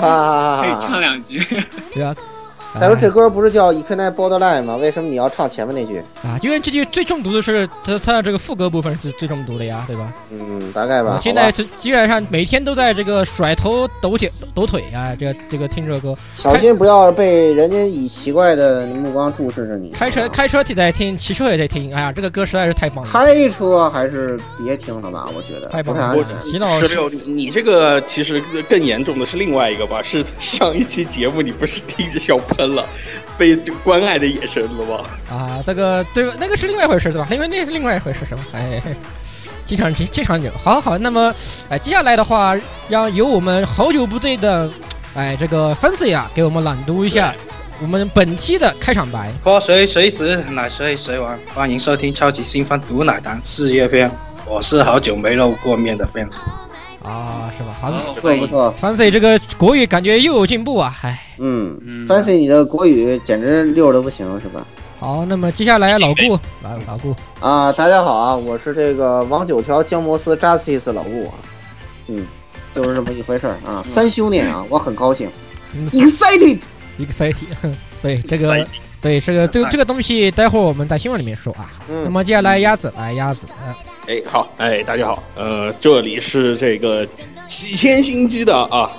可以！唱两句。对啊？再说这歌不是叫《Equine Borderline》吗？为什么你要唱前面那句？啊，因为这句最中毒的是它它的这个副歌部分是最中毒的呀，对吧？嗯，大概吧。我现在就基本上每天都在这个甩头抖脚抖腿啊，这个这个听这个歌，小心不要被人家以奇怪的目光注视着你。开车开车也在听，骑车也在听，哎呀，这个歌实在是太棒了。开车还是别听了吧，我觉得太棒了我不太安全。洗脑十六，你这个其实更严重的是另外一个吧？是上一期节目你不是听着笑喷了，被关爱的眼神了吧？啊，这个对？那个是另外一回事，对吧？因为那是另外一回事，是吧？哎，嘿经常经经常有，好好。那么，哎，接下来的话，让由我们好久不对的，哎，这个 Fancy 啊，给我们朗读一下我们本期的开场白。喝谁谁死，奶谁谁亡。欢迎收听超级新番毒奶糖四月篇，我是好久没露过面的 fans。啊，是吧？好不错不错，，Fancy 这个国语感觉又有进步啊，嗨。嗯嗯，Fancy 你的国语简直溜的不行，是吧？好，那么接下来老顾，来老顾，啊，大家好啊，我是这个王九条姜摩斯 Justice 老顾啊，嗯，就是这么一回事儿啊。三兄弟啊，我很高兴嗯，excited。excited，对这个对这个这个这个东西，待会儿我们在新闻里面说啊。那嗯，么接下来鸭子来鸭子，呃哎，好，哎，大家好，呃，这里是这个几千星机的啊，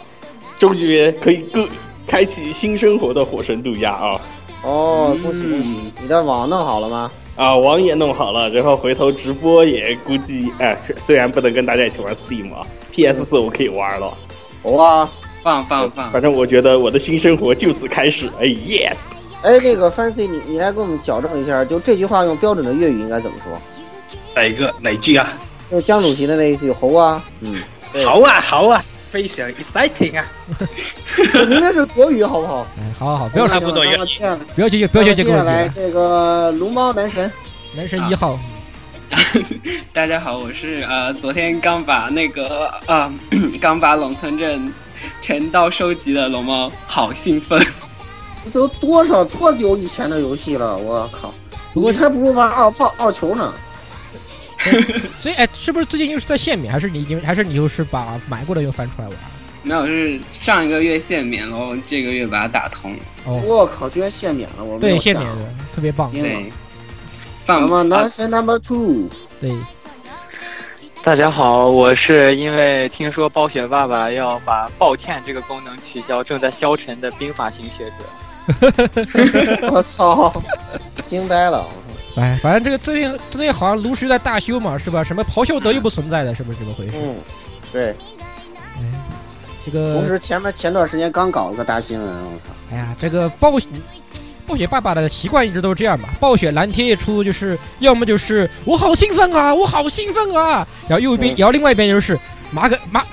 终于可以各开启新生活的火神渡鸦啊哦，恭喜恭喜，你的网弄好了吗？啊，网也弄好了，然后回头直播也估计，哎，虽然不能跟大家一起玩 Steam 啊，PS 四我可以玩了，哇，放放放反，正我觉得我的新生活就此开始，哎，yes。哎，那个 Fancy，你你来给我们矫正一下，就这句话用标准的粤语应该怎么说？哪一个哪句啊？就是江主席的那一句“猴啊”，嗯，对好啊好啊，非常 exciting 啊！您这是国语好不好？哎，好好好，不要差不多那么接下来，不要纠不要纠结接下这个问题。来这个龙猫男神，男神一号，大家好，我是呃，昨天刚把那个呃，刚把陇村镇全道收集的龙猫，好兴奋。都多少多久以前的游戏了？我靠！不过你还不如玩二炮二球呢。所以哎，是不是最近又是在限免，还是你已经，还是你又是把买过的又翻出来玩？没有，是上一个月限免，然后这个月把它打通。哦，我靠，居然限免了！我没对，限免的，特别棒。对，放那么啊男神 number two，对，大家好，我是因为听说暴雪爸爸要把“抱歉”这个功能取消，正在消沉的兵法型学者。我操，惊呆了！哎，反正这个最近最近好像炉石在大修嘛，是吧？什么咆哮德又不存在的，是不是这么回事？嗯，对。哎，这同个，时前面前段时间刚搞了个大新闻，我操。哎呀，这个暴雪暴雪爸爸的习惯一直都是这样吧？暴雪蓝天一出，就是要么就是我好兴奋啊，我好兴奋啊，然后右边，嗯然后另外一边就是妈个妈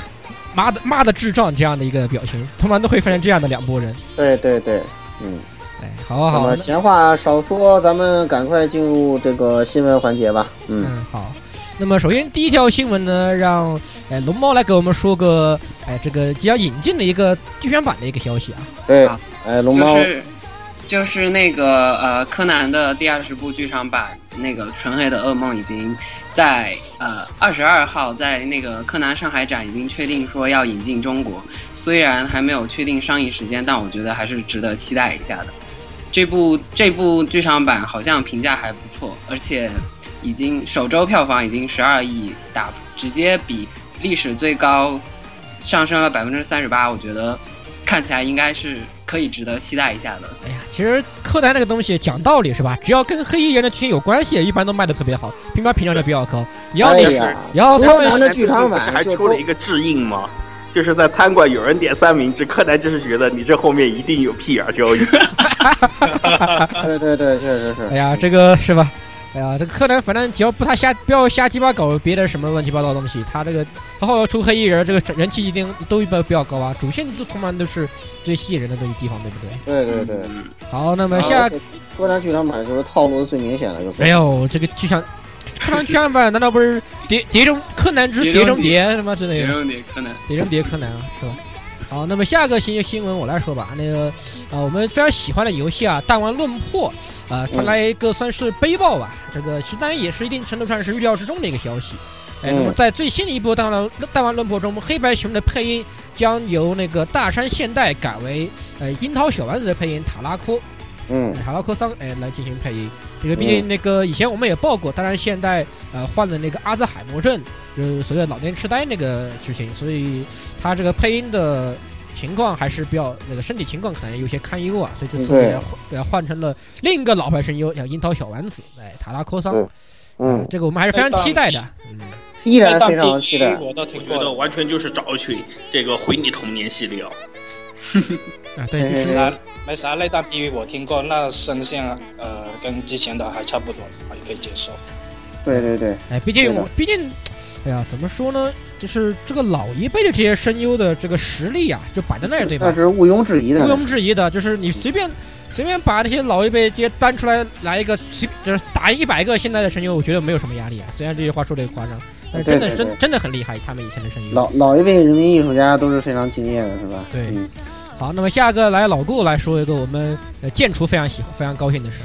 妈的妈的智障这样的一个表情，通常都会分成这样的两拨人。对对对，嗯。哎，好好好那么，闲话少说，咱们赶快进入这个新闻环节吧。嗯，嗯，好。那么首先第一条新闻呢，让哎龙猫来给我们说个哎这个即将引进的一个剧场版的一个消息啊。对好，哎，龙就猫，是就是那个呃柯南的第二十部剧场版那个纯黑的噩梦已经在呃二十二号在那个柯南上海展已经确定说要引进中国，虽然还没有确定上映时间，但我觉得还是值得期待一下的。这部这部剧场版好像评价还不错，而且已经首周票房已经十二亿，打直接比历史最高上升了百分之三十八，我觉得看起来应该是可以值得期待一下的。哎呀，其实柯南这个东西讲道理是吧？只要跟黑衣人的剧情有关系，一般都卖的特别好，评分评价就比较高。然后你，哎，然后他们的剧场版还出了一个致印吗？就是在餐馆有人点三明治，柯南就是觉得你这后面一定有屁眼交易。对对对，确实是。哎呀，这个是吧？哎呀，这个柯南反正只要不他瞎不要瞎鸡巴搞别的什么乱七八糟的东西，他这个他后来出黑衣人，这个人气一定都一般比较高啊。主线就通常都是最吸引人的东西地方，对不对？对对对，嗯好，那么下柯南剧场版就是套路的最明显的，就是哎呦，这个剧场柯南剧场版难道不是谍谍中柯南之谍中谍什么之类的？也有点可能。谍中谍柯南啊，是吧？好，那么下个新新闻我来说吧。那个啊、我们非常喜欢的游戏啊，《弹丸论破》啊，传来一个算是悲报吧。这个其实当然也是一定程度上是预料之中的一个消息。哎，那么嗯在最新的一部《弹丸弹丸论破》中，黑白熊的配音将由那个大山现代改为呃樱桃小丸子的配音塔拉科嗯塔拉科桑哎来进行配音。因为毕竟那个以前我们也报过，当然现在呃患了那个阿兹海默症，就是所谓的老年痴呆那个事情，所以他这个配音的情况还是比较那个身体情况可能有些堪忧啊，所以这次对给他给他换成了另一个老牌声优，叫樱桃小丸子，哎，塔拉科桑对，嗯，这个我们还是非常期待的。嗯，依然非常期待。我倒挺觉得。完全就是找去这个回你童年系列哦。啊，对，嗯就是啥没啥那段 PV 我听过，那声线呃跟之前的还差不多，还可以接受。对对对，哎，毕竟我毕竟，哎呀，怎么说呢？就是这个老一辈的这些声优的这个实力啊，就摆在那儿，对吧那？是毋庸置疑的毋。庸置疑的，就是你随便随便把那些老一辈直接搬出来，来一个随就是打一百个现在的声优，我觉得没有什么压力啊。虽然这句话说的夸张，但是真的真真的很厉害，他们以前的声优。老老一辈人民艺术家都是非常敬业的，是吧？对嗯好，那么下个来老顾来说一个我们呃剑厨非常喜欢、非常高兴的事。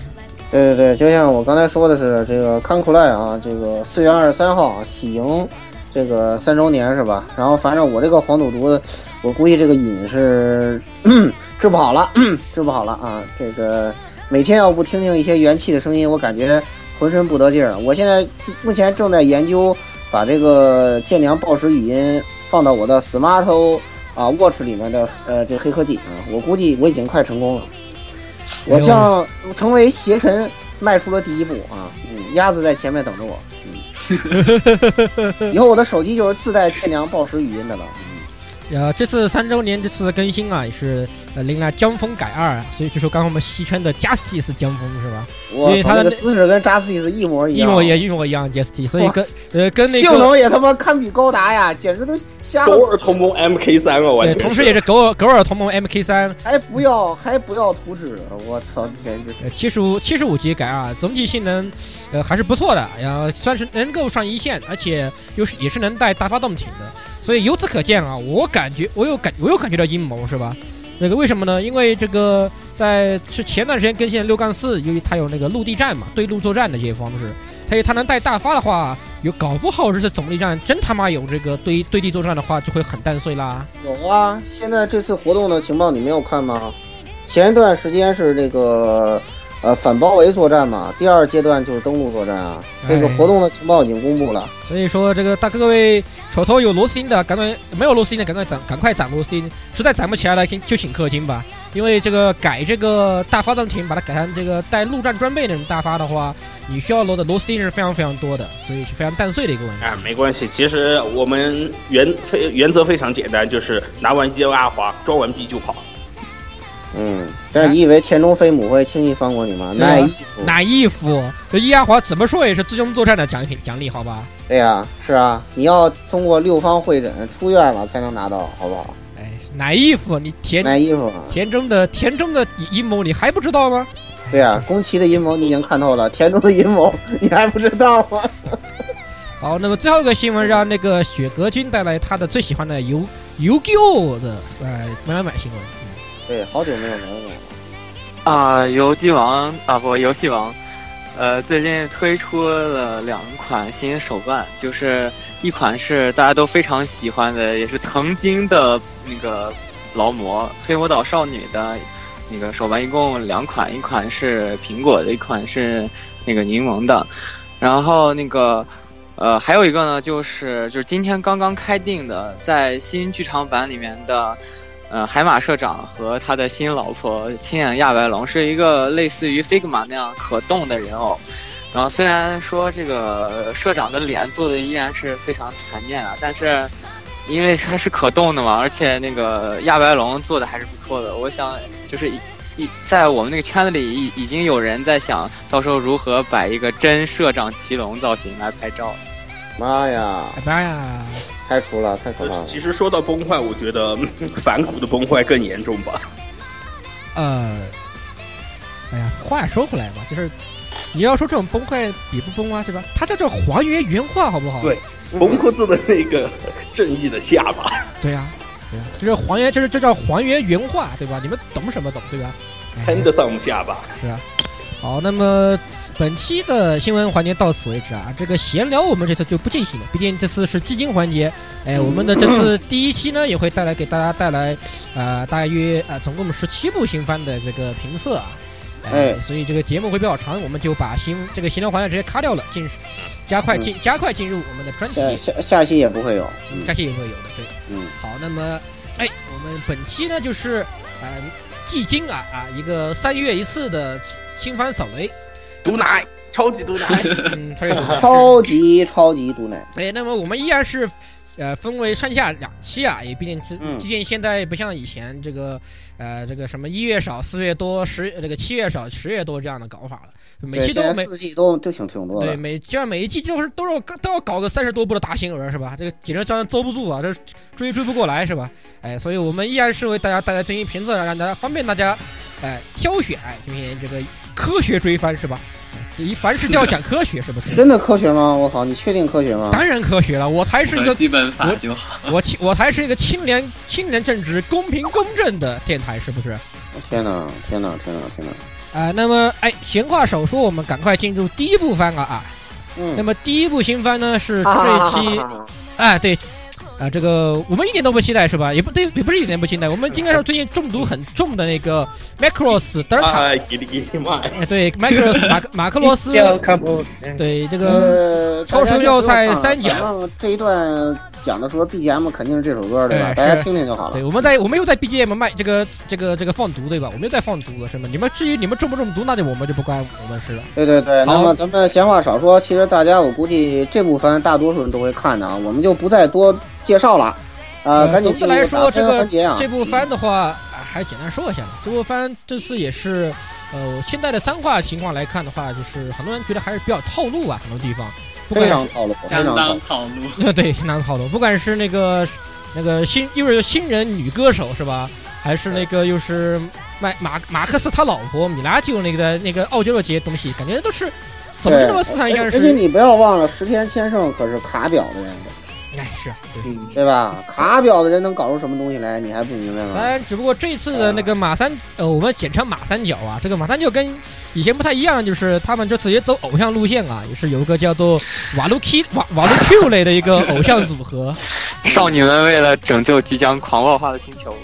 对对对，就像我刚才说的是，这个康库赖啊，这个四月二十三号啊喜迎这个三周年是吧？然后反正我这个黄赌毒，我估计这个瘾是 治不好了，治不好了啊！这个每天要不听听一些元气的声音，我感觉浑身不得劲儿。我现在目前正在研究把这个剑娘暴食语音放到我的 Smart 啊 Watch 里面的呃这黑科技啊，我估计我已经快成功了。我向成为邪神迈出了第一步啊！嗯，鸭子在前面等着我。嗯，以后我的手机就是自带天量报时语音的了。呃，这次三周年这次更新啊，也是呃迎来江风改二啊，所以就说刚刚我们戏称的 Justice 江风是吧？我操，因为他的那个姿势跟扎斯蒂斯一模一样，一模也一模一样 Justice，所以跟呃跟那个性能也他妈堪比高达呀，简直都瞎了。狗耳同盟 MK 三啊，我对，同时也是狗耳狗耳同盟 MK 三还不要还不要图纸，我操，简直呃七十五七十五级改二，总体性能呃还是不错的，然后，算是能够上一线，而且又是也是能带大发动艇的，所以由此可见啊，我感觉我有感我有感觉到阴谋是吧？那个为什么呢？因为这个在是前段时间更新的六杠四，由于它有那个陆地战嘛，对陆作战的这些方式，它它能带大发的话，有搞不好这次总力战真他妈有这个对对地作战的话，就会很蛋碎啦。有啊！现在这次活动的情报你没有看吗？前一段时间是那个呃反包围作战嘛，第二阶段就是登陆作战啊。这个哎活动的情报已经公布了。所以说，这个大各位手头有螺丝钉的，赶快没有螺丝钉的，赶快攒，赶快攒螺丝钉。实在攒不起来了，请就请氪金吧。因为这个改这个大发动艇，把它改成这个带陆战装备那种大发的话，你需要罗的螺丝钉是非常非常多的，所以是非常蛋碎的一个问题。啊，没关系，其实我们原非原则非常简单，就是拿完机阿华装完币就跑。嗯，但是你以为田中飞母会轻易放过你吗？对啊那衣服，哪衣服？这伊阿华怎么说也是最终作战的奖品奖励，好吧？对呀、是啊，你要通过六方会诊出院了才能拿到，好不好？哎，奶衣服？你田奶衣服啊，田中的田中的阴谋你还不知道吗？对呀、宫崎的阴谋你已经看透了，田中的阴谋 你还不知道吗？好，那么最后一个新闻让那个雪格君带来他的最喜欢的游游 Q 的呃买买买新闻。对，好久没有聊了。啊，游戏王啊不，游戏王，呃，最近推出了两款新手办，就是一款是大家都非常喜欢的，也是曾经的那个劳模黑魔岛少女的那个手办，一共两款，一款是苹果的，一款是那个柠檬的，然后那个。呃，还有一个呢，就是就是今天刚刚开定的，在新剧场版里面的，呃，海马社长和他的新老婆亲眼亚白龙是一个类似于 Figma 那样可动的人偶。然后虽然说这个社长的脸做的依然是非常残念啊，但是因为它是可动的嘛，而且那个亚白龙做的还是不错的。我想就是一在我们那个圈子里已已经有人在想，到时候如何摆一个真社长骑龙造型来拍照。妈呀，拜拜呀！太除了，太可怕了呃。其实说到崩坏，我觉得嗯反骨的崩坏更严重吧。呃，哎呀，话说回来嘛，就是你要说这种崩坏比不崩啊，对吧？它这叫还原原画，好不好？对崩克字的那个正义的下巴，对呀、对呀、这是还原，这是这叫还原原画，对吧？你们懂什么懂，对吧？哎喷得上下巴。好，那么本期的新闻环节到此为止啊。这个闲聊我们这次就不进行了，毕竟这次是基金环节。哎，我们的这次第一期呢，也会带来给大家带来，呃，大约呃总共十七部新番的这个评测啊。哎所以这个节目会比较长，我们就把新这个闲聊环节直接卡掉了，进加快进加快进入我们的专题。下下下期也不会有，嗯下期也会有的，对。嗯，好，那么，哎，我们本期呢就是，呃，季经啊啊一个三月一次的新番扫雷，毒奶，超级毒奶。嗯，超级超级毒奶，哎，那么我们依然是，呃，分为上下两期啊，也毕竟是，嗯毕竟现在不像以前这个，呃，这个什么一月少，四月多，十这个七月少，十月多这样的搞法了，每，期都每四季都都挺挺多对，的。每基本上每一季都是都是都要搞个三十多部的大新闻是吧？这个简直让人遭不住啊，这追追不过来是吧？哎，所以我们依然是为大家带来最新评测，让大家方便大家哎挑选，哎，进行这个科学追番是吧？哎这一凡事都要讲科学是不是？真的科学吗？我靠，你确定科学吗？当然科学了，我才是一个基本法就好。我我才是一个清廉清廉正直、公平公正的电台，是不是？天哪，天哪，天哪，天哪！啊、那么哎，闲话少说，我们赶快进入第一部番了啊嗯！那嗯，么第一部新番呢是这一期。哎，对，啊，这个我们一点都不期待是吧？也不对，也不是一点不期待，我们应该是最近中毒很重的那个 Macross 德尔塔，哎，给你给你妈！哎，对，Macross 马克马克罗斯，叫看不，对这个呃，超生要塞三角角。这一段讲的说 BGM 肯定是这首歌，对吧？哎大家听听就好了对，。我们在我们又在 BGM 卖这个这个这个放毒对吧？我们又在放毒了是吗？你们至于你们中不中毒，那就我们就不关我们事了。对对对，那么咱们闲话少说，其实大家我估计这部番大多数人都会看的啊，我们就不再多介绍了。呃，呃赶紧总的来说进入打分这个环节啊。这部番的话，啊还简单说一下吧。这部番这次也是，呃，现在的三话情况来看的话，就是很多人觉得还是比较套路啊，很多地方。不管是非常套路，非相常套路当。套路。呃，对，相当套路。不管是那个那个新又是新人女歌手是吧，还是那个又是麦马马克思他老婆米拉就那个那个傲娇的这些东西，感觉都是总是那么似曾相识。而且你不要忘了，石田先生可是卡表的人，哎，是啊，对。嗯，对吧？卡表的人能搞出什么东西来，你还不明白吗？当然，只不过这次的那个马三，呃，我们简称马三角啊。这个马三角跟以前不太一样，就是他们这次也走偶像路线啊，也是有一个叫做瓦鲁 K 瓦瓦鲁 Q 类的一个偶像组合。少女们为了拯救即将狂暴化的星球，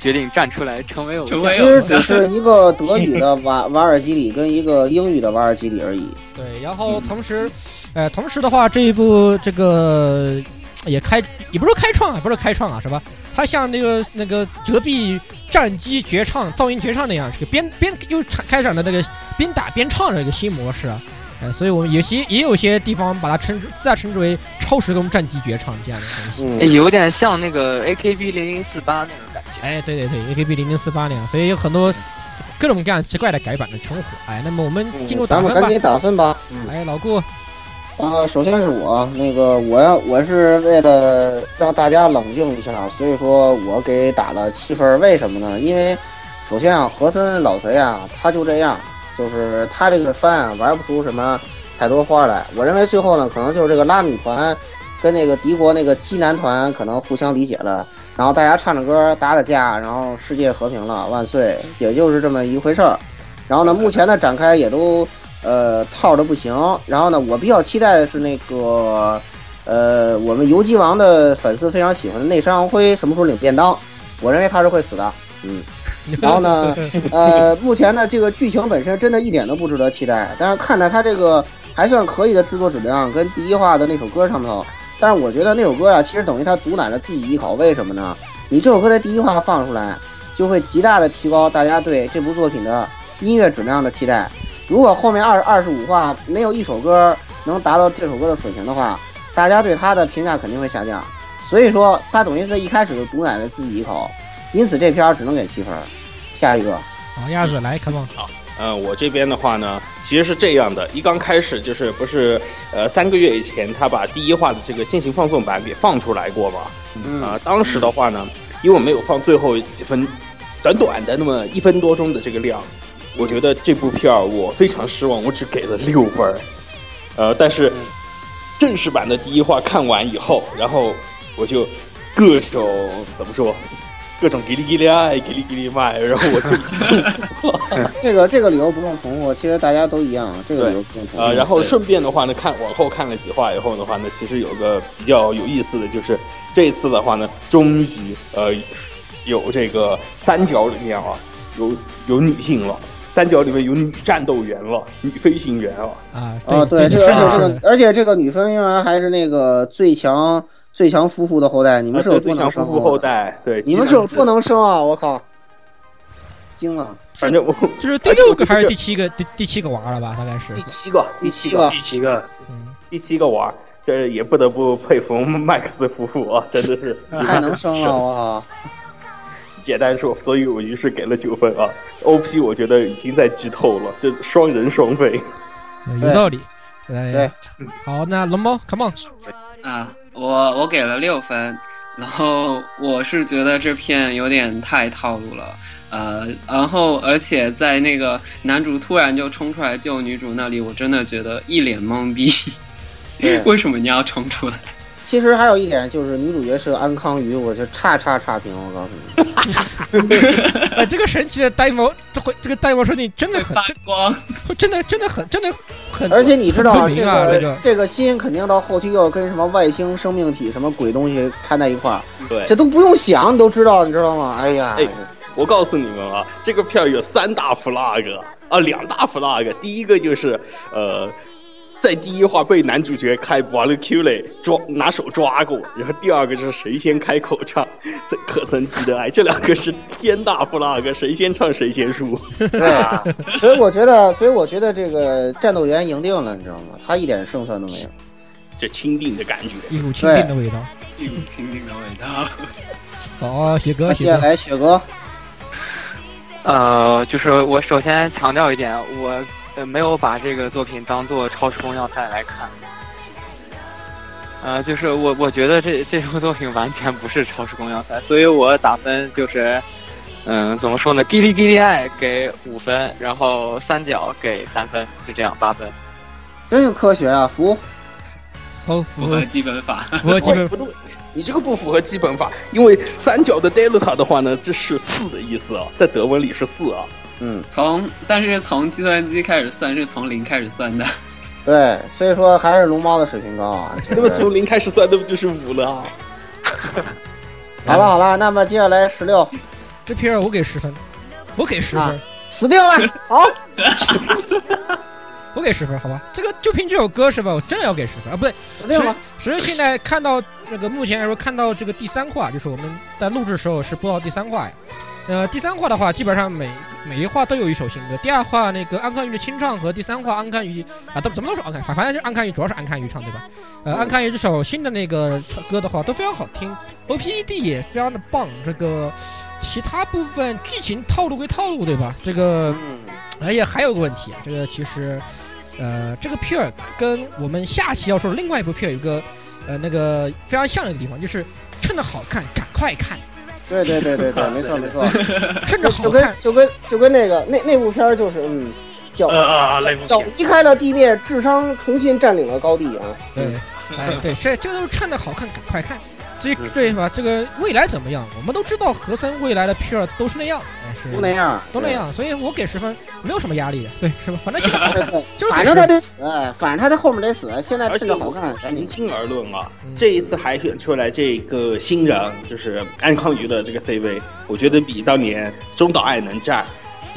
决定站出来成为偶像其实只是一个德语的瓦瓦尔基里跟一个英语的瓦尔基里而已。对，然后同时，呃，同时的话，这一部这个也开，也不是开创啊，不是开创啊，是吧？它像那个那个折臂战机绝唱、噪音绝唱那样，这个边边又产开展了那个边打边唱的一个新模式啊。呃，所以我们有些也有些地方把它称之自家称之为超时空战机绝唱这样的东西。哎嗯，有点像那个 AKB 零零四八那种感觉。哎，对对对，AKB 零零四八那样，所以有很多各种各样奇怪的改版的称呼。哎，那么我们进入打分吧。咱们赶紧打分吧。嗯。哎，老顾，啊，首先是我那个，我要我是为了让大家冷静一下，所以说我给打了七分。为什么呢？因为首先啊，和森老贼啊，他就这样，就是他这个番啊玩不出什么太多花来。我认为最后呢，可能就是这个拉米团跟那个敌国那个基南团可能互相理解了，然后大家唱着歌打打架，然后世界和平了，万岁，也就是这么一回事儿。然后呢，目前的展开也都呃套的不行。然后呢，我比较期待的是那个呃我们游击王的粉丝非常喜欢的内山昂辉什么时候领便当？我认为他是会死的。嗯，然后呢，呃，目前呢这个剧情本身真的一点都不值得期待，但是看在他这个还算可以的制作质量跟第一话的那首歌上头，但是我觉得那首歌啊，其实等于他毒奶了自己一口。为什么呢？你这首歌在第一话放出来，就会极大的提高大家对这部作品的音乐质量的期待。如果后面二二十五话没有一首歌能达到这首歌的水平的话，大家对他的评价肯定会下降。所以说，他等于是一开始就毒奶了自己一口，因此这片只能给七分。下一个，好，鸭子来，come on，呃，我这边的话呢，其实是这样的，一刚开始就是不是呃三个月以前他把第一话的这个先行放送版给放出来过嘛？嗯啊、当时的话呢，因为我没有放最后几分，短短的那么一分多钟的这个量，我觉得这部片儿我非常失望，我只给了六分儿。呃，但是正式版的第一话看完以后，然后我就各种怎么说，各种叽里叽里爱，叽里叽里卖，然后我就 这个这个理由不用重复，其实大家都一样，这个理由不用重复。呃，然后顺便的话呢，看往后看了几话以后的话呢，其实有个比较有意思的就是这一次的话呢，终于呃有这个三角里面啊有有女性了，三角里面有女战斗员了，女飞行员啊，啊，啊，对，这个而且这是的个而且这个女飞行员还是那个最强最强夫妇的后代，你们是有呃最多能生强夫妇后？代，对，你们是有多能生啊！我靠，惊了！反正我这是第六个还是第七个第第七个娃了吧？大概是第，七个第七个第七个，嗯，第七个娃，这也不得不佩服麦克斯夫妇啊，真的是太能生了！我靠，简单说，所以我于是给了九分啊。OP 我觉得已经在剧透了，这双人双飞。有道理。对对，好，那龙猫，come on，啊，我我给了六分，然后我是觉得这片有点太套路了，呃，然后而且在那个男主突然就冲出来救女主那里，我真的觉得一脸懵逼，为什么你要冲出来？其实还有一点就是女主角是个安康鱼，我就差差差评，我告诉你。哎，这个神奇的呆毛，这会这个呆毛设定真的很发光，真真的真的很真的很，而且你知道这个这个心肯定到后期又要跟什么外星生命体、什么鬼东西掺在一块儿，对这，都不用想，你都知道，你知道吗？哎呀，哎我告诉你们啊，这个片儿有三大 flag 啊，两大 flag。第一个就是呃，在第一话被男主角开 v a l k u l e 抓拿手抓过，然后第二个就是谁先开口唱，这可曾记得爱，这两个是天大 flag，谁先唱谁先输。对啊，所以我觉得，所以我觉得这个战斗员赢定了，你知道吗？他一点胜算都没有。这钦定的感觉，一股钦定的味道。一股钦定的味道。好，雪哥，那接下，来雪哥，呃，就是我首先强调一点，我呃没有把这个作品当做超时空要塞来看。呃，就是我我觉得这这部作品完全不是超时空要塞，所以我打分就是，嗯，怎么说呢？叽里叽里爱给五分，然后三角给三分，就这样八分。真有科学啊！服，好，符合符合基本法，符合基本不对，你这个不符合基本法，因为三角的 delta 的话呢，这是四的意思啊，在德文里是四啊。嗯，从但是从计算机开始算是从零开始算的，对，所以说还是龙猫的水平高啊。那么从零开始算，那不就是五了啊？好了好了，那么接下来十六 这片儿我给十分，我给十分啊，死定了，好，我给十分，好吧？这个就凭这首歌是吧？我真的要给十分啊！不对，死定了，只是现在看到那个目前来说，看到这个第三话，就是我们在录制时候是播到第三话呀。呃，第三话的话，基本上每每一话都有一首新歌。第二话那个安康鱼的清唱和第三话安康鱼啊，都怎么都是安康，反反正是安康鱼，主要是安康鱼唱对吧？呃，安康鱼这首新的那个歌的话都非常好听，OPED 也非常的棒。这个其他部分剧情套路归套路对吧？这个嗯，而且还有个问题，这个其实，呃，这个片儿跟我们下期要说的另外一部片儿有个，呃，那个非常像的一个地方，就是趁着好看赶快看，对对对对 对，没错没错，趁着就跟，就跟就跟那个那那部片儿就是嗯，脚脚片离开了地面，智商重新占领了高地啊。对，哎对，这这都是趁着好看赶快看。这对吧？这个未来怎么样？我们都知道，和森未来的片儿都是那样，哎，是都那样，都那样，所以我给十分，没有什么压力的，对，是吧？反正现在好看，对。对就是反正他得死，反正他在后面得死。现在趁着好看，赶紧平心而论啊嗯，这一次海选出来这个新人，就是安康鱼的这个 CV，我觉得比当年中岛爱能战。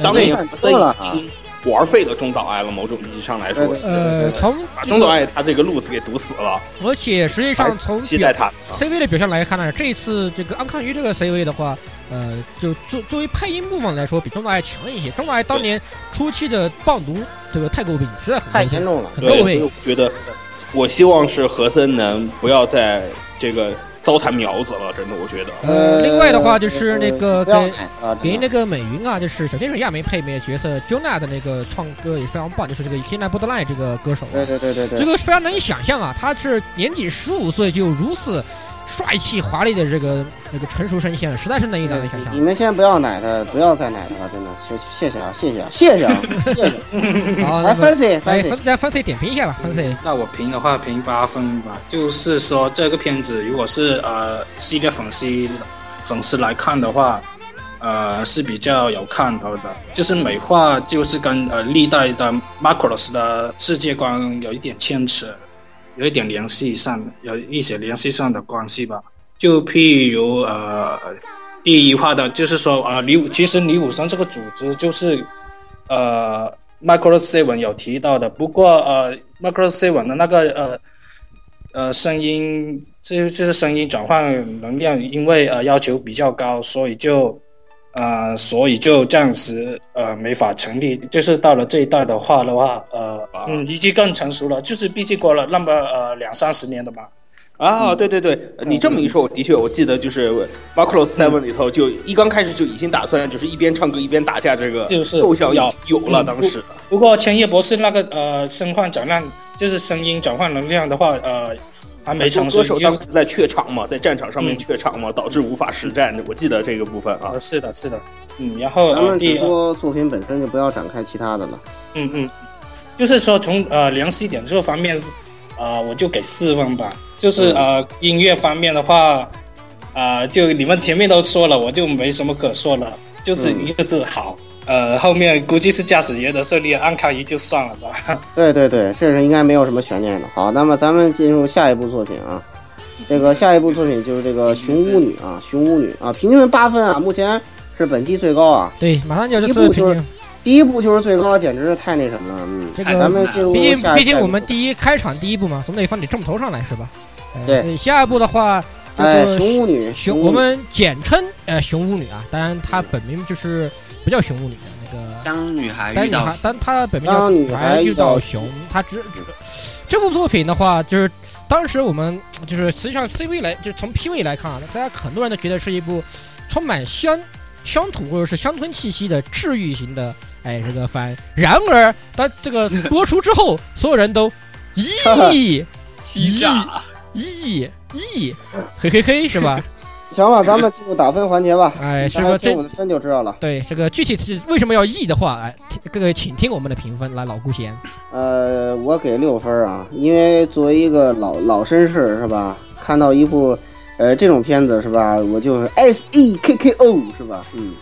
当年和森多了啊已经玩废了中岛爱了，某种意义上来说呃，从把中岛爱他这个路子给堵死了。而且实际上从期待他。CV 的表现来看呢，这一次这个安康鱼这个 CV 的话，呃，就作作为配音部分来说，比中岛爱强一些。中岛爱当年初期的棒读这个太诟病，实在很太严重了。对，所以很到位我。觉得，我希望是和森能不要在这个糟蹋苗子了，真的，我觉得。呃，另外的话就是那个给给那个美云啊，就是小天使亚美配美角色 Jona 的那个唱歌也非常棒，就是这个 Hina Borderline 这个歌手啊，对对对对对，这个非常难以想象啊，他是年仅十五岁就如此帅气华丽的这个那个成熟声线，实在是难以难以想象你。们先不要奶他，不要再奶他了，真的，谢谢谢啊，谢谢啊，谢谢啊，谢谢。好，来那么，Fancy 来 Fancy，分来分 C 点评一下吧，分析。那我评的话评八分吧，就是说这个片子如果是呃系列粉丝粉丝来看的话，呃是比较有看头的，就是美化就是跟呃历代的 Macross 的世界观有一点牵扯，有一点联系上的，有一些联系上的关系吧。就譬如呃第一话的，就是说啊、李武其实李武生这个组织就是呃 Micro Seven 有提到的，不过呃 Micro Seven 的那个呃呃声音，这就是声音转换能量，因为呃要求比较高，所以就呃所以就暂时呃没法成立。就是到了这一代的话的话，呃嗯已经更成熟了，就是毕竟过了那么呃两三十年的嘛。啊，对对对，你这么一说，我的确我记得就是《Macross Seven》里头就一刚开始就已经打算就是一边唱歌一边打架这个就是构想已要有了，嗯当时。不过千叶博士那个呃声换转换就是声音转换能量的话，呃还没成熟，歌手就是当时在怯场嘛，在战场上面嗯怯场嘛，导致无法实战。我记得这个部分啊呃，是的，是的，嗯，然后咱们只呃第说作品本身，就不要展开其他的了。嗯嗯，就是说从呃良心点这个方面，呃我就给四分吧。就是嗯呃音乐方面的话，啊、就你们前面都说了，我就没什么可说了，就是嗯一个字好。呃，后面估计是驾驶员的胜利，安卡仪就算了吧。对对对，这是应该没有什么悬念的。好，那么咱们进入下一部作品啊，这个下一部作品就是这个《熊巫女》啊，《熊巫女》啊，平均分八分啊，目前是本季最高啊。对，马上就第一部就是。第一部就是最高，简直是太那什么了。嗯，这个咱们进入毕竟毕竟我们第一开场第一部嘛，总得放点重头上来是吧？呃对下一步的话，这哎，熊巫女，熊，我们简称呃熊巫女啊，当然她本名就是不叫熊物女的那个，当女孩遇到孩当她本名叫当女孩遇遇到熊，她只只这部作品的话，就是当时我们就是实际上 CV 来，就是从 PV 来看啊，大家很多人都觉得是一部充满乡乡土或者是乡村气息的治愈型的哎这个番。然而当这个播出之后，所有人都咦 欺诈，咦咦，嘿嘿嘿，是吧？行了，咱们进入打分环节吧。哎，听我的分就知道了。对这个具体是为什么要 E 的话，哎，各位请听我们的评分。来，老顾先，呃，我给六分啊，因为作为一个老老绅士是吧，看到一部呃这种片子是吧，我就是 S E K K O 是吧？嗯，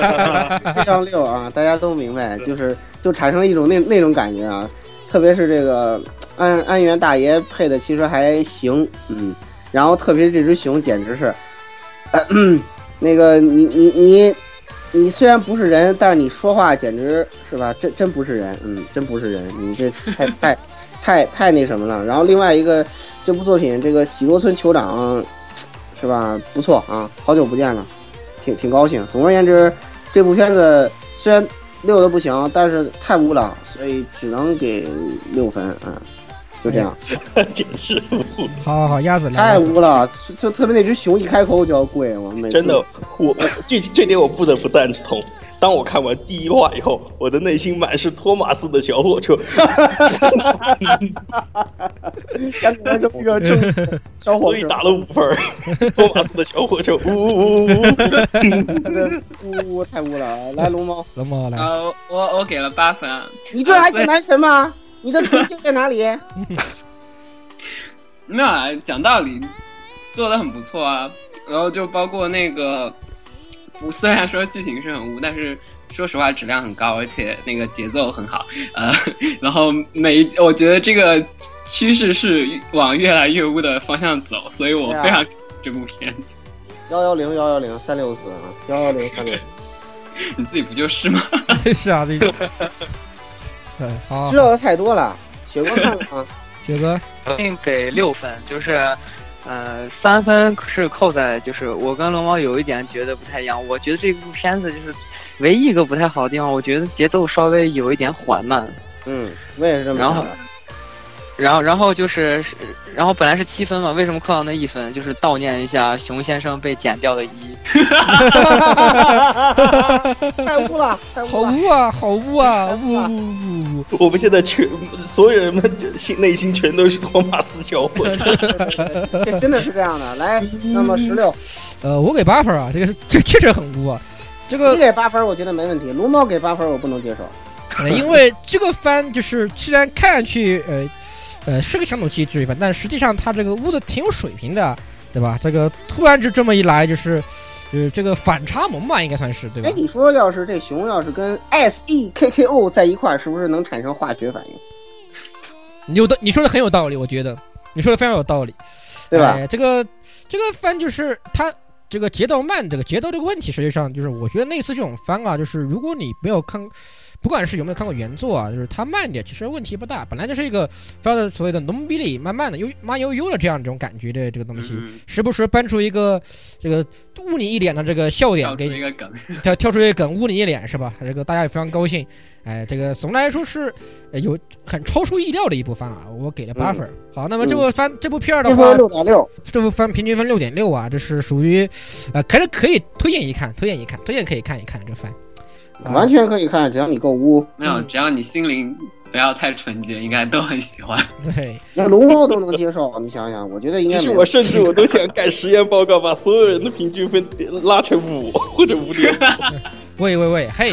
啊非常六啊，大家都明白，就是就产生了一种那那种感觉啊，特别是这个安安源大爷配的其实还行，嗯，然后特别是这只熊简直是，呃、那个你你你。你虽然不是人，但是你说话简直是吧？真真不是人，嗯，真不是人。你这太太太太那什么了。然后另外一个，这部作品这个喜多村酋长是吧？不错啊，好久不见了，挺挺高兴。总而言之，这部片子虽然溜的不行，但是太污了，所以只能给六分啊、就这样。简直好好好，鸭子，太污了，就特别那只熊一开口就要跪，我每次真的，我我这这点我不得不赞同。当我看完第一话以后，我的内心满是托马斯的小火车。想起来这么一个正小伙子，所以打了五分儿。托马斯的小火车，呜呜呜呜呜！呜太污了。来，龙猫，龙猫来，呃，我我给了八分啊，你这还是男神吗？你的纯净在哪里？没有啊，讲道理，做的很不错啊。然后就包括那个，我虽然说剧情是很污，但是说实话质量很高，而且那个节奏很好。呃，然后每我觉得这个趋势是往越来越污的方向走，所以我非常这部片子。幺幺零幺幺零三六四啊，幺幺零三六四。你自己不就是吗？是啊，这个，对，好知，道的太多了。雪哥看了啊，雪哥，并给六分，就是，呃，三分是扣在就是我跟龙猫有一点觉得不太一样，我觉得这部片子就是唯一一个不太好的地方，我觉得节奏稍微有一点缓慢。嗯，我也是这么想的。然后然后然后就是，然后本来是七分嘛，为什么扣到那一分？就是悼念一下熊先生被剪掉的一。太污了，太好污了。污啊，好污啊，污污污污！我们现在全所有人们心内心全都是托马斯小火车。这真的是这样的。来，那么十六，呃，我给八分啊，这个是这确实很污啊。这个你给八分，我觉得没问题。龙猫给八分，我不能接受。呃，因为这个番就是虽然看上去呃呃是个传统机制番，但实际上它这个屋子挺有水平的，对吧？这个突然就这么一来，就是就是这个反差萌吧，应该算是对吧哎，？你说要是这熊要是跟 S E K K O 在一块儿，是不是能产生化学反应？有的你说的很有道理，我觉得你说的非常有道理，对吧？哎这个这个番就是它这个节奏慢，这个节奏这个问题，实际上就是我觉得类似这种番啊，就是如果你没有看，不管是有没有看过原作啊，就是它慢点，其实问题不大。本来就是一个非常的所谓的浓逼里慢慢的悠慢悠悠的这样一种感觉的这个东西，嗯，时不时搬出一个这个污你一脸的这个笑点给你一个梗，跳跳出一个梗污你一脸是吧？这个大家也非常高兴。哎，这个总的来说是呃有很超出意料的一部番啊，我给了八分儿。好，那么这部番、这部片儿的话，六点六，这部番平均分六点六啊，这是属于呃，可是可以推荐一看，推荐一看，推荐可以看一看这番。啊完全可以看，只要你够污。没有，只要你心灵不要太纯洁，应该都很喜欢。对，那龙猫都能接受，你想想，我觉得应该其实我甚至我都想改实验报告，把所有人的平均分拉成五或者五点五。喂喂喂，嘿，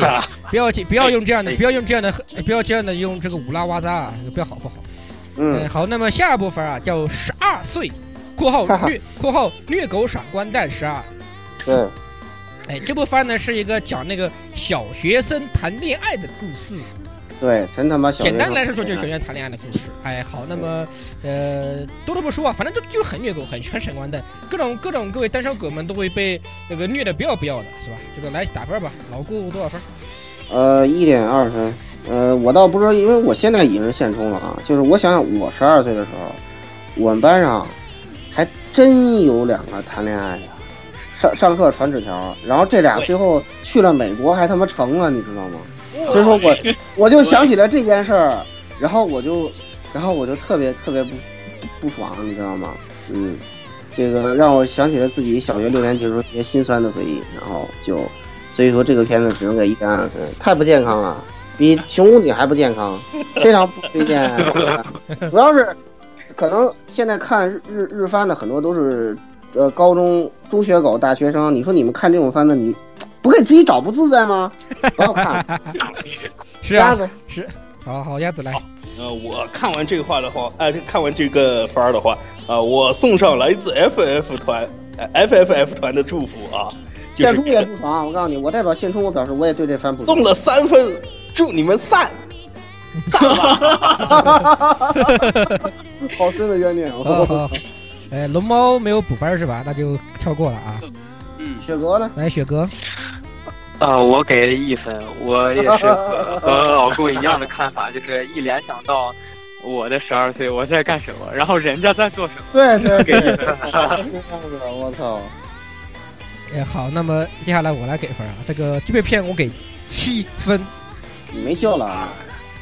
不要不要用这样的，不要用这样的，不要这样的用这个五拉哇扎啊，不要好不好？嗯嗯，，好，那么下一部分啊，叫十二岁（括号虐括号虐狗傻瓜蛋十二）。对，哎，这部番呢是一个讲那个小学生谈恋爱的故事。对，真他妈小。简单来说就是小学生谈恋爱的故事。哎，好，那么呃，多多不说啊，反正就就是很虐狗，很全神完蛋，各种各种各位单身狗们都会被那个虐的不要不要的，是吧？这个来打分吧，老顾多少分？呃，一点二分。呃，我倒不知道，因为我现在已经是现充了啊。就是我想想，我十二岁的时候，我们班上还真有两个谈恋爱的，上上课传纸条，然后这俩最后去了美国，还他妈成了，你知道吗？所以说我我就想起了这件事儿，然后我就，然后我就特别特别不不爽，你知道吗？嗯，这个让我想起了自己小学六年级时候一些心酸的回忆，然后就，所以说这个片子只能给一点二分，太不健康了，比《熊屋女》还不健康，非常不推荐。主要是可能现在看日日日番的很多都是呃高中中学狗大学生，你说你们看这种番的，你不给自己找不自在吗？不要看了，是啊鸭，子是，好好鸭子来，呃，我看完这个话的话，呃，看完这个番儿的话，啊、我送上来自 FF 团、呃、FFF 团的祝福啊，就是现充也不爽，我告诉你，我代表现充，我表示我也对这番不爽送。了三分，祝你们散，散吧。好深的怨念，好哎，龙猫没有补分是吧？那就跳过了啊。嗯，雪哥呢？来，雪哥，呃，我给了一分，我也是和 和老顾一样的看法，就是一联想到我的十二岁我在干什么，然后人家在做什么。对对对，给 我操！哎，好，那么接下来我来给分啊。这个这部片我给七分，你没救了啊！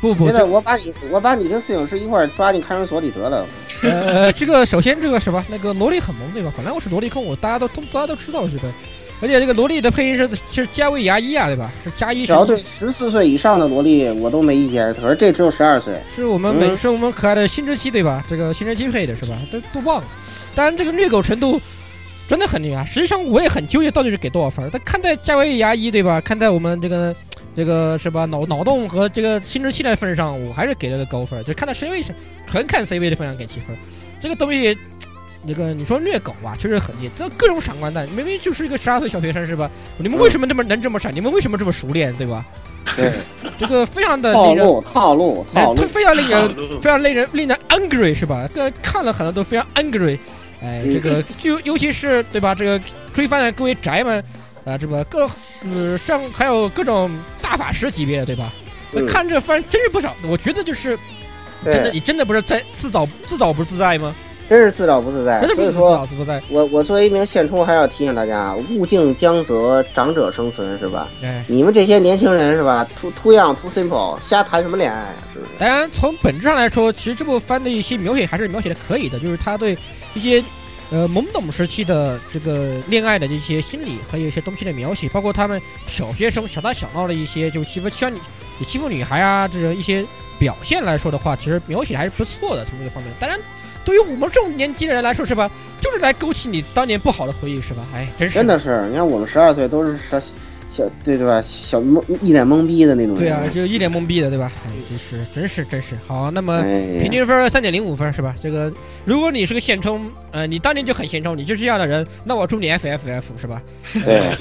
不不，现在我把你，我把你跟摄影师一块儿抓进看守所里得了。呃，这个首先这个什么，那个萝莉很萌对吧？本来我是萝莉控，我大家都都大家都知道是的。而且这个萝莉的配音是是加维牙医啊，对吧？是加一只要对十四岁以上的萝莉我都没意见，可是这只有十二岁。是我们美、嗯是我们可爱的新之期对吧？这个新之期配的是吧？都都忘了。当然这个虐狗程度真的很虐啊！实际上我也很纠结到底是给多少分儿。但看在加维牙医对吧？看在我们这个这个是吧脑脑洞和这个新之期的份上，我还是给了个高分。就看到 C 位上，纯看 C 位的份上给七分。这个东西。那个你说虐狗吧，确实很虐，这各种闪光弹，明明就是一个十二岁小学生是吧？你们为什么这么能这么闪？你们为什么这么熟练，对吧？对，这个非常的套路套路哎套路。非常令人非常令人令人 angry 是吧？这看了很多都非常 angry，哎，嗯这个就尤其是对吧？这个追番的各位宅们啊，这个各呃上还有各种大法师级别的对吧？嗯看这番真是不少，我觉得就是真的你真的不是在自找自找不自在吗？真是自找不自在。所以说找，自不在。我我作为一名现充，还要提醒大家，物竞江泽，长者生存，是吧？哎，你们这些年轻人是吧？too too young too simple，瞎谈什么恋爱啊？是不是？当然，从本质上来说，其实这部番的一些描写还是描写的可以的，就是他对一些呃懵懂时期的这个恋爱的这些心理和有一些东西的描写，包括他们小学生小打小闹的一些就欺负欺负女欺负女孩啊这种一些表现来说的话，其实描写还是不错的从这个方面。当然，对于我们这种年纪的人来说，是吧，就是来勾起你当年不好的回忆，是吧？哎，真是真的是，你看我们十二岁都是小小对对吧？小懵一脸懵逼的那种。对啊，就一脸懵逼的，对吧？哎，就是真是真是好。那么。哎平均分三点零五分是吧？这个，如果你是个现充，呃，你当年就很现充，你就是这样的人，那我祝你 FFF 是吧？对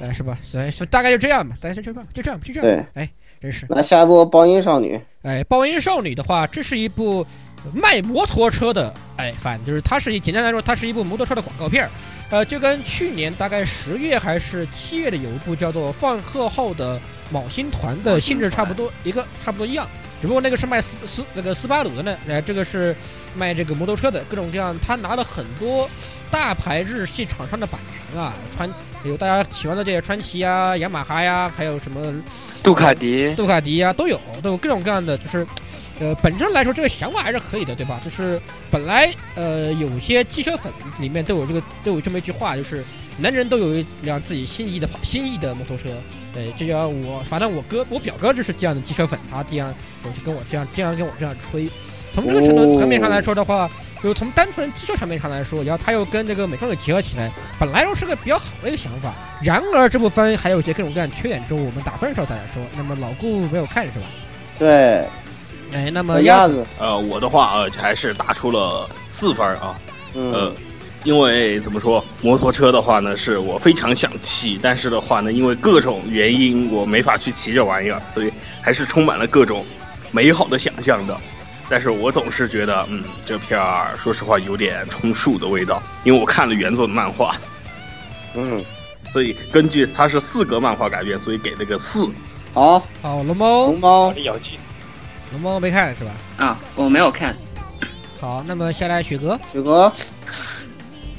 呃，是吧？所以说大概就这样吧，大概就这样，就这样，就这样。对，哎，真是，那下一部《爆音少女》，哎，爆音少女的话，这是一部卖摩托车的，哎，反正就是它是一简单来说，它是一部摩托车的广告片儿，呃，就跟去年大概十月还是七月的有一部叫做《放课后的卯星团》的性质差不多，一个差不多一样。只不过那个是卖斯斯那个斯巴鲁的呢，呃，这个是卖这个摩托车的，各种各样，他拿了很多大牌日系厂商的版权啊，川有大家喜欢的这些川崎啊、雅马哈呀，还有什么杜卡迪，杜卡迪呀、都有，都有各种各样的，就是，呃，本质上来说，这个想法还是可以的，对吧？就是本来呃，有些机车粉里面都有这个都有这么一句话，就是男人都有一辆自己心仪的跑心仪的摩托车。对，这样我反正我哥我表哥就是这样的机车粉，他这样我就跟我这样这样跟我这样吹。从这个程度哦层面上来说的话，就从单纯机车层面上来说，然后他又跟这个美少女结合起来，本来说是个比较好的一个想法。然而这部分还有一些各种各样的缺点，之后我们打分的时候再来说。那么老顾没有看是吧？对，哎，那么小鸭子，呃，我的话呃还是打出了四分儿啊，呃嗯，，因为怎么说，摩托车的话呢，是我非常想骑，但是的话呢，因为各种原因，我没法去骑这玩意儿，所以还是充满了各种美好的想象的。但是我总是觉得，嗯，这片儿说实话有点充数的味道，因为我看了原作的漫画，嗯，所以根据它是四格漫画改编，所以给了个四。好，好龙猫龙猫。龙猫没看是吧？啊，我没有看。好，那么下来雪哥，雪哥，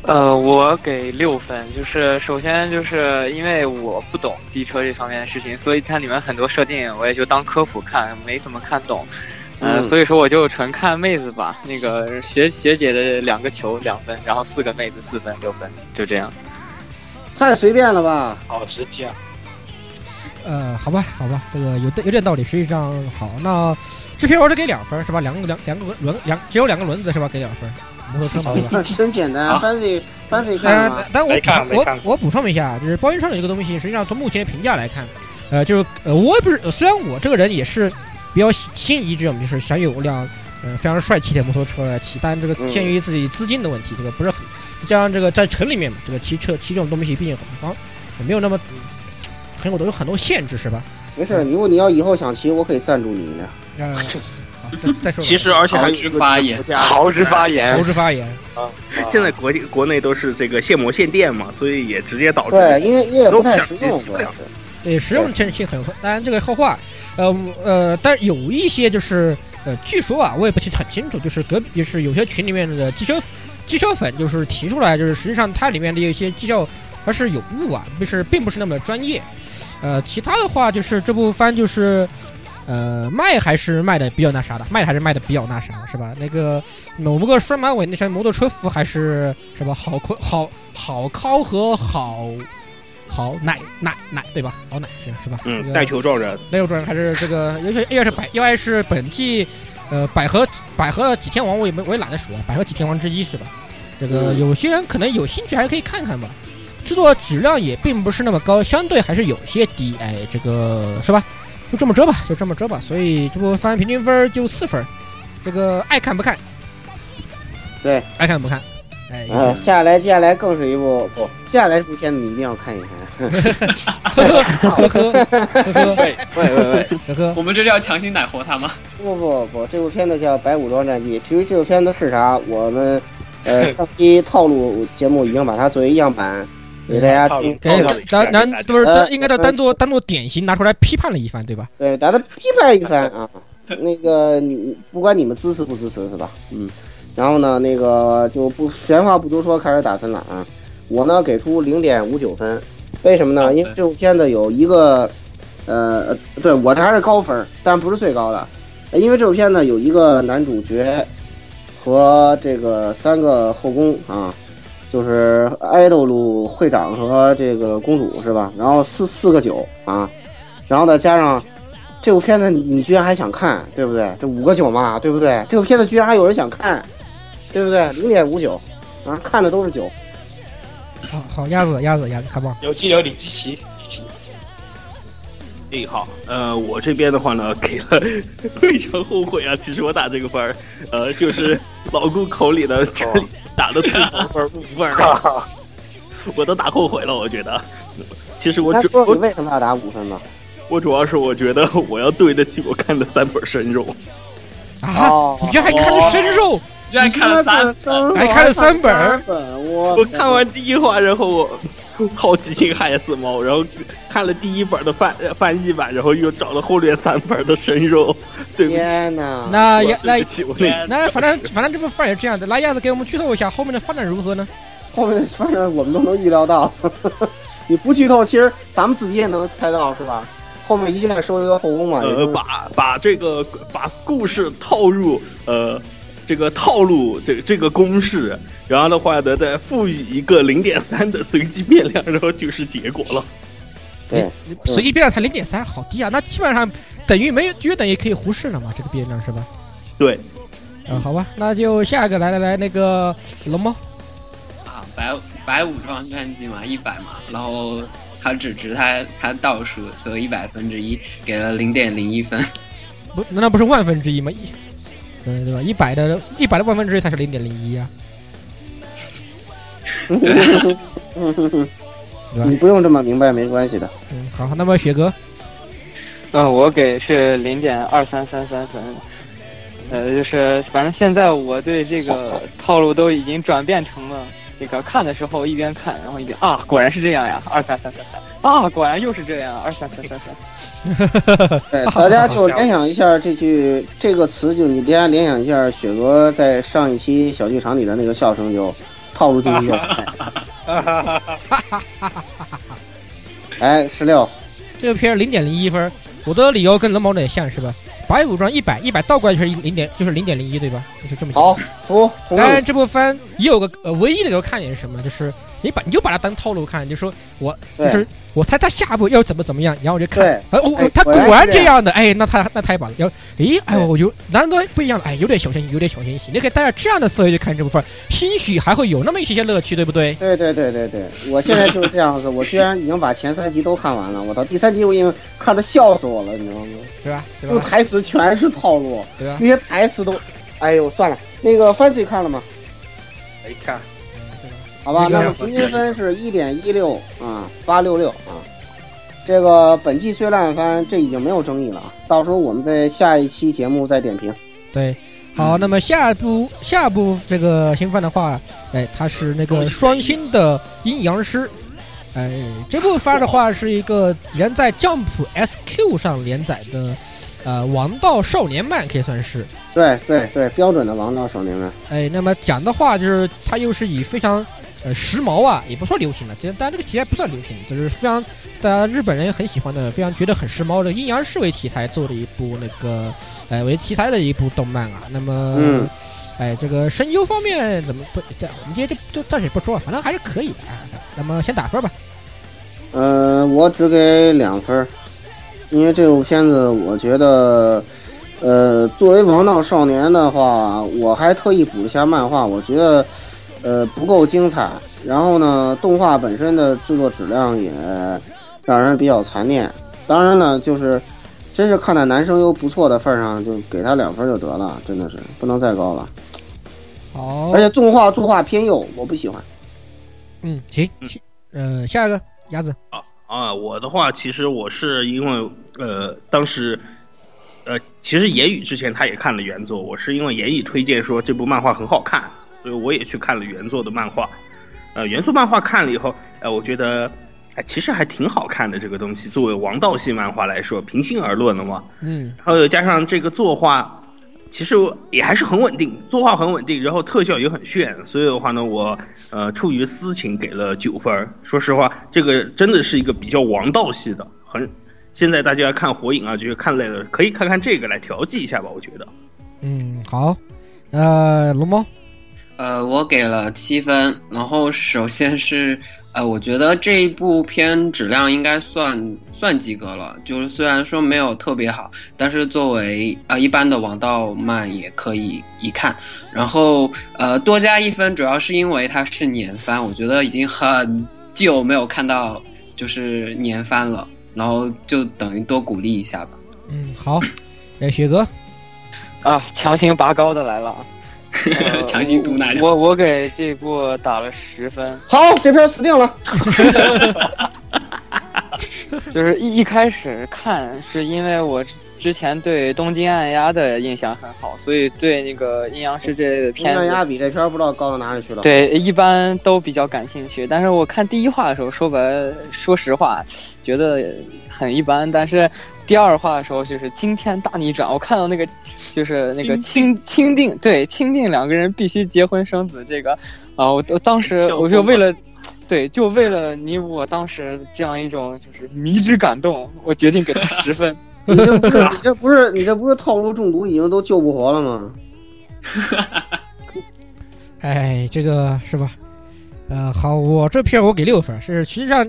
呃，我给六分，就是首先就是因为我不懂机车这方面的事情，所以它里面很多设定我也就当科普看，没怎么看懂。呃，嗯所以说我就纯看妹子吧。那个学学姐的两个球两分，然后四个妹子四分六分，就这样。太随便了吧？好直接啊！呃，好吧，好吧，这个有有点道理。实际上，好，那这片我是给两分是吧？两个两两个轮两只有两个轮子是吧？给两分，摩托车嘛对吧？真简单好，fancy fancy 当然看吗？，但我我我补充一下，就是包云少女这个东西，实际上从目前的评价来看，呃，就是呃，我也不是，呃虽然我这个人也是比较心仪这种，就是想有辆呃非常帅气的摩托车来骑，但这个嗯鉴于自己资金的问题，这个不是很，再加上这个在城里面嘛，这个骑车骑这种东西毕竟很方，也没有那么很有的有很多限制，是吧？没事，如果你要以后想骑，我可以赞助你一辆。再 再说，其实而且还有豪一个之发言豪之发言投，资发言，啊，现在国际国内都是这个限摩限电嘛，所以也直接导致对，因为因为不太实用。对，实用性很，当然这个后话，呃呃，但有一些就是呃，据说啊，我也不清很清楚，就是隔壁就是有些群里面的机车机车粉就是提出来，就是实际上它里面的一些绩效还是有误啊，就是并不是那么专业。呃，其他的话就是这部番就是。呃，卖还是卖的比较那啥的，卖还是卖的比较那啥的，是吧？那个某个双马尾那身摩托车服还是什么？好宽好好靠和好好奶奶奶对吧？好奶是是吧？这嗯，个带球撞人，带球撞人还是这个，尤其要是百，要是本季，呃，百合百合几天王，我也没我也懒得数了，百合几天王之一是吧？这个嗯有些人可能有兴趣，还可以看看吧。制作质量也并不是那么高，相对还是有些低，哎，这个是吧？就这么着吧，就这么着吧。所以这部番平均分就四分，这个爱看不看？对，爱看不看？哎，啊，接下来接下来更是一部不，接下来这部片子你一定要看一看。呵呵呵呵呵呵喂喂喂喂，呵呵，我们这是要强行奶活他吗？不不不，这部片子叫《白武装战记》。至于这部片子是啥，我们呃上期套路节目已经把它作为样板给大家听，给单单不是呃单应该叫单做单做典型拿出来批判了一番，对吧？对，把它批判一番啊。那个你不管你们支持不支持是吧？嗯，然后呢，那个就不闲话不多说，开始打分了啊。我呢给出零点五九分，为什么呢？因为这部片子有一个，呃，对我这还是高分，但不是最高的，因为这部片子有一个男主角和这个三个后宫啊，就是爱豆路会长和这个公主是吧？然后四四个九啊，然后再加上这部片子，你居然还想看，对不对？这五个九嘛，对不对？这部片子居然还有人想看，对不对？零点五九啊，看的都是九。好好，鸭子鸭子鸭子，看吧。有基友李基奇，李奇。哎，好，呃，我这边的话呢，给了 非常后悔啊。其实我打这个分儿，呃，就是老顾口里的这 里打的吐槽分儿五分儿，我都打后悔了。我觉得，其实我主他说你我为什么要打五分呢？我主要是我觉得我要对得起我看的三本生肉。啊，哦你居然还看了生肉？居然看了三分还看了三本我看完第一话，然后我 好奇心害死猫，然后看了第一本的翻翻译版，然后又找了后面三本的生肉。对不起，天哪！那鸭那那那反正反正这部番也是这样的。那鸭子给我们剧透一下后面的发展如何呢？后面的发展我们都能预料到，你不剧透，其实咱们自己也能猜到，是吧？后面一定要收一个后宫嘛，呃，就是把把这个把故事套入呃这个套路这这个公式，然后的话呢，再赋予一个零点三的随机变量，然后就是结果了。对，随机变量才零点三，好低啊！那基本上等于没有，约等于可以忽视了嘛？这个变量是吧？对，啊，好吧，那就下一个来来来，那个龙猫，啊，白白武装战绩嘛，一百嘛，然后他只值他他倒数得一百分之一，给了零点零一分。不，难道不是万分之一吗？一，嗯，对吧？一百的一百的万分之一才是零点零一啊，对吧你？不用这么明白，没关系的。嗯，好，那么雪哥，嗯，我给是零点二三三三分。呃，就是反正现在我对这个套路都已经转变成了这个看的时候一边看，然后一边啊，果然是这样呀，二三三三三啊，果然又是这样，二三三三三。对，大家就联想一下这句这个词，就你大家联想一下雪哥在上一期小剧场里的那个笑声，就套路进去了。哎，十六，这个片零点零一分，我的理由跟龙猫有点像是吧？白武装一百，一百倒过来就是零点，就是零点零一对吧？就这么讲。好，服，当然，这部番也有个呃唯一的一个看点是什么？就是你把你就把它当套路看，就说我就是我猜他下一步要怎么怎么样，然后我就看，哦哎，他果果然这样的，哎，那他那太棒了。然后，诶，哎，对我就难得不一样了，哎，有点小心，有点小心心。你可以带着这样的思维去看这部分，兴许还会有那么一些些乐趣，对不对？对对对对对，我现在就是这样子，我居然已经把前三集都看完了，我到，第三集我已经看的笑死我了，你知道吗？对吧？对那吧？台词全是套路，对吧那？些台词都，哎呦，算了，那个 Fancy 看了吗？没看，好吧，那么平均分是一点一六啊，八六六啊。这个本季最烂番，这已经没有争议了啊。到时候我们在下一期节目再点评。对，好，那么下一部下部这个新番的话，哎，它是那个双星的阴阳师，哎，这部番的话是一个连在 Jump SQ 上连载的，呃，王道少年漫可以算是，对对对，标准的王道少年漫。哎，那么讲的话就是它又是以非常呃时髦啊，也不说流行了，其实但这个题材不算流行，就是非常大家日本人很喜欢的，非常觉得很时髦的阴阳师为题材做的一部那个呃为题材的一部动漫啊。那么，嗯，哎，这个声优方面怎么不？这我们今天就就暂时不说了，反正还是可以的啊。那么先打分吧。呃，我只给两分，因为这部片子我觉得，呃，作为王道少年的话，我还特意补了一下漫画，我觉得，呃，不够精彩。然后呢，动画本身的制作质量也让人比较残念。当然呢，就是真是看在男生优不错的份儿上，就给他两分就得了，真的是不能再高了。哦而，且动画作画偏右，我不喜欢。嗯，行，行呃，下一个鸭子，啊啊，我的话，其实我是因为呃，当时呃，其实言语之前他也看了原作，我是因为言语推荐说这部漫画很好看，所以我也去看了原作的漫画。呃，原作漫画看了以后，呃，我觉得哎、其实还挺好看的这个东西。作为王道系漫画来说，平心而论的嘛，嗯，然后又加上这个作画，其实也还是很稳定，作画很稳定，然后特效也很炫，所以的话呢，我呃出于私情给了九分。说实话，这个真的是一个比较王道系的，很现在大家看火影啊，就是看累了，可以看看这个来调剂一下吧，我觉得。嗯，好，呃，龙猫，呃，我给了七分。然后首先是，呃，我觉得这一部片质量应该算算及格了。就是虽然说没有特别好，但是作为呃一般的王道漫也可以一看。然后呃多加一分，主要是因为它是年番，我觉得已经很久没有看到就是年番了，然后就等于多鼓励一下吧。嗯，好，哎，雪哥，啊，强行拔高的来了 强行毒奶我我给这部打了十分，好，这片死定了。就是一一开始看是因为我之前对东京暗压的印象很好，所以对那个阴阳师这类的片子压比这片不知道高到哪里去了。，对，一般都比较感兴趣。但是我看第一话的时候，说白，说实话，觉得很一般。但是第二话的时候，就是惊天大逆转。我看到那个，就是那个钦钦定，对钦定两个人必须结婚生子这个，啊，我我当时我就为了。对，就为了你我当时这样一种就是迷之感动，我决定给他 十分。你这不是你这不是你这不是套路中毒已经都救不活了吗？哎，这个是吧？呃，好，我这片我给六分，是实际上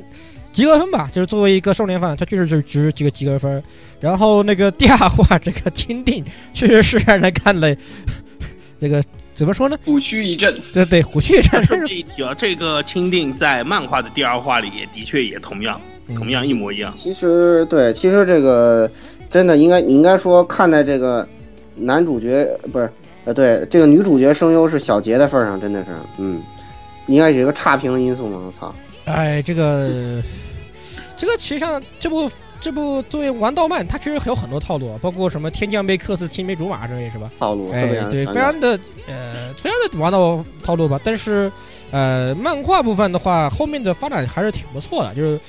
及格分吧，就是作为一个少年犯，他确实是值几个及格分。然后那个第二话这个钦定，确实是让人看了 这个怎么说呢？虎躯一震，对对，虎躯一震顺便一提啊，这个钦定在漫画的第二话里也的确也同样同样一模一样。其实对，其实这个真的应该你应该说看待这个男主角不是呃对这个女主角声优是小杰的份儿上，真的是嗯，应该有一个差评的因素嘛，我操！哎，这个这个实际上这部这部作为王道漫，它其实还有很多套路，包括什么天降杯克斯青梅竹马之类，是吧？套路特哎对，非常的呃，非常的王道套路吧。但是呃，漫画部分的话，后面的发展还是挺不错的，就是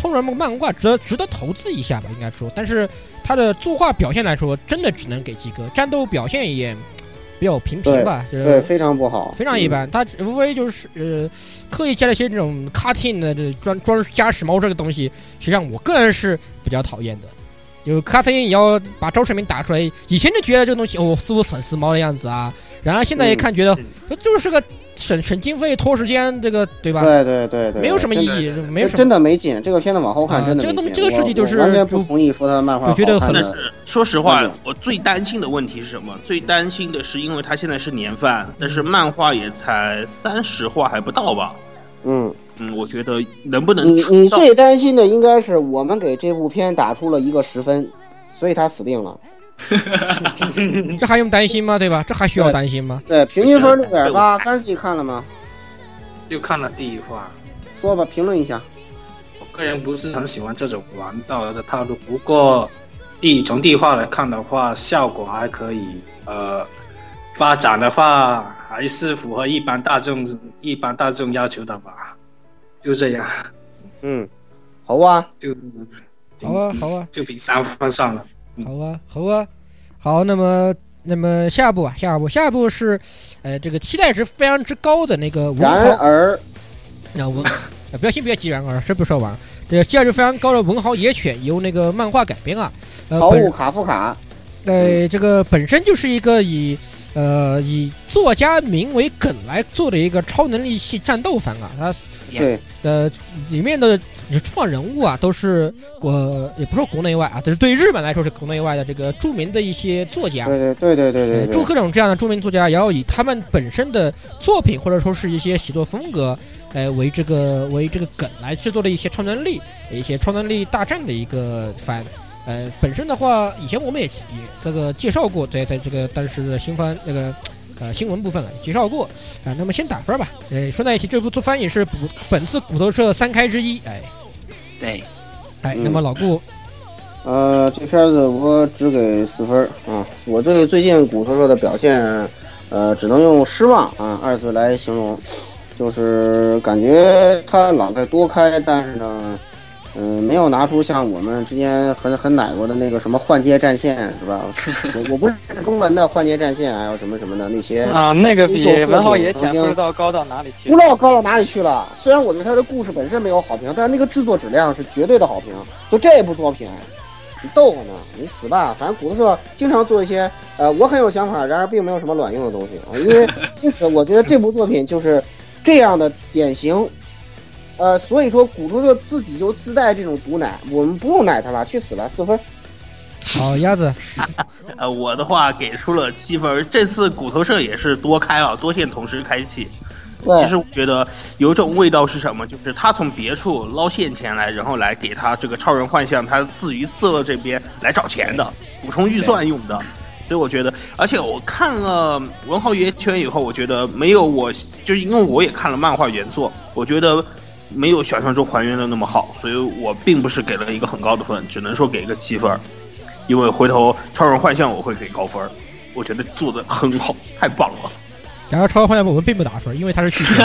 后面漫画值得值得投资一下吧，应该说。但是它的作画表现来说，真的只能给及格，战斗表现也比较平平吧，就是对，非常不好，非常一般。它无非就是呃，刻意加了一些这种 cutting 的这装装加时髦这个东西，实际上我个人是比较讨厌的。就 cutting 也要把招式名打出来，以前就觉得这个东西哦似乎很时髦的样子啊，然后现在一看觉得这就是个省省经费拖时间，这个对吧？对对对对，没有什么意义，没有什么。真的没劲。这个片子往后看啊真的没劲。这个东这个设计就是我完全不同意说他的漫画我觉得很好看的但是说实话嗯，我最担心的问题是什么？最担心的是，因为他现在是年番，但是漫画也才三十话还不到吧？嗯，嗯，我觉得能不能你你最担心的应该是我们给这部片打出了一个十分，所以他死定了。这还用担心吗？对吧？这还需要担心吗？对，平均分六点八，Fancy 看了吗？就看了第一话。说吧，评论一下。我个人不是很喜欢这种玩道的套路，不过第从第一话来看的话，效果还可以。呃，发展的话还是符合一般大众一般大众要求的吧。就这样，嗯，好啊，就好啊，好啊，就评三分上了。好啊，好啊，好。那么，那么下一步啊，下一步，下一步是，呃，这个期待值非常之高的那个文豪，然而，那文，呃不要先不要急然而，这不说完。这个期待值非常高的文豪野犬由那个漫画改编啊，呃，本好物卡夫卡，呃，这个本身就是一个以呃以作家名为梗来做的一个超能力系战斗番啊，它对，的里面的创人物啊，都是国也不说国内外啊，但是对于日本来说是国内外的这个著名的一些作家。对对对对对对对，呃诸各种这样的著名作家，也要以他们本身的作品或者说是一些写作风格，呃，为这个为这个梗来制作的一些超能力、一些超能力大战的一个番。呃，本身的话，以前我们也也这个介绍过，在在这个当时的新番那个呃新闻部分啊也介绍过啊、那么先打分吧，呃，说在一起，这部作番也是骨本次骨头社三开之一，哎对，哎，嗯那么老顾呃，这片子我只给四分儿啊。我对最近骨头社的表现，呃，只能用失望啊二字来形容，就是感觉他老在多开，但是呢，嗯，没有拿出像我们之前很很奶过的那个什么换街战线是吧？我我不是中文的换街战线，还有什么什么的那些，啊，那个比文浩品曾经爷前不知道高到哪里去不。知道高到哪里去了。虽然我对他的故事本身没有好评，但是那个制作质量是绝对的好评。就这部作品，你逗我呢？你死吧！反正骨头社经常做一些呃，我很有想法，然而并没有什么卵用的东西啊。因为因此，我觉得这部作品就是这样的典型。呃，所以说骨头社自己就自带这种毒奶，我们不用奶他了，去死吧，四分。好，鸭子，呃，我的话给出了七分。这次骨头社也是多开啊，多线同时开启。对其实我觉得有一种味道是什么？就是他从别处捞现钱来，然后来给他这个超人幻象，他自娱自乐这边来找钱的，补充预算用的。所以我觉得，而且我看了文豪野圈以后，我觉得没有我，就是因为我也看了漫画原作，我觉得没有想象中还原的那么好，所以我并不是给了一个很高的分，只能说给一个七分。因为回头超人幻象我会给高分，我觉得做的很好，太棒了。然后超人幻象我们并不打分，因为它是续集。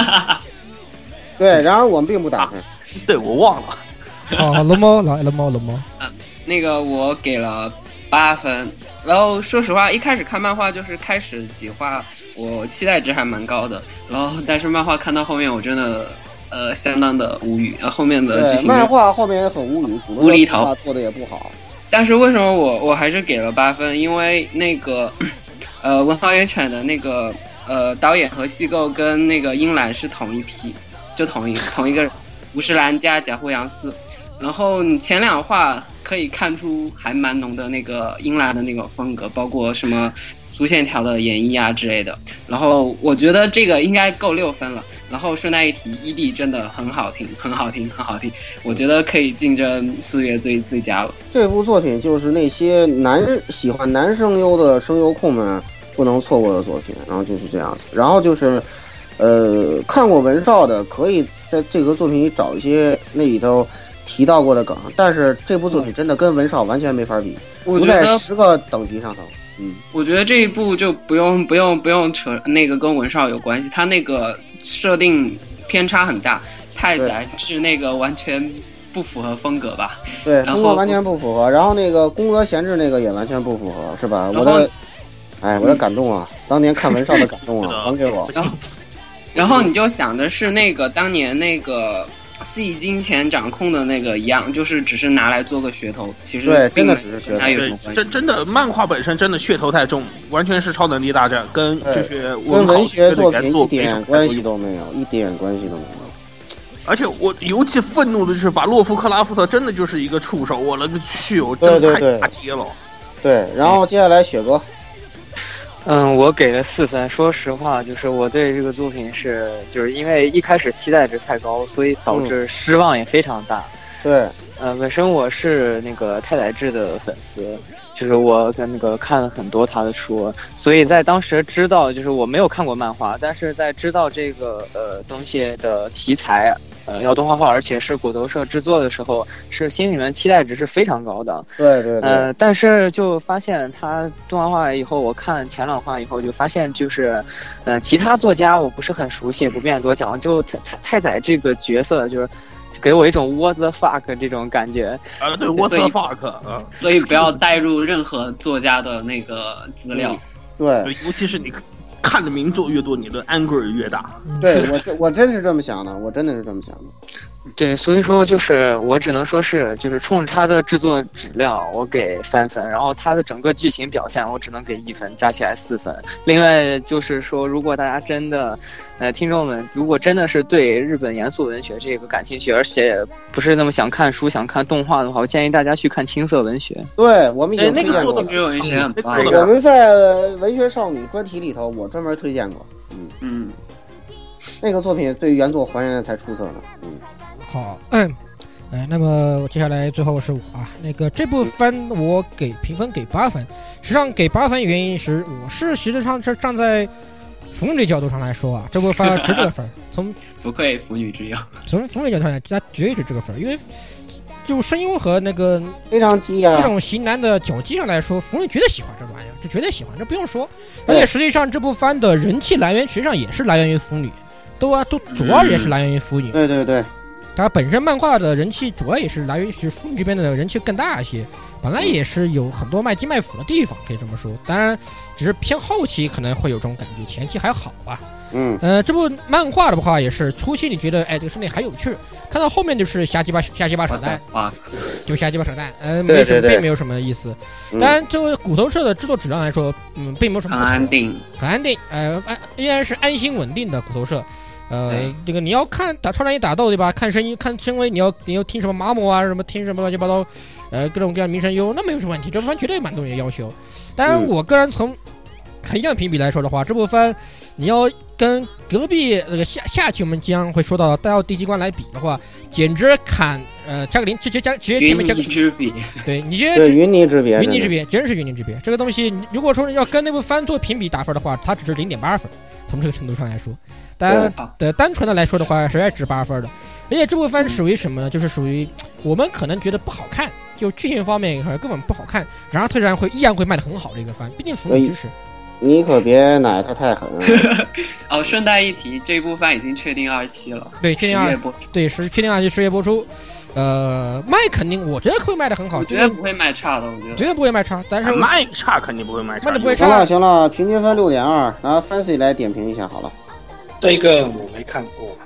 对，然而我们并不打分。对我忘了，好，龙猫来，龙猫，龙猫，那个我给了八分。然后说实话，一开始看漫画就是开始几话，我期待值还蛮高的。然后但是漫画看到后面，我真的呃相当的无语。呃后面的剧，情漫画后面也很无语，无厘头画做的也不好。但是为什么我我还是给了八分？因为那个呃《文豪野犬》的那个呃导演和细构跟那个英兰是同一批，就同一 同一个人，吴世兰加贾户洋司。然后你前两话可以看出还蛮浓的那个英兰的那个风格，包括什么粗线条的演绎啊之类的。然后我觉得这个应该够六分了。然后顺带一提，ED 真的很好听，很好听，很好听。我觉得可以竞争四月最最佳了。这部作品就是那些男喜欢男声优的声优控们不能错过的作品，然后就是这样子。然后就是，呃，看过文少的可以在这个作品里找一些那里头提到过的梗，但是这部作品真的跟文少完全没法比，不在十个等级上头。嗯，我觉得这一部就不用不用不用扯那个跟文少有关系，他那个设定偏差很大，太宰治那个完全不符合风格吧。对，然后风格完全不符合。然后那个宫泽贤治那个也完全不符合，是吧？我的，哎，我的感动啊！当年看文少的感动啊，还给我。然后你就想的是那个当年那个 C 金钱掌控的那个一样，就是只是拿来做个噱头，其实对真的只是噱头有什对么，关系。真真的漫画本身真的噱头太重，完全是超能力大战，跟就是跟文文学作原品一点关系都没有，一点关系都没有。而且我尤其愤怒的就是把洛夫克拉夫特真的就是一个触手，我了个去，我真的太打击了。对，然后接下来雪哥，嗯，我给了四分。说实话，就是我对这个作品是，就是因为一开始期待值太高，所以导致失望也非常大。对，呃，本身我是那个太宰治的粉丝，就是我跟那个看了很多他的书，所以在当时知道，就是我没有看过漫画，但是在知道这个呃东西的题材，呃要动画化，而且是骨头社制作的时候，是心里面期待值是非常高的。对对对，呃，但是就发现他动画化以后，我看前两话以后就发现就是，呃，其他作家我不是很熟悉，不便多讲。就太太太宰这个角色，就是给我一种 what the fuck 这种感觉。啊，对，What the fuck 啊！所以不要带入任何作家的那个资料。对对，尤其是你看的名作越多，你的 anger 越大。对，我我真是这么想的，我真的是这么想的。对，所以说就是我只能说是，就是冲着它的制作质量，我给三分，然后它的整个剧情表现，我只能给一分，加起来四分。另外就是说，如果大家真的，呃，听众们如果真的是对日本严肃文学这个感兴趣，而且不是那么想看书、想看动画的话，我建议大家去看青色文学。对我们已哎，经那个推荐过了。作品文学很棒那。个我们在文学少女专题里头，我专门推荐过。嗯，嗯，那个作品对原作还原的才出色呢。嗯，好，嗯，哎，那么接下来最后是我啊，那个这部番我给评分给八分，实际上给八分原因是我是实际上是站在腐女角度上来说啊，这部番值这个分儿，从不愧腐女之友。从腐女角度上来，它绝对是这个分儿，因为就声优和那个非常激啊、这种型男的脚技上来说，腐女绝对喜欢这玩意儿，这绝对喜欢，这不用说。而且实际上这部番的人气来源实际上也是来源于腐女，都啊都主要也是来源于腐女。对对对，它本身漫画的人气主要也是来源于是妇女这边的人气更大一些，本来也是有很多卖金卖腐的地方，可以这么说。当然，只是偏后期可能会有这种感觉，前期还好吧。嗯，呃，这部漫画的话也是初期你觉得哎这个设定还有趣，看到后面就是瞎鸡巴瞎鸡巴扯淡，啊，就瞎鸡巴扯淡，呃，对没什么并没有什么意思。嗯当然，作为骨头社的制作质量来说，嗯，并没有什么很安定。很安定，呃，安依然是安心稳定的骨头社。呃，这个你要看打超战一打斗对吧？看声音看声威，你要你要听什么马姆啊，什么听什么乱七八糟，呃，各种各样名声优，那没有什么问题，这部番绝对满足你的要求。当然，嗯我个人从横向评比来说的话，这部番你要跟隔壁那个下下期我们将会说到的《大奥地机关》来比的话，简直砍呃加个零，直接加直接前云面加个泥之比，对，你直接对，云泥之别，云泥之别，真是云泥之别。这个东西，如果说要跟那部番做评比打分的话，它只是零点八分，从这个程度上来说。但对的单纯的来说的话，实在值八分的。而且这部番属于什么呢？就是属于我们可能觉得不好看，就剧情方面可能根本不好看，然后它然会依然会卖的很好的一个番，毕竟腐女知识。你可别奶他太狠啊。哦，顺带一提，这部番已经确定二期了，对，确定二十月播，对是确定二期十月播出，呃，卖肯定我觉得会卖的很好，绝对我觉得不会卖差的，我觉得。绝对不会卖差，但是卖差肯定不会卖差，卖得不会差行了行了，平均分六点二，然后 Fancy 来点评一下好了。这个我没看过，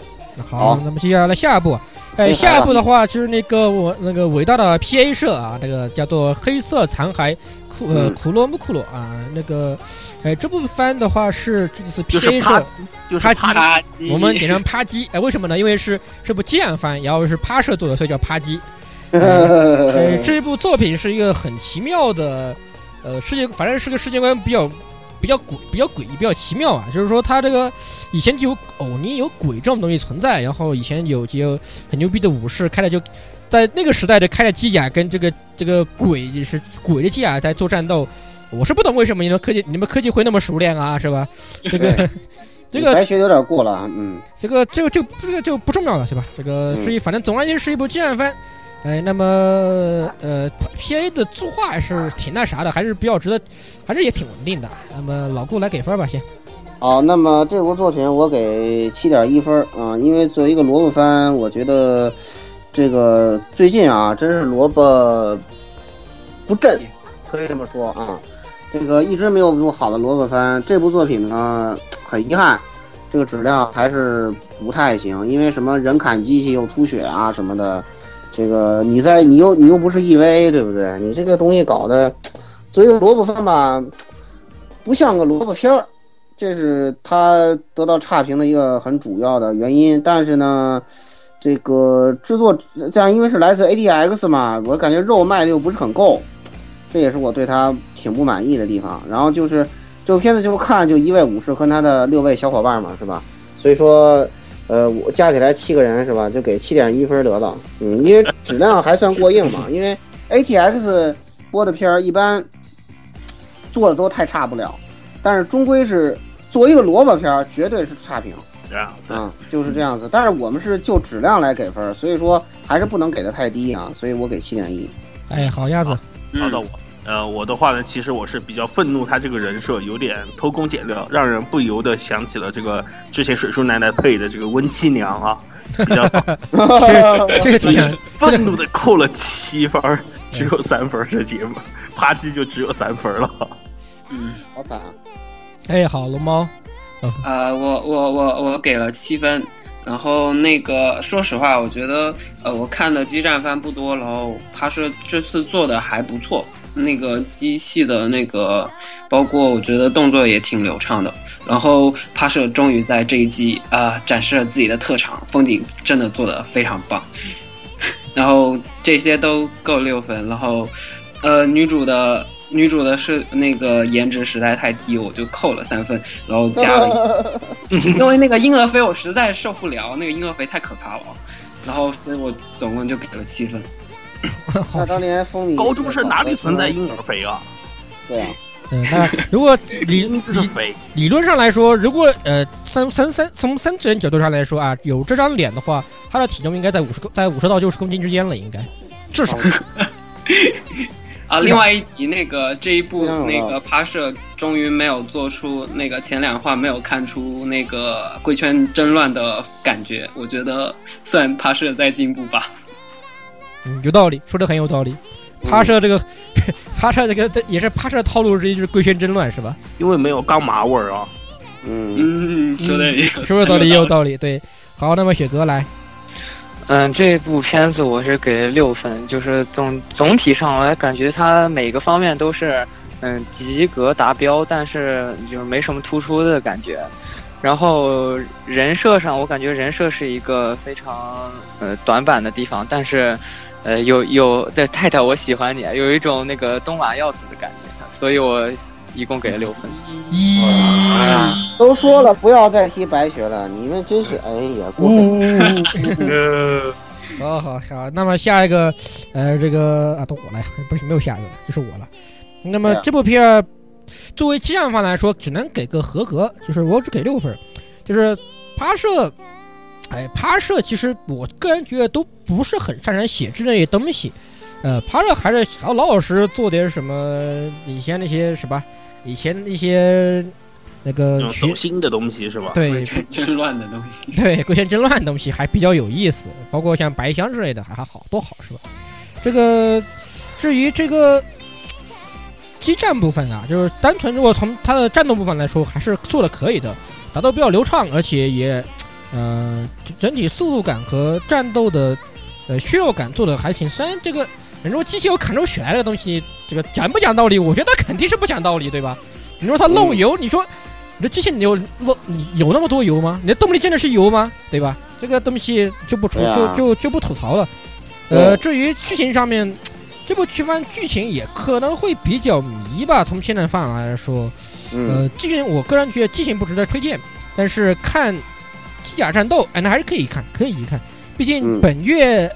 好，那么接下来下一步，哎，下一吧步的话就是那个我那个伟大的 PA 社啊，那个叫做黑色残骸库呃嗯。库洛木库洛啊，那个哎这部番的话是这次就是 PA 社，就是啪叽我们简称啪叽，哎为什么呢？因为是这部接案番，然后是趴社做的，所以叫啪叽。呃，这部作品是一个很奇妙的，呃，世界，反正是个世界观比较比较诡比较诡异，比较奇妙啊。就是说，它这个以前就有偶尼有鬼这种东西存在，然后以前有就有很牛逼的武士开了就。在那个时代的开着机甲跟这个这个鬼就是鬼的机甲在做战斗，我是不懂为什么你们科技你们科技会那么熟练啊，是吧？这个这个白学有点过了，嗯，这个这个就这个就不重要了，是吧？这个嗯是一，反正总而言之是一部激战番。哎，那么呃，P A 的作画还是挺那啥的，还是比较值得，还是也挺稳定的。那么老顾来给分吧，先。好，那么这部作品我给七点一分啊，因为作为一个萝卜番，我觉得这个最近啊，真是萝卜不振，可以这么说啊。这个一直没有部好的萝卜番，这部作品呢，很遗憾，这个质量还是不太行，因为什么人砍机器又出血啊什么的，这个你在你又你又不是 EVA 对不对？你这个东西搞的，作为一个萝卜番吧，不像个萝卜片儿。这是它得到差评的一个很主要的原因。但是呢，这个制作这样，因为是来自 ADX 嘛，我感觉肉卖的又不是很够，这也是我对它挺不满意的地方。然后就是这部片子就看就一位武士和他的六位小伙伴嘛，是吧？所以说，呃，我加起来七个人是吧？就给七点一分得了。嗯，因为质量还算过硬嘛，因为 ATX 播的片儿一般做的都太差不了，但是终归是。作为一个萝卜片儿，绝对是差评啊，啊，就是这样子。但是我们是就质量来给分，所以说还是不能给的太低啊，所以我给七点一。哎，好鸭子，好到我。呃，我的话呢，其实我是比较愤怒，他这个人设有点偷工减料，让人不由得想起了这个之前水叔奶奶配的这个温七娘啊，比较早。这个挺愤怒的扣了七分，只有三分这节目，啪叽就只有三分了。嗯，好惨啊。哎，好，龙猫。啊、呃，我我我我给了七分。然后那个，说实话，我觉得，呃，我看的激战番不多，然后他是这次做的还不错，那个机器的那个，包括我觉得动作也挺流畅的。然后帕舍终于在这一季啊、呃、展示了自己的特长，风景真的做得非常棒。然后这些都够六分，然后，呃，女主的。女主的是那个颜值实在太低，我就扣了三分，然后加了一，因为那个婴儿肥我实在受不了，那个婴儿肥太可怕了，然后所以我总共就给了七分。那当年风靡高中生哪里存在婴儿肥啊？对啊，嗯，那如果 理理理论上来说，如果呃三三三从三次元角度上来说啊，有这张脸的话，他的体重应该在五十在五十到六十公斤之间了，应该至少。啊，另外一集那个这一部那个拍摄终于没有做出那个前两话没有看出那个贵圈争乱的感觉，我觉得算拍摄在进步吧。嗯，有道理，说的很有道理。趴摄这个，趴摄这个也是趴摄套路之一，就是贵圈真乱是吧？因为没有钢麻味儿啊。嗯，嗯，说的也有说的道理 也有道理。对，好，那么雪哥来，嗯，这部片子我是给六分，就是总总体上来感觉它每个方面都是嗯及格达标，但是就是没什么突出的感觉。然后人设上，我感觉人设是一个非常呃短板的地方，但是呃有有对太太我喜欢你，有一种那个东马耀子的感觉，所以我一共给了六分。一，都说了不要再提白雪了，你们真是哎呀过分。呃，好好好，那么下一个，呃，这个啊，都我了呀，不是没有下一个了，就是我了。那么这部片儿作为激战方来说，只能给个合格，就是我只给六分，就是拍摄，哎，趴摄其实我个人觉得都不是很擅长写制那些东西，呃，趴摄还是老老老实做点什么以前那些什么，以前那些那个那种学走心的东西是吧？对贵圈争乱的东西。对，贵圈争乱的东西还比较有意思，包括像白箱之类的，还还好多好是吧？这个至于这个激战部分啊，就是单纯如果从它的战斗部分来说，还是做的可以的，打斗比较流畅，而且也呃整体速度感和战斗的呃血肉感做的还行。虽然这个你说机器有砍出血来这个东西，这个讲不讲道理？我觉得肯定是不讲道理，对吧？你说它漏油，你说你这机器你有漏你有那么多油吗？你的动力真的是油吗？对吧？这个东西就不吐对啊就就就不吐槽了。呃，至于剧情上面，这部剧番剧情也可能会比较迷吧。从现在范围来说，嗯，呃，剧情我个人觉得剧情不值得推荐，但是看机甲战斗，哎，那还是可以看，可以一看。毕竟嗯。本月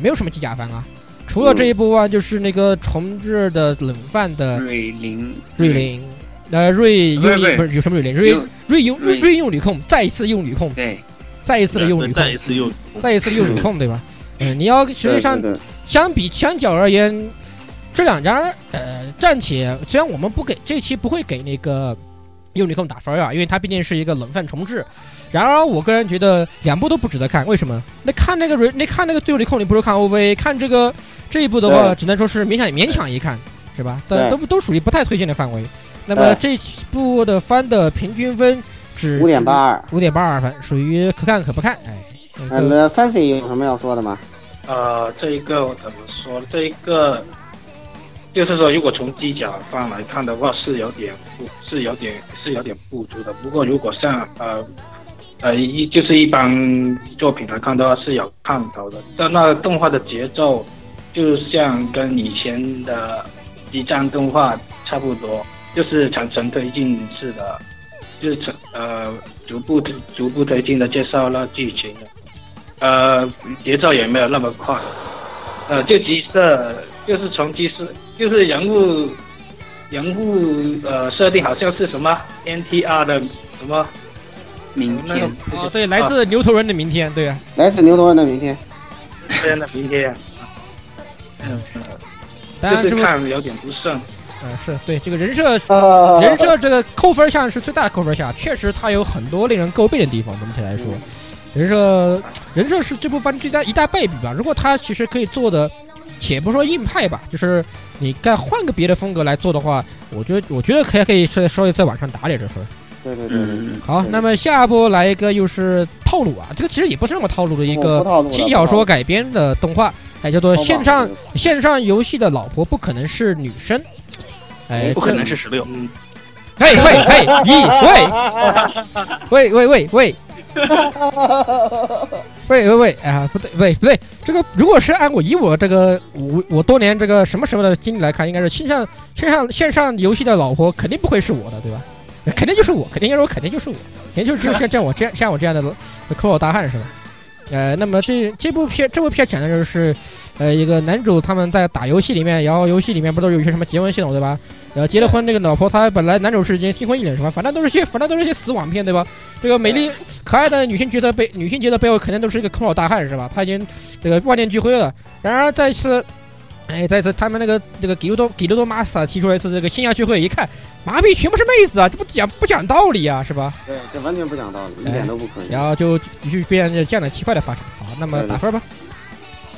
没有什么机甲番啊，除了这一部啊，就是那个重置的冷饭的瑞林，瑞林，呃，瑞用力不是有什么瑞林，瑞用瑞用瑞。瑞瑞用女控，再一次用女控，对，再一次的用女控再，一次用再一次的用女控，对吧？嗯，你要实际上相比相较而言，这两家呃暂且虽然我们不给这期不会给那个用女控打分啊，因为它毕竟是一个冷饭重置。然而，我个人觉得两部都不值得看，为什么？那看那个瑞，那看那个队伍的控，你不如看 OV，看这个这一部的话，只能说是勉强勉强一看，是吧？但对都都属于不太推荐的范围。那么这部的番的平均分只五点八，二。五点八二分，属于可看可不看。哎，那 Fancy 有什么要说的吗？呃，这一个我怎么说呢？这一个就是说，如果从机甲方来看的话，是有点不，是有点是有点不足的。不过如果像呃呃一就是一般作品来看的话，是有看头的。但那动画的节奏，就像跟以前的激战动画差不多，就是层层推进式的，就是呃逐步逐步推进的介绍了剧情的。呃，节奏也没有那么快，呃，就机设就是从机设就是人物人物呃设定好像是什么 NTR 的什么明天哦，对，来自牛头人的明天，对啊，来自牛头人的明天。这样的明天，嗯，当然这看有点不顺。嗯是对这个人设啊人设这个扣分项是最大的扣分项，确实它有很多令人诟病的地方。总体来说，人设人设是这部番最大一大败笔吧。如果他其实可以做的，且不说硬派吧，就是你该换个别的风格来做的话，我觉得我觉得可以可以稍稍微再往上打点这分。对对对,对、对，好，那么下一来一个又是套路啊，这个其实也不是那么套路的一个轻小说改编的动画，哎，叫做线上线上游戏的老婆不可能是女生，哎，不可能是十六，嗯，嘿嘿嘿，咦 喂，喂喂喂喂，喂喂 喂，喂啊，不对，喂不对，这个如果是按我以我这个我我多年这个什么什么的经历来看，应该是线上线上线上游戏的老婆肯定不会是我的，对吧？肯定就是我，肯定应该说肯定就是我，肯定就是就是像 像我这样像我这样的抠脚大汉是吧？呃，那么这这部片这部片讲的就是，呃，一个男主他们在打游戏里面，然后游戏里面不都有一些什么结婚系统对吧？然后结了婚，这个老婆她本来男主是已经新婚艺人是吧？反正都是些反正都是些死网片对吧？这个美丽可爱的女性角色背女性角色背后肯定都是一个抠脚大汉是吧？他已经这个万念俱灰了。然而再次哎，在这他们那个这个给多多给多多马斯啊提出来一次这个线下聚会，一看，麻痹全部是妹子啊，这不讲不讲道理啊，是吧？对，这完全不讲道理，一点都不可以。然后就就变成这样的奇怪的发展。好，那么打分吧。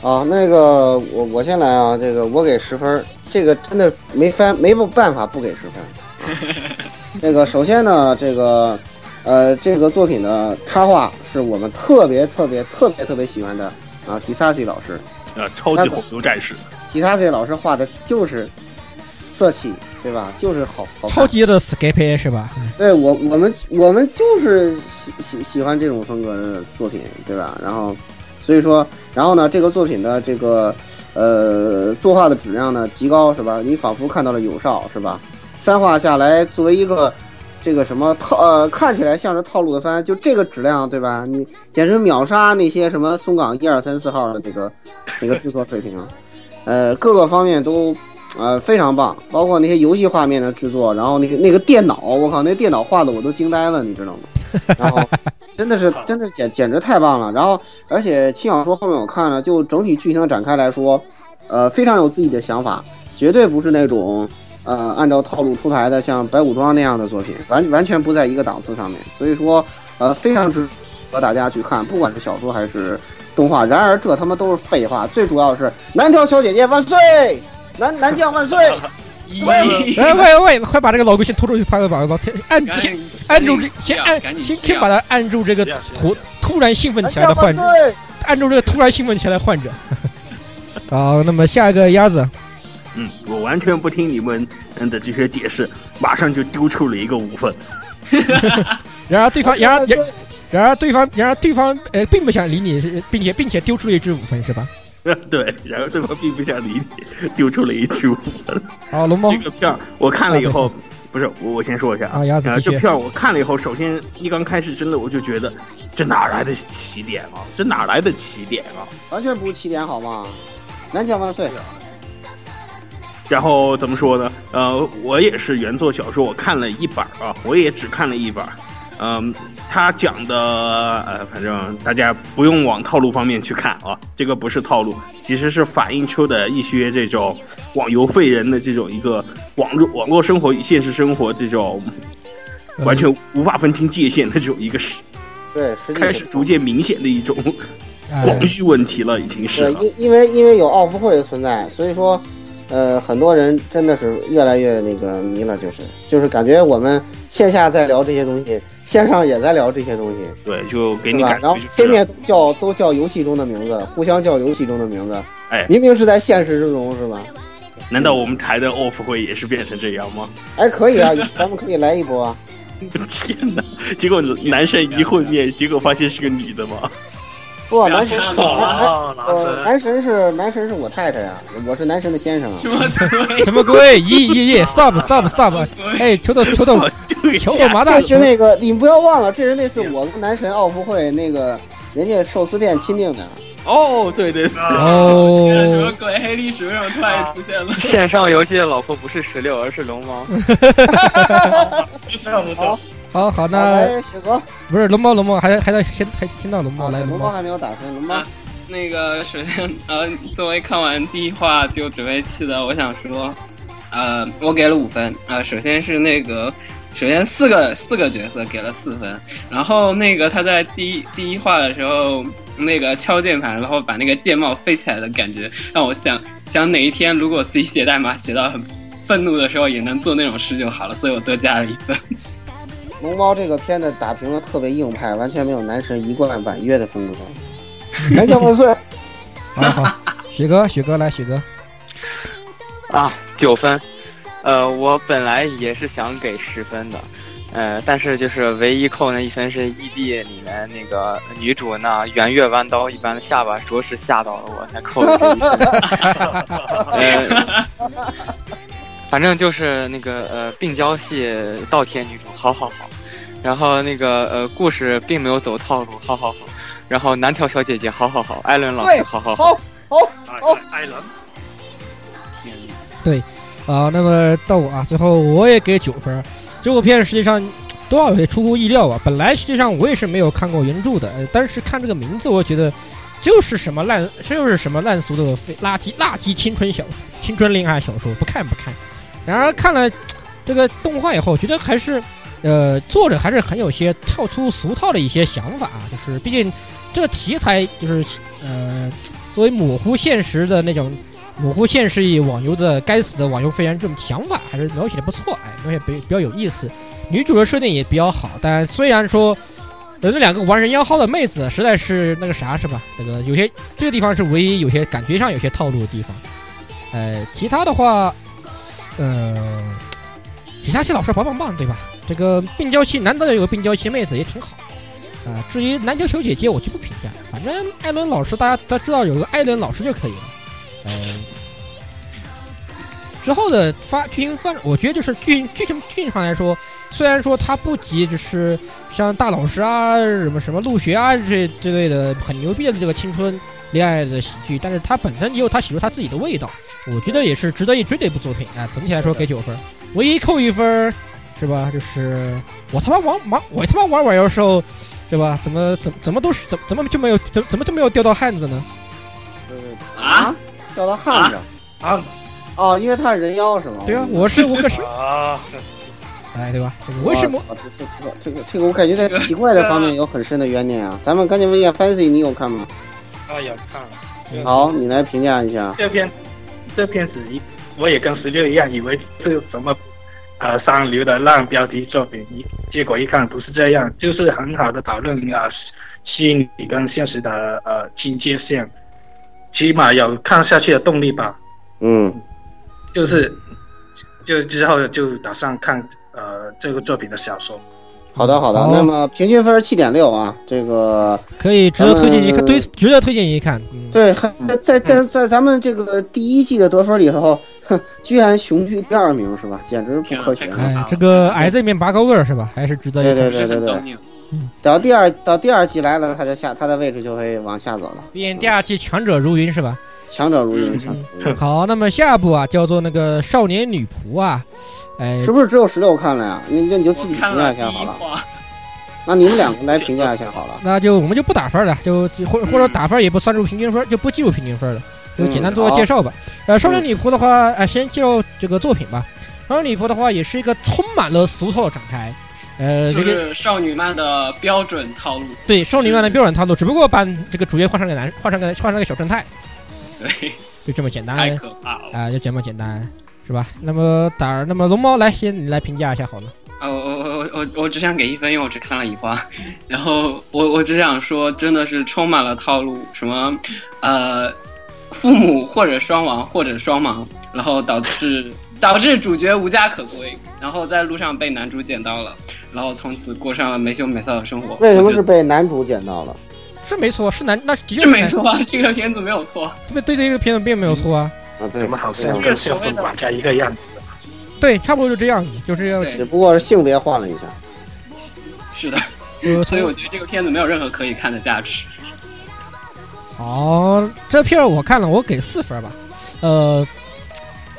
啊，那个我我先来啊，这个我给十分儿，这个真的没翻没有办法不给十分。啊、那个首先呢，这个呃这个作品的插画是我们特别特别特别特别喜欢的啊，提萨西老师，啊，超级火球战士，提萨西老师画的就是色气，对吧？就是好好超级的 Skype 是吧？对我我们我们就是喜喜喜欢这种风格的作品，对吧？然后所以说，然后呢，这个作品的这个呃作画的质量呢极高，是吧？你仿佛看到了有少，是吧？三画下来，作为一个这个什么套呃看起来像是套路的番，就这个质量，对吧？你简直秒杀那些什么松岗一二三四号的那个那个制作水平，呃，各个方面都。呃，非常棒，包括那些游戏画面的制作，然后那个那个电脑，我靠，那电脑画的我都惊呆了，你知道吗？然后真的是真的是简简直太棒了。然后而且轻小说后面我看了，就整体剧情的展开来说，呃，非常有自己的想法，绝对不是那种呃按照套路出牌的像白虎庄那样的作品，完完全不在一个档次上面。所以说，呃，非常值得大家去看，不管是小说还是动画。然而这他妈都是废话，最主要是南条小姐姐万岁！南南将万岁！喂喂喂，快把这个老龟先拖出去，拍个把老天按先按住这先按先先把他按住这个突突然兴奋起来的患者，岁！按住这个突然兴奋起来的患者。好，那么下一个鸭子，嗯，我完全不听你们嗯的这些解释，马上就丢出了一个五分。然而对方，然而然而对方，然而对方呃并不想理你，并且并且丢出了一支五分是吧？对，然后对方并不想理你，丢出了一支五分。好，龙猫这个片儿我看了以后，不是我我先说一下啊鸭子这片儿我看了以后，首先一刚开始真的我就觉得，这哪来的起点啊？这哪来的起点啊？完全不是起点好吗？南墙万岁！然后怎么说呢？呃，我也是原作小说，我看了一本啊，我也只看了一本儿。嗯，他讲的呃，反正大家不用往套路方面去看。啊，这个不是套路，其实是反映出的一些这种网游废人的这种一个网络网络生活与现实生活这种完全无法分清界限的这种一个事对，开始逐渐明显的一种哎。广域问题了，已经是对，因因为因为有奥服会的存在，所以说，呃，很多人真的是越来越那个迷了，就是就是感觉我们线下在聊这些东西，线上也在聊这些东西，对，就给？你感然后觉就是，天面叫都叫游戏中的名字，互相叫游戏中的名字，哎，明明是在现实之中，是吧？难道我们台的 off 会也是变成这样吗？哎，可以啊，咱们可以来一波啊！天哪！结果男生一会面，结果发现是个女的吗？不，男神，呃，神，男神是男神是我太太呀，我是男神的先生啊。什么鬼？什么鬼？咦咦咦！Stop stop stop！哎，球豆球豆就球豆麻大这是那个，你不要忘了，这是那次我跟男神奥服会那个人家寿司店钦定的。哦，对对对，什么哦，鬼？黑历史为什么突然出现了？线上游戏的老婆不是石榴，而是龙猫。那不错，好好，好，那来雪哥，不是龙猫龙猫，还还得先还先到龙猫来龙猫。龙猫还没有打分，龙猫啊那个，首先，呃，作为看完第一话就准备弃的，我想说，呃，我给了五分。呃，首先是那个，首先四个四个角色给了四分，然后那个他在第一第一话的时候，那个敲键盘，然后把那个键帽飞起来的感觉，让我想想哪一天如果自己写代码写到很愤怒的时候，也能做那种事就好了，所以我多加了一分。龙猫这个片子打评的特别硬派，完全没有男神一贯婉约的风格。男将万岁！好好，雪哥雪哥来雪哥。啊，九分。呃，我本来也是想给十分的，呃，但是就是唯一扣那一分是异地里面那个女主那圆月弯刀一般的下巴，着实吓到了我，才扣了这一分。呃，反正就是那个呃病娇系倒贴女主，好好好。然后那个呃故事并没有走套路，好好好。然后南条小姐姐，好好好。艾伦老师，好好好好，好，哎艾伦，对啊，那么到我啊，最后我也给九分。这部片实际上多少有些出乎意料啊。本来实际上我也是没有看过原著的，呃但是看这个名字，我觉得就是什么烂，这又是什么烂俗的非垃圾垃圾青春小青春恋爱小说，不看不看。然而看了这个动画以后，觉得还是呃作者还是很有些跳出俗套的一些想法啊，就是毕竟这个题材就是呃作为模糊现实的那种模糊现实与网游的该死的网游废人这种想法，还是描写的不错，哎，描写比比较有意思。女主的设定也比较好，但虽然说。呃，那两个玩人妖号的妹子实在是那个啥，是吧？这个有些这个地方是唯一有些感觉上有些套路的地方。呃，其他的话，嗯，皮萨西老师棒棒棒，对吧？这个病娇妻难得有个病娇妻妹子也挺好。啊、至于篮球小姐姐，我就不评价了。反正艾伦老师，大家都知道有个艾伦老师就可以了。嗯、之后的发剧情发，我觉得就是剧剧情剧情上来说，虽然说它不及就是像大老师啊、什么什么陆学啊这之类的很牛逼的这个青春恋爱的喜剧，但是它本身也有它喜出它自己的味道，我觉得也是值得一追的一部作品啊。总体来说给九分，唯一扣一分是吧？就是我他妈玩玩我他妈玩玩游的时候，对吧？怎么怎怎么都是怎怎么就没有怎怎么就没有钓到汉子呢？啊，掉到汉子啊哦，因为他是人妖是吗？对啊，我是我可是啊，哎对吧？这个为什么？这这这个这个我感觉在奇怪的方面有很深的冤念啊！咱们赶紧问一下 Fancy，你有看吗？啊有看了好，你来评价一下。这片这片子一，我也跟十六一样，以为是什么呃三流的烂标题作品，一结果一看不是这样，就是很好的讨论啊心理跟现实的呃境界线，起码有看下去的动力吧。嗯，就是就之后就打算看呃这个作品的小说。好的好的好，那么平均分七点六啊，这个可以值得推荐一看，咱们对，值得推荐一看。嗯，对，还在在在咱们这个第一季的得分里头，哼，居然雄居第二名是吧？简直不科学天。啊哎，这个矮子里面拔高个是吧？还是值得一看。对对对对对，是很逗你到第二到第二季来了，他就下他的位置就会往下走了。毕竟第二季强者如云是吧？强者如云，强者如云。好，那么下一部啊，叫做那个少年女仆啊，哎，是不是只有十六看了呀？那那你就自己评价看了第一一下好了。话，那你们两个来评价一下好了。那就我们就不打分了，就就或者或者打分也不算入平均分，就不计入平均分了，就简单做个介绍吧。呃，少年女仆的话，呃，先介绍这个作品吧。少年女仆的话，也是一个充满了俗套的展开。呃，就这个是少女漫的标准套路。对少女漫的标准套路，只不过把这个主角换成个男，换成个换成个小正太，对，就这么简单。太可怕了。啊，就这么简单，是吧？那么打，那么龙猫来先你来评价一下好了。啊，我我我我我只想给一分，因为我只看了一话。然后我我只想说，真的是充满了套路，什么呃，父母或者双亡或者双盲，然后导致 导致主角无家可归，然后在路上被男主捡到了，然后从此过上了没羞没臊的生活。为什么是被男主捡到了？是没错，是男，那的确没，错啊？这个片子没有错。对对这个片子并没有错啊。啊，对，怎么好像跟旋风管家一个样子？对，差不多就这样子，就是要对只不过是性别换了一下。是的，呃，所以我觉得这个片子没有任何可以看的价值。好，这片儿我看了，我给四分吧。呃，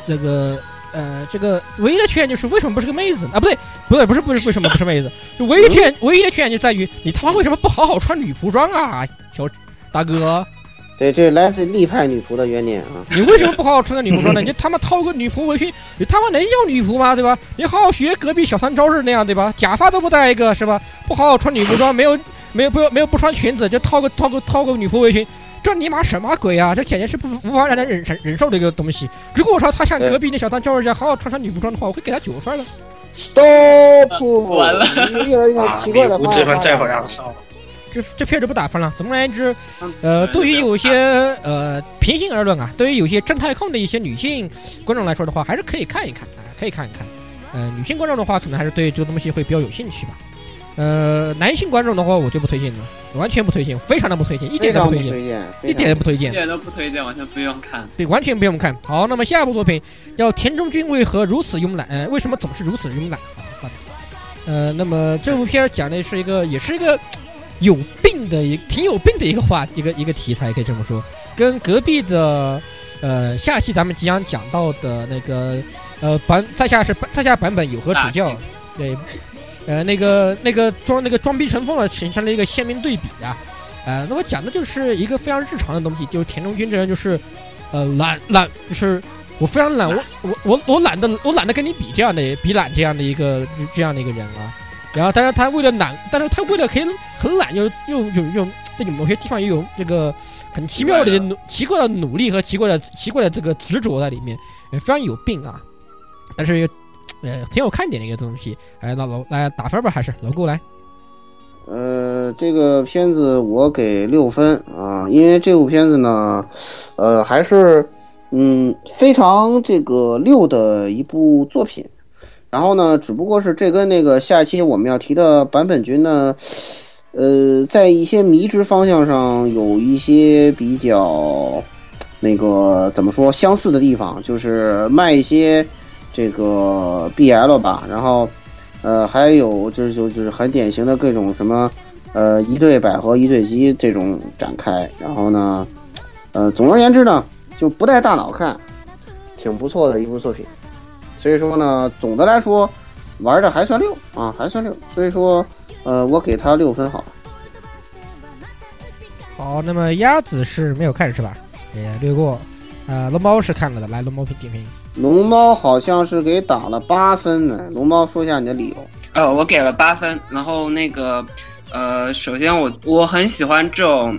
这个呃，这个唯一的缺点就是为什么不是个妹子啊？不对，不对，不是不是为什么不是妹子？就唯一的缺点，唯一的缺点就在于你他妈为什么不好好穿女仆装啊，小大哥？对，这来自立派女仆的怨念啊！你为什么不好好穿个女仆装呢？你他妈套个女仆围裙，你他妈能要女仆吗？对吧？你好好学隔壁小三招式那样，对吧？假发都不戴一个是吧？不好好穿女仆装，没有没有不没有不穿裙子，就套个套个套个女仆围裙，这尼玛什么鬼啊？这简直是不无法让人忍忍忍受的一个东西。如果我说他像隔壁那小三招式一样好好穿上女仆装的话，我会给他九分的。Stop！完了你越来越奇怪的无方这这片就不打分了。总而言之，呃，对于有些呃平心而论啊，对于有些正太控的一些女性观众来说的话，还是可以看一看啊、可以看一看。呃，女性观众的话，可能还是对这个东西会比较有兴趣吧。呃，男性观众的话，我就不推荐了，完全不推荐，非常的不推荐，一点都不推荐，一点都不推荐一。点都不推荐，完全不用看。对，完全不用看。好，那么下一部作品叫田中君为何如此慵懒？呃，为什么总是如此慵懒？好，大家呃，那么这部片儿讲的是一个，也是一个有病的一挺有病的一个话，一个一个题材，可以这么说。跟隔壁的呃下期咱们即将讲到的那个呃版在下是在下版本有何指教？对，呃那个那个装那个装逼成风了，形成了一个鲜明对比啊。呃，那么讲的就是一个非常日常的东西，就是田中君这人就是，呃，懒懒，就是我非常懒，我我我我懒得我懒得跟你比这样的比懒这样的一个这样的一个人啊。然后，但是他为了懒，但是他为了可以很懒，又又又又在某些地方又有这个很奇妙的努奇怪的努力和奇怪的奇怪的这个执着在里面，也非常有病啊。但是呃挺有看点的一个东西。哎，那老来打分吧，还是老顾来。呃，这个片子我给六分啊，因为这部片子呢，呃，还是嗯非常这个六的一部作品。然后呢，只不过是这跟那个下期我们要提的版本君呢，呃，在一些迷之方向上有一些比较那个怎么说相似的地方，就是卖一些这个 BL 吧，然后。呃，还有就是就是很典型的各种什么，呃，一对百合一对鸡这种展开，然后呢，呃，总而言之呢，就不带大脑看，挺不错的一部作品。所以说呢，总的来说玩的还算溜啊，还算溜。所以说，呃，我给他六分好了。好，那么鸭子是没有看是吧？也略过。呃，龙猫是看了的，来龙猫评点评。龙猫好像是给打了八分呢。龙猫说一下你的理由。呃，我给了八分。然后那个，呃，首先我我很喜欢这种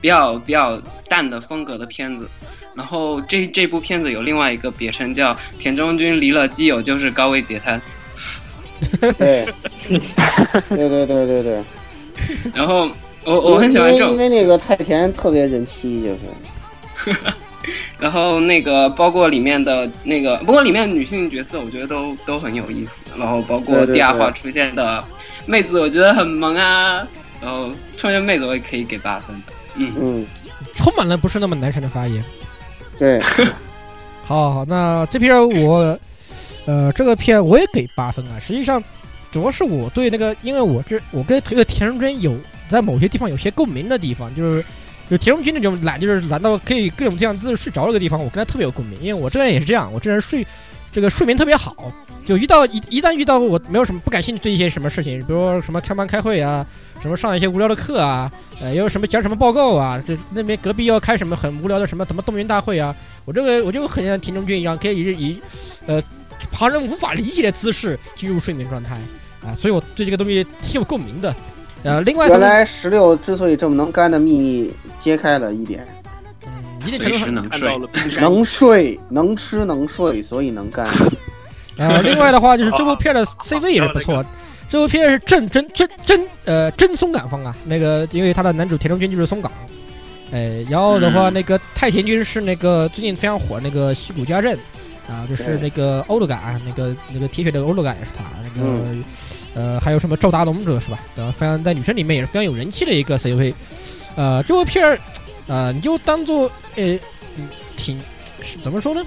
比较比较淡的风格的片子。然后这这部片子有另外一个别称叫田中君离了基友就是高位截瘫。对，对对对对对。然后我我很喜欢这种，因为那个太田特别人气，就是。然后那个包括里面的那个，不过里面的女性角色我觉得都都很有意思。然后包括第二话出现的妹子，我觉得很萌啊。然后出现妹子我也可以给八分的。嗯嗯，充满了不是那么男神的发言。对，好，好，那这片我，呃，这个片我也给八分啊。实际上，主要是我对那个，因为我这我跟这个田中君有在某些地方有些共鸣的地方，就是。就田中君那种懒，就是懒到可以各种各样姿势睡着那个地方，我跟他特别有共鸣，因为我这人也是这样，我这人睡，这个睡眠特别好，就遇到一一旦遇到我没有什么不感兴趣的一些什么事情，比如说什么开班开会啊，什么上一些无聊的课啊，呃，有什么讲什么报告啊，这那边隔壁要开什么很无聊的什么什么动员大会啊，我这个我就很像田中君一样，可以以以呃旁人无法理解的姿势进入睡眠状态啊，所以我对这个东西挺有共鸣的。呃，另外，原来十六之所以这么能干的秘密揭开了一点，嗯，一定程度上能睡，能睡，能吃，能睡，所以能干。呃，另外的话就是这部片的 CV 也是不错，这部片是正真真真呃真松冈风啊，那个因为他的男主田中君就是松冈，哎，然后的话那个太田君是那个最近非常火那个西谷家政啊，就是那个欧鲁感，那个那个铁血的欧鲁感也是他那个。呃，还有什么赵达龙者是吧？呃，非常在女生里面也是非常有人气的一个 CV。呃，这部片儿，呃，你就当做呃，挺怎么说呢？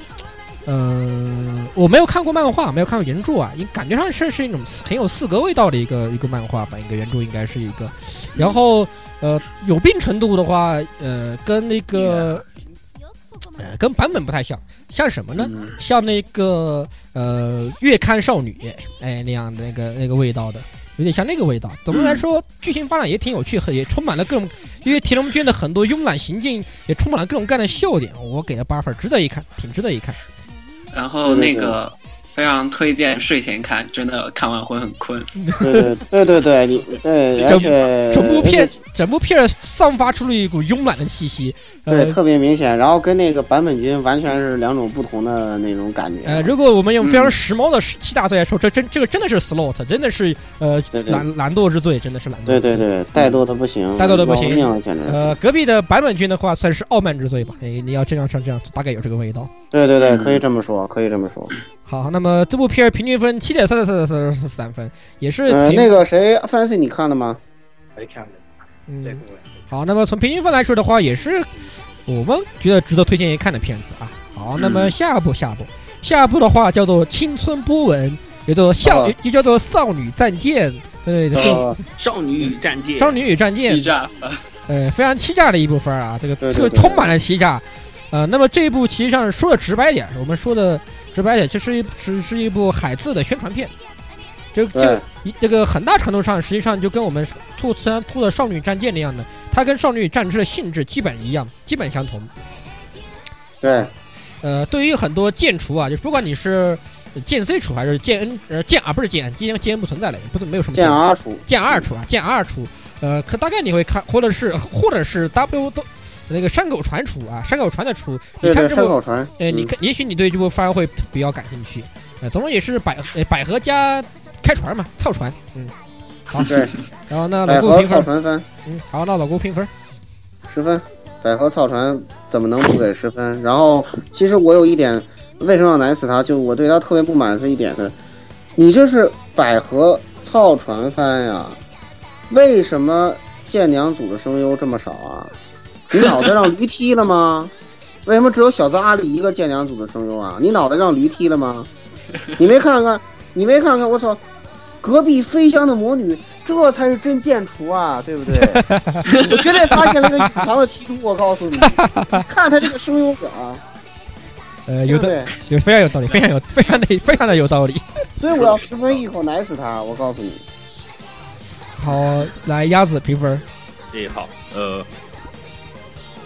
呃，我没有看过漫画，没有看过原著啊，你感觉上是是一种很有四格味道的一个一个漫画吧？一个原著应该是一个。然后，呃，有病程度的话，呃，跟那个。呃，跟版本不太像，像什么呢？像那个呃月刊少女，哎那样的那个那个味道的，有点像那个味道。总的来说，剧情发展也挺有趣，也充满了各种，因为田龙君的很多慵懒行径也充满了各种各样的笑点。我给了八分，值得一看，挺值得一看。然后那个。非常推荐睡前看，真的看完会很困。对对对对，你对，而且整部片整部片散发出了一股慵懒的气息，对，特别明显。然后跟那个版本君完全是两种不同的那种感觉。呃，如果我们用非常时髦的七大罪来说，这真这个真的是 slot，真的是呃懒懒惰之最，真的是懒惰。对对对，怠惰的不行，怠惰的不行，简直。呃，隔壁的版本君的话算是傲慢之最吧？哎，你要这样像这样，大概有这个味道。对对对，可以这么说，可以这么说。好，那么这部片平均分七点三三三三三分，也是。呃，那个谁，Fancy，你看了吗？没看的。嗯。好，那么从平均分来说的话，也是我们觉得值得推荐一看的片子啊。好，那么下一部，下一部，下一部的话叫做《青春波纹》，叫做少，又叫做《少女战舰》。对，少女与战舰。少女与战舰。欺诈。呃，非常欺诈的一部分啊，这个这个充满了欺诈。呃，那么这一部其实上说的直白点，我们说的。直白点，这是一是是一部海字的宣传片，这这一这个很大程度上，实际上就跟我们兔虽然兔的少女战舰那样的，它跟少女战车的性质基本一样，基本相同。对，呃，对于很多剑厨啊，就是不管你是剑 C 厨还是剑 N 呃剑啊不是剑剑剑 N 不存在了，不是没有什么剑 R 厨，剑 R 厨啊，剑 R 厨，呃，可大概你会看，或者是或者是 W 都那个山口传厨啊，山口传的厨，你看这部，山口传，呃，你嗯看，也许你对这部番会比较感兴趣，呃，总之也是百呃百合加开船嘛，操船，嗯，好，对，然后呢，百合老顾评分，操船番嗯，好，那老顾评分，十分，百合操船怎么能不给十分？然后其实我有一点，为什么要奶死他？就我对他特别不满是一点的，你这是百合操船番呀，为什么剑娘组的声优这么少啊？你脑袋让驴踢了吗？为什么只有小泽阿里一个剑娘组的声优啊？你脑袋让驴踢了吗？你没看看？你没看看？我操！隔壁飞翔的魔女，这才是真剑厨啊，对不对？我绝对发现了一个隐藏的梯度，我告诉你，看他这个声优表，呃，有的对不对？有非常有道理，非常有非常的非常的有道理。所以我要十分一口奶死他，我告诉你。好，来鸭子评分，哎，好，呃，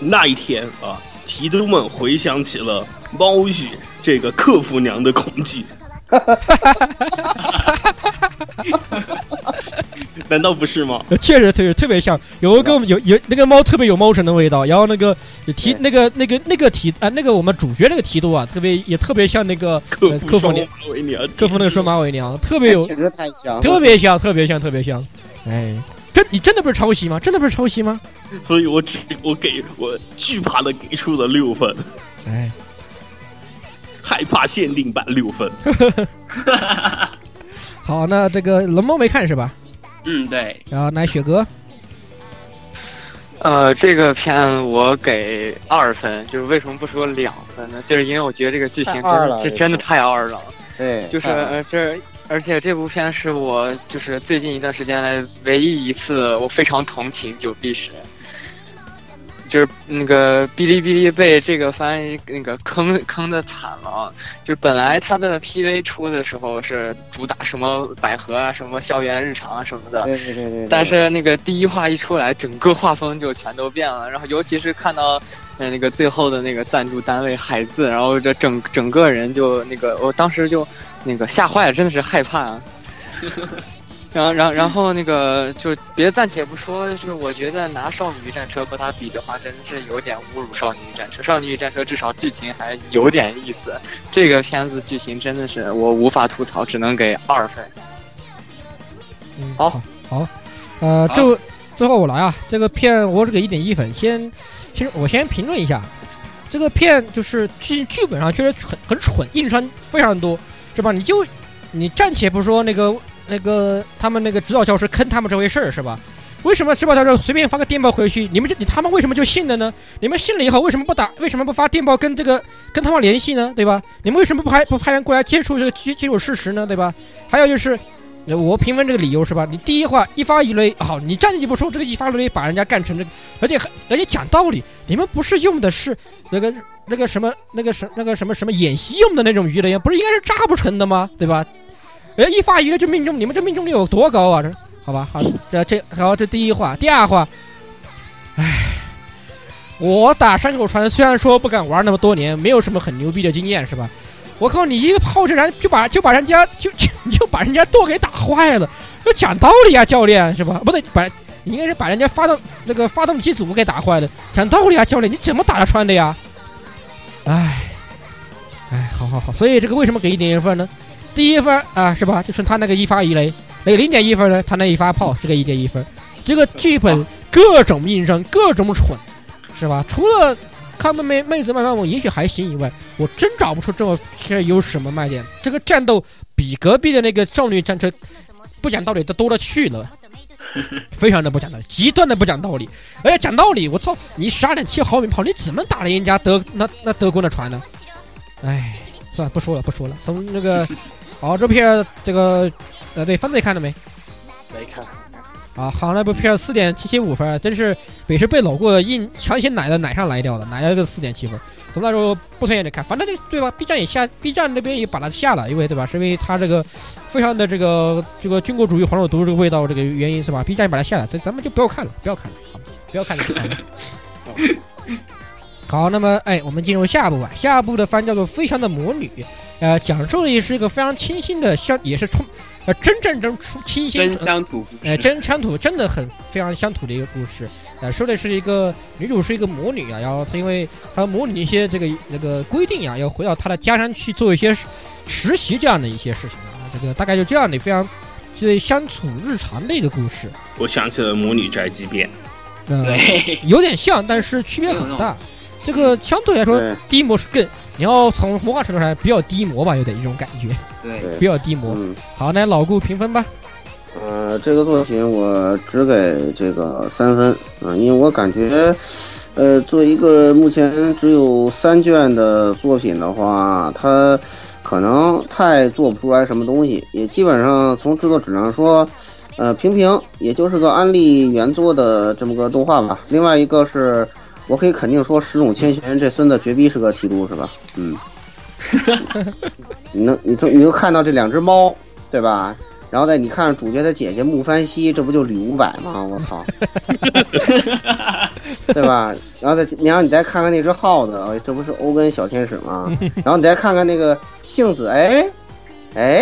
那一天啊，提督们回想起了猫语这个客服娘的恐惧。难道不是吗？确实确实特别像，有一个有有那个猫特别有猫神的味道，然后那个提那个那个那个提啊那个我们主角那个提督啊，特别也特别像那个客服双客服娘马尾娘，客服那个说马尾娘，特别有特别像特别像特别像，哎，真你真的不是抄袭吗？真的不是抄袭吗？所以我只我给我惧怕的给出了六分，哎，害怕限定版六分。好，那这个龙猫没看是吧？嗯，对，然后来雪哥，呃，这个片我给二分，就是为什么不说两分呢？就是因为我觉得这个剧情真是真的太二了。对，就是呃这，而且这部片是我就是最近一段时间来唯一一次我非常同情九必史，就是那个哔哩哔哩被这个番那个坑坑的惨了，就是本来他的 PV 出的时候是主打什么百合啊、什么校园日常啊什么的，对对对对，对但是那个第一话一出来，整个画风就全都变了。然后尤其是看到，呃，那个最后的那个赞助单位海字，然后这整整个人就那个，我当时就那个吓坏了，真的是害怕、啊。然后，然后，然后那个就别暂且不说，就是我觉得拿《少女与战车》和它比的话，真是有点侮辱《少女与战车》。《少女与战车》至少剧情还有点意思，这个片子剧情真的是我无法吐槽，只能给二分。嗯，好好，呃，好就最后我来啊，这个片我只给一点一分，先，其实我先评论一下，这个片就是剧剧本上确实很很蠢，硬伤非常多，是吧？你就你暂且不说那个那个他们那个指导教师坑他们这回事儿是吧？为什么指导教授随便发个电报回去，你们就你他们为什么就信了呢？你们信了以后为什么不打？为什么不发电报跟这个跟他们联系呢？对吧？你们为什么不派不派人过来接触这个接接触事实呢？对吧？还有就是。那我评分这个理由是吧？你第一话一发一雷，好，你站起不说这个一发一雷把人家干成这个，而且还而且讲道理，你们不是用的是那个那个什么那个什那个什么什么演习用的那种鱼雷，不是应该是炸不成的吗？对吧？人家一发一雷就命中，你们这命中率有多高啊？这好吧，好，这这好，这第一话，第二话，唉，我打山口船虽然说不敢玩那么多年，没有什么很牛逼的经验是吧？我靠，你一个炮阵然就把就把人家就就你就把人家舵给打坏了，要讲道理啊，教练是吧？不对，把你应该是把人家发动那个发动机组给打坏了，讲道理啊，教练，你怎么打得穿的呀？唉，唉，好好好，所以这个为什么给一点一分呢？第一分啊，是吧？就是他那个一发一雷，那个零点一分呢，他那一发炮是个一点一分。这个剧本各种硬伤，各种蠢，是吧？除了看妹妹妹子慢慢我也许还行以外，我真找不出这么片有什么卖点。这个战斗比隔壁的那个少女战车不讲道理的多了去了，非常的不讲道理，极端的不讲道理。而且讲道理，我操，你十二点七毫米炮，你怎么打得赢人家德那那德国的船呢？哎，算了，不说了，不说了。从那个 好这片这个呃，对，番子看了没？没看。啊，好，莱坞片四点七七五分，真是也是被老过硬强行奶的奶上来掉的，奶了个四点七分。总的来说不推荐你看，反正就对吧？B 站也下，B 站那边也把它下了，因为对吧？是因为它这个非常的这个这个军国主义黄赌毒这个味道这个原因是吧？B 站也把它下了，所以咱们就不要看了，不要看了，好吧？不要看这个番。好，那么哎，我们进入下部吧。下部的番叫做《非常的魔女》，呃，讲述的也是一个非常清新的像，也是充呃真正真出清新真乡土故哎，事，真乡土真的很非常乡土的一个故事。呃，说的是一个女主是一个魔女啊，然后她因为她魔女一些这个那个规定啊，要回到她的家乡去做一些实实习这样的一些事情啊，这个大概就这样的非常是乡土日常的一个故事。我想起了《魔女宅急便》，呃，对，有点像，但是区别很大。这个相对来说，第一模是更，你要从魔化程度上比较低模吧，有点一种感觉，对，比较低模。嗯，好，那老顾评分吧。呃，这个作品我只给这个三分啊、因为我感觉，呃，做一个目前只有三卷的作品的话，它可能太做不出来什么东西，也基本上从制作质量说，呃，平平，也就是个安利原作的这么个动画吧。另外一个是，我可以肯定说，十种千寻这孙子绝逼是个提督，是吧？嗯，你能你从你就看到这两只猫，对吧？然后再你看主角的姐姐木番希，这不就吕五百吗？我操，对吧？然后再然后你再看看那只耗子，哎这不是欧根小天使吗？然后你再看看那个杏子，哎哎，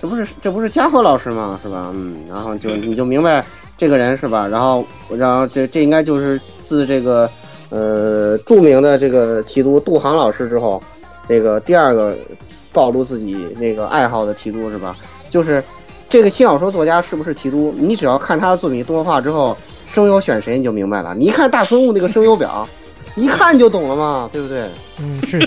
这不是这不是嘉禾老师吗？是吧？嗯，然后就你就明白这个人是吧？然后然后这这应该就是自这个呃著名的这个提督杜航老师之后，那个第二个暴露自己那个爱好的提督是吧？就是这个新小说作家是不是提督？你只要看他的作品动画之后，声优选谁你就明白了。你一看大春物那个声优表，一看就懂了嘛，对不对？嗯，是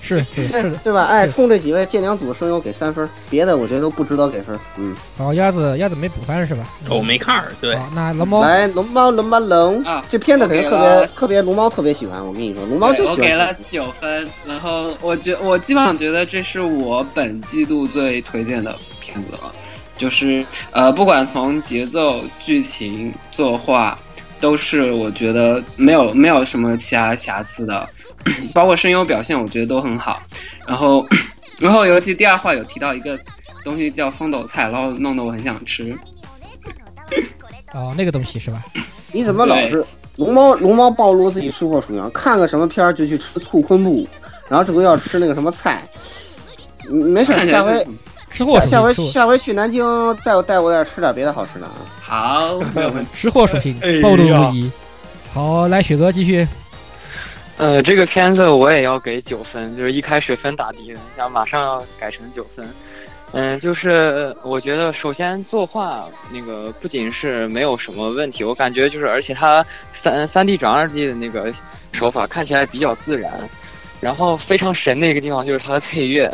是是是的。对吧？哎，冲这几位舰娘组声优给三分，别的我觉得都不值得给分。嗯，好，鸭子鸭子没补番是吧？哦我没看儿，对，好，那龙猫来龙猫龙猫龙啊这片子肯定特别特别龙猫特别喜欢。我跟你说，龙猫就喜欢我给了九分，然后我觉我基本上觉得这是我本季度最推荐的片子了，就是呃，不管从节奏、剧情、作画，都是我觉得没有没有什么其他瑕疵的，包括声优表现，我觉得都很好。然后，然后尤其第二话有提到一个东西叫风斗菜，然后弄得我很想吃。哦，那个东西是吧？你怎么老是龙猫龙猫暴露自己吃货属性？看个什么片儿就去吃醋昆布，然后这回要吃那个什么菜。嗯没事下回就吃货属下下回下回去南京再带我点吃点别的好吃的啊。好，没有问题。吃货属性暴露无遗。好，来雪哥继续。呃，这个片子我也要给九分，就是一开始分打低的，想马上要改成九分。嗯，就是我觉得首先作画那个不仅是没有什么问题，我感觉就是而且它三三 D 转二 D 的那个手法看起来比较自然，然后非常神的一个地方就是它的配乐。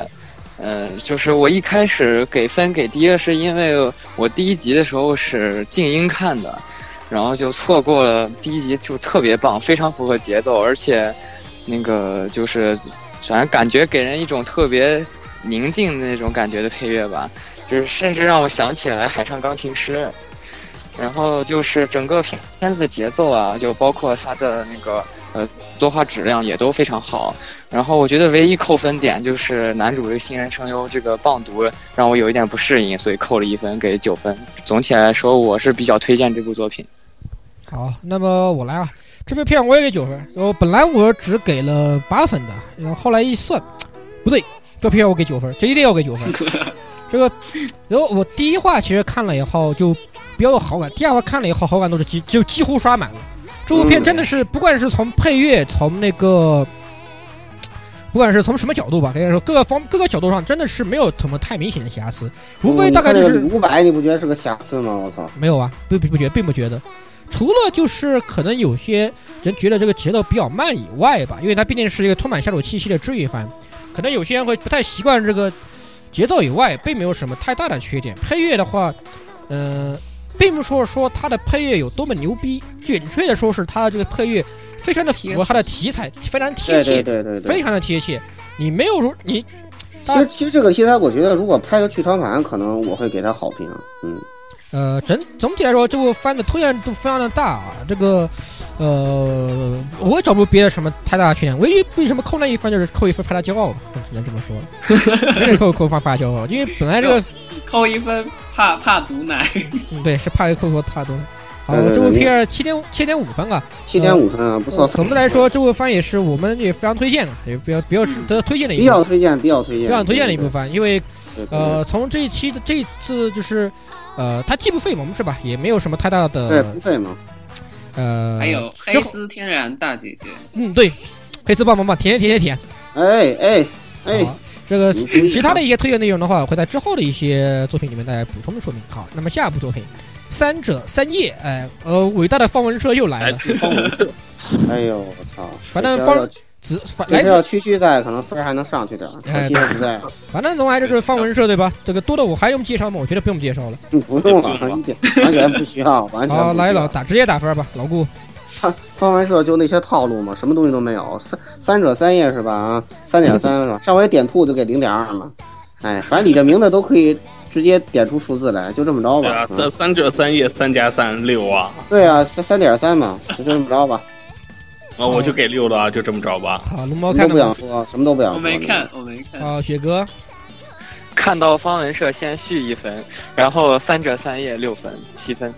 嗯，就是我一开始给分给低了，是因为我第一集的时候是静音看的，然后就错过了第一集，就特别棒，非常符合节奏，而且那个就是反正感觉给人一种特别宁静的那种感觉的配乐吧，就是甚至让我想起来《海上钢琴师》。然后就是整个片子节奏啊，就包括它的那个呃作画质量也都非常好。然后我觉得唯一扣分点就是男主这个新人声优这个棒读让我有一点不适应，所以扣了一分，给九分。总体来说，我是比较推荐这部作品。好，那么我来啊，这部片我也给九分。我本来我只给了八分的，然后后来一算，不对，这片我给九分，这一定要给九分。这个，然后我第一话其实看了以后就比较有好感，第二话看了以后好感度是几就几乎刷满了。这部片真的是不管是从配乐，从那个。不管是从什么角度吧，可以说各个方各个角度上真的是没有什么太明显的瑕疵，无非大概就是五百，你不觉得是个瑕疵吗？我操！没有啊，不不不觉并不觉得，除了就是可能有些人觉得这个节奏比较慢以外吧，因为它毕竟是一个充满乡土气息的治愈番，可能有些人会不太习惯这个节奏以外，并没有什么太大的缺点。配乐的话，呃，并不说说它的配乐有多么牛逼，准确的说是它的这个配乐非常的符合它的题材，非常贴对切，对对对对，非常的贴切。你没有如你其实其实这个题材，我觉得如果拍个剧场版，可能我会给他好评。嗯，呃，整总体来说，这部番的推荐度非常的大啊。这个，呃，我也找不出别的什么太大的缺点。唯一为什么扣那一分，就是扣一分怕他骄傲吧，我只能这么说。真是扣扣怕怕他骄傲，因为本来这个，扣一分，怕怕毒奶。嗯对，是怕扣分怕多。好，对对这部对片儿七点七点五分啊，七点五分啊，不错，总的来说，这部番也是我们也非常推荐的，也比较比较值得推荐的一比部，较推荐，比较推荐，比较推荐的一部番，因为呃，从这一期的这一次就是，呃，它既不费萌是吧？也没有什么太大对的不费嘛，呃，还有黑丝天然大姐姐，嗯对，黑丝棒棒棒，舔舔舔舔。哎哎哎哎，这个其他的一些推荐内容的话，会在之后的一些作品里面再补充的说明。好，那么下一部作品《三者三叶》，哎，呃，伟大的方文社又来了，方文社，哎呦我操！反正方这要要子反来自区区在，可能分还能上去点儿，可惜他不在，反正总而言之就是方文社对吧？这个多的我还用介绍吗？我觉得不用介绍了。嗯不用了，一点完全不需要，完全好，不需要来老打直接打分吧，老顾。方方文社就那些套路嘛，什么东西都没有，三三者三叶是吧？啊，三点三是吧？上回点兔就给零点二嘛，哎，反正你这名字都可以直接点出数字来，就这么着对啊，。吧嗯三三者三叶三加三六啊，对啊，三三点三嘛，就这么着吧，啊，我就给六了啊，就这么着吧。好，龙猫看都不？想说，什么都不想说。我没看，我没看。好，雪哥，看到方文社先续一分，然后三折三叶六分，七分。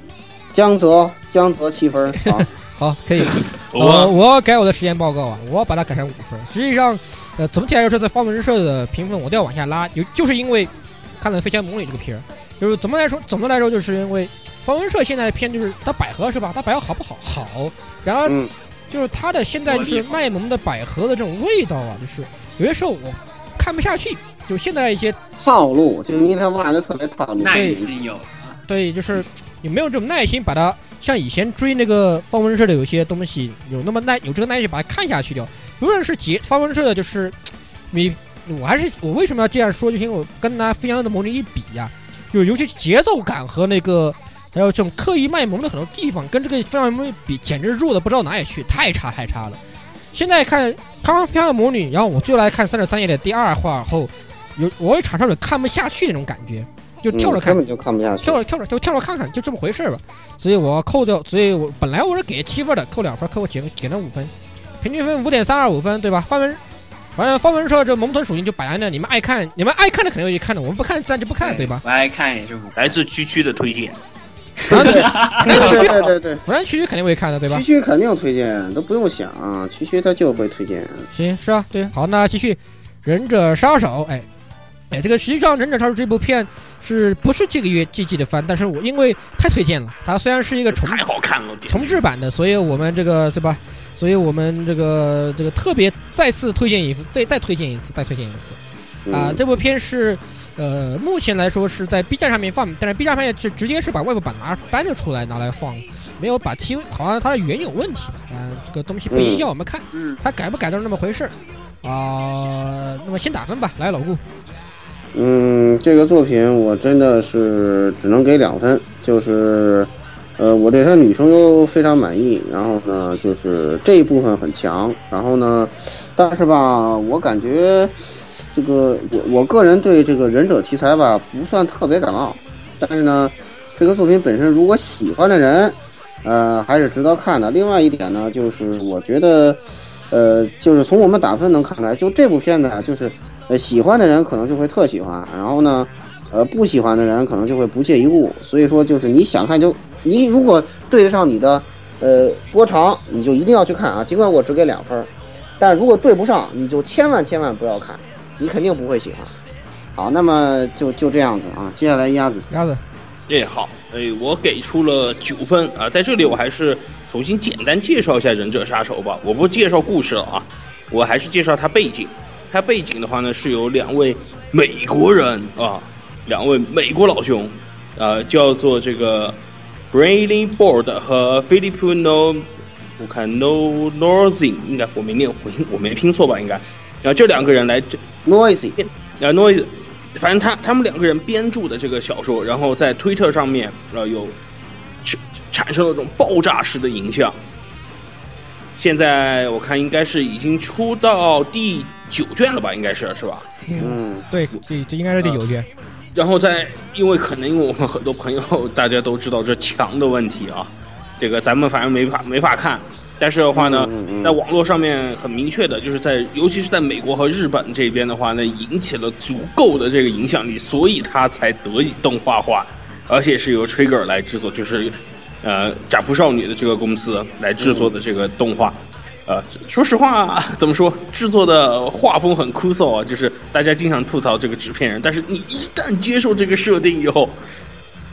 江泽江泽七分，好，好，可以。我、呃，我要改我的实验报告啊，我要把它改成五分。实际上，呃，总体来说，在方文社的评分我都要往下拉，有就是因为看了《飞翔魔女》这个片儿，就是怎么来说，总的来说，就是因为方文社现在的片就是它百合是吧？它百合好不好？好，然后嗯，就是它的现在就是卖萌的百合的这种味道啊，就是有些时候我看不下去，就现在一些套路，就是因为他玩的特别套路。耐心有，对，就是有没有这种耐心把它像以前追那个方文社的有些东西有那么耐有这个耐心把它看下去掉。无论是节方文社的，就是你我还是我为什么要这样说？就因为我跟他《飞扬的魔女》一比呀、就尤其是节奏感和那个还有这种刻意卖萌的很多地方，跟这个《飞翔的魔女》比，简直弱的不知道哪里去，太差太差了。现在看看完《飞翔的魔女》，然后我就来看《三十三夜》的第二话后，有我也场上有看不下去那种感觉，就跳着看根。本就看不下去。跳着跳着就跳着看看，就这么回事吧。所以我扣掉，所以我本来我是给七分的，扣两分，扣我减减了五分，平均分五点三二五分，对吧？方文，反正方文社这萌豚属性就摆在那，你们爱看，你们爱看的肯定会去看的，我们不看自然就不看，对吧？我爱看也是不看。来自区区的推荐，对对对对，反正区区肯定会看的，对吧区？区肯定推荐，都不用想，区区他就会推荐。行，是啊，对，好，那继续，忍者杀手，哎。哎，这个实际上《忍者杀手》这部片是不是这个月季季的番？但是我因为太推荐了，它虽然是一个重太好看了，重制版的，所以我们这个对吧？所以我们这个这个特别再次推荐一次，再再推荐一次，再推荐一次啊！嗯这部片是呃，目前来说是在 B 站上面放，但是 B 站上面是直接是把外部版拿搬了出来拿来放，没有把 TV 好像它的原有问题嗯，这个东西不影响我们看，嗯，它改不改都是那么回事儿。啊。那么先打分吧，来老顾，嗯，这个作品我真的是只能给两分，就是，呃，我对他女声优非常满意，然后呢，就是这一部分很强，然后呢，但是吧，我感觉这个我我个人对这个忍者题材吧不算特别感冒，但是呢，这个作品本身如果喜欢的人，呃，还是值得看的。另外一点呢，就是我觉得，呃，就是从我们打分能看出来，就这部片子啊，就是。呃，喜欢的人可能就会特喜欢，然后呢，呃，不喜欢的人可能就会不屑一顾。所以说，就是你想看就你如果对得上你的呃波长，你就一定要去看啊。尽管我只给两分，但如果对不上，你就千万千万不要看，你肯定不会喜欢。好，那么就就这样子啊。接下来鸭子，鸭子，哎，好，哎，我给出了九分啊，在这里我还是重新简单介绍一下《忍者杀手》吧，我不介绍故事了啊，我还是介绍它背景。它背景的话呢，是有两位美国人啊，两位美国老兄，呃，叫做这个 Brainy Board 和 Filipino，我看 No Northing，应该我没念混，我没拼错吧？应该，然后这两个人来这 noisy，啊 noisy，反正他他们两个人编著的这个小说，然后在推特上面呃有产产生了这种爆炸式的影响。现在我看应该是已经出到第九卷了吧，应该是是吧？嗯，对，这这应该是第九卷。然后在因为可能因为我们很多朋友大家都知道这墙的问题啊，这个咱们反正没法没法看。但是的话呢，在网络上面很明确的，就是在尤其是在美国和日本这边的话呢，引起了足够的这个影响力，所以它才得以动画化，而且是由 Trigger 来制作，就是呃斩服少女的这个公司来制作的这个动画。呃，说实话，怎么说，制作的画风很枯燥啊，就是大家经常吐槽这个纸片人，但是你一旦接受这个设定以后，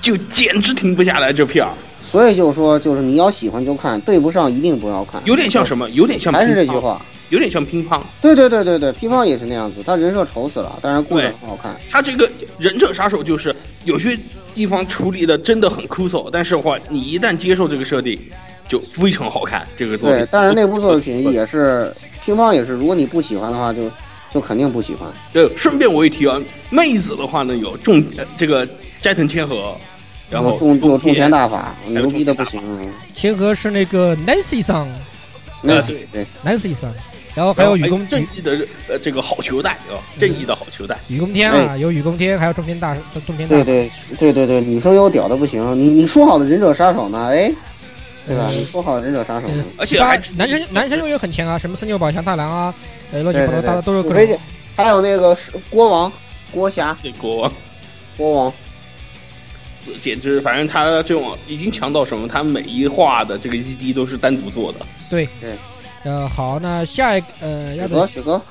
就简直停不下来这片儿。所以就说，就是你要喜欢就看，对不上一定不要看。有点像什么？有点像还是这句话，有点像乒乓。对对对对对，乒乓也是那样子，他人设丑死了，但是故事很好看。他这个忍者杀手就是有些地方处理的真的很枯燥，但是的话，你一旦接受这个设定，就非常好看。这个作品对，，但是那部作品也是乒乓也是，如果你不喜欢的话，就就肯定不喜欢。对，顺便我一提啊，妹子的话呢有重、呃、这个斋藤千和，然后种有种田田大法，牛逼的不行。天河是那个 Nancy 桑。那是对，，Nancy 桑，然后还有雨宫正义的呃这个好球带啊，正义的好球带。雨宫天啊，有雨宫天，还有种田大种田大。对对对对对，女生有屌的不行。你你说好的忍者杀手呢？哎，对吧？嗯。你说好的忍者杀手呢？而且还男生男生也很强啊，什么森久保祥太郎啊，呃，乱七八糟，大家都是还有那个是国王郭侠，对国王。国王，这简直，反正他这种已经强到什么，他每一话的这个 ED 都是单独做的。对对。呃，好，那下一个呃，压雪哥的雪哥，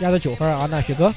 压的九分啊，那雪哥，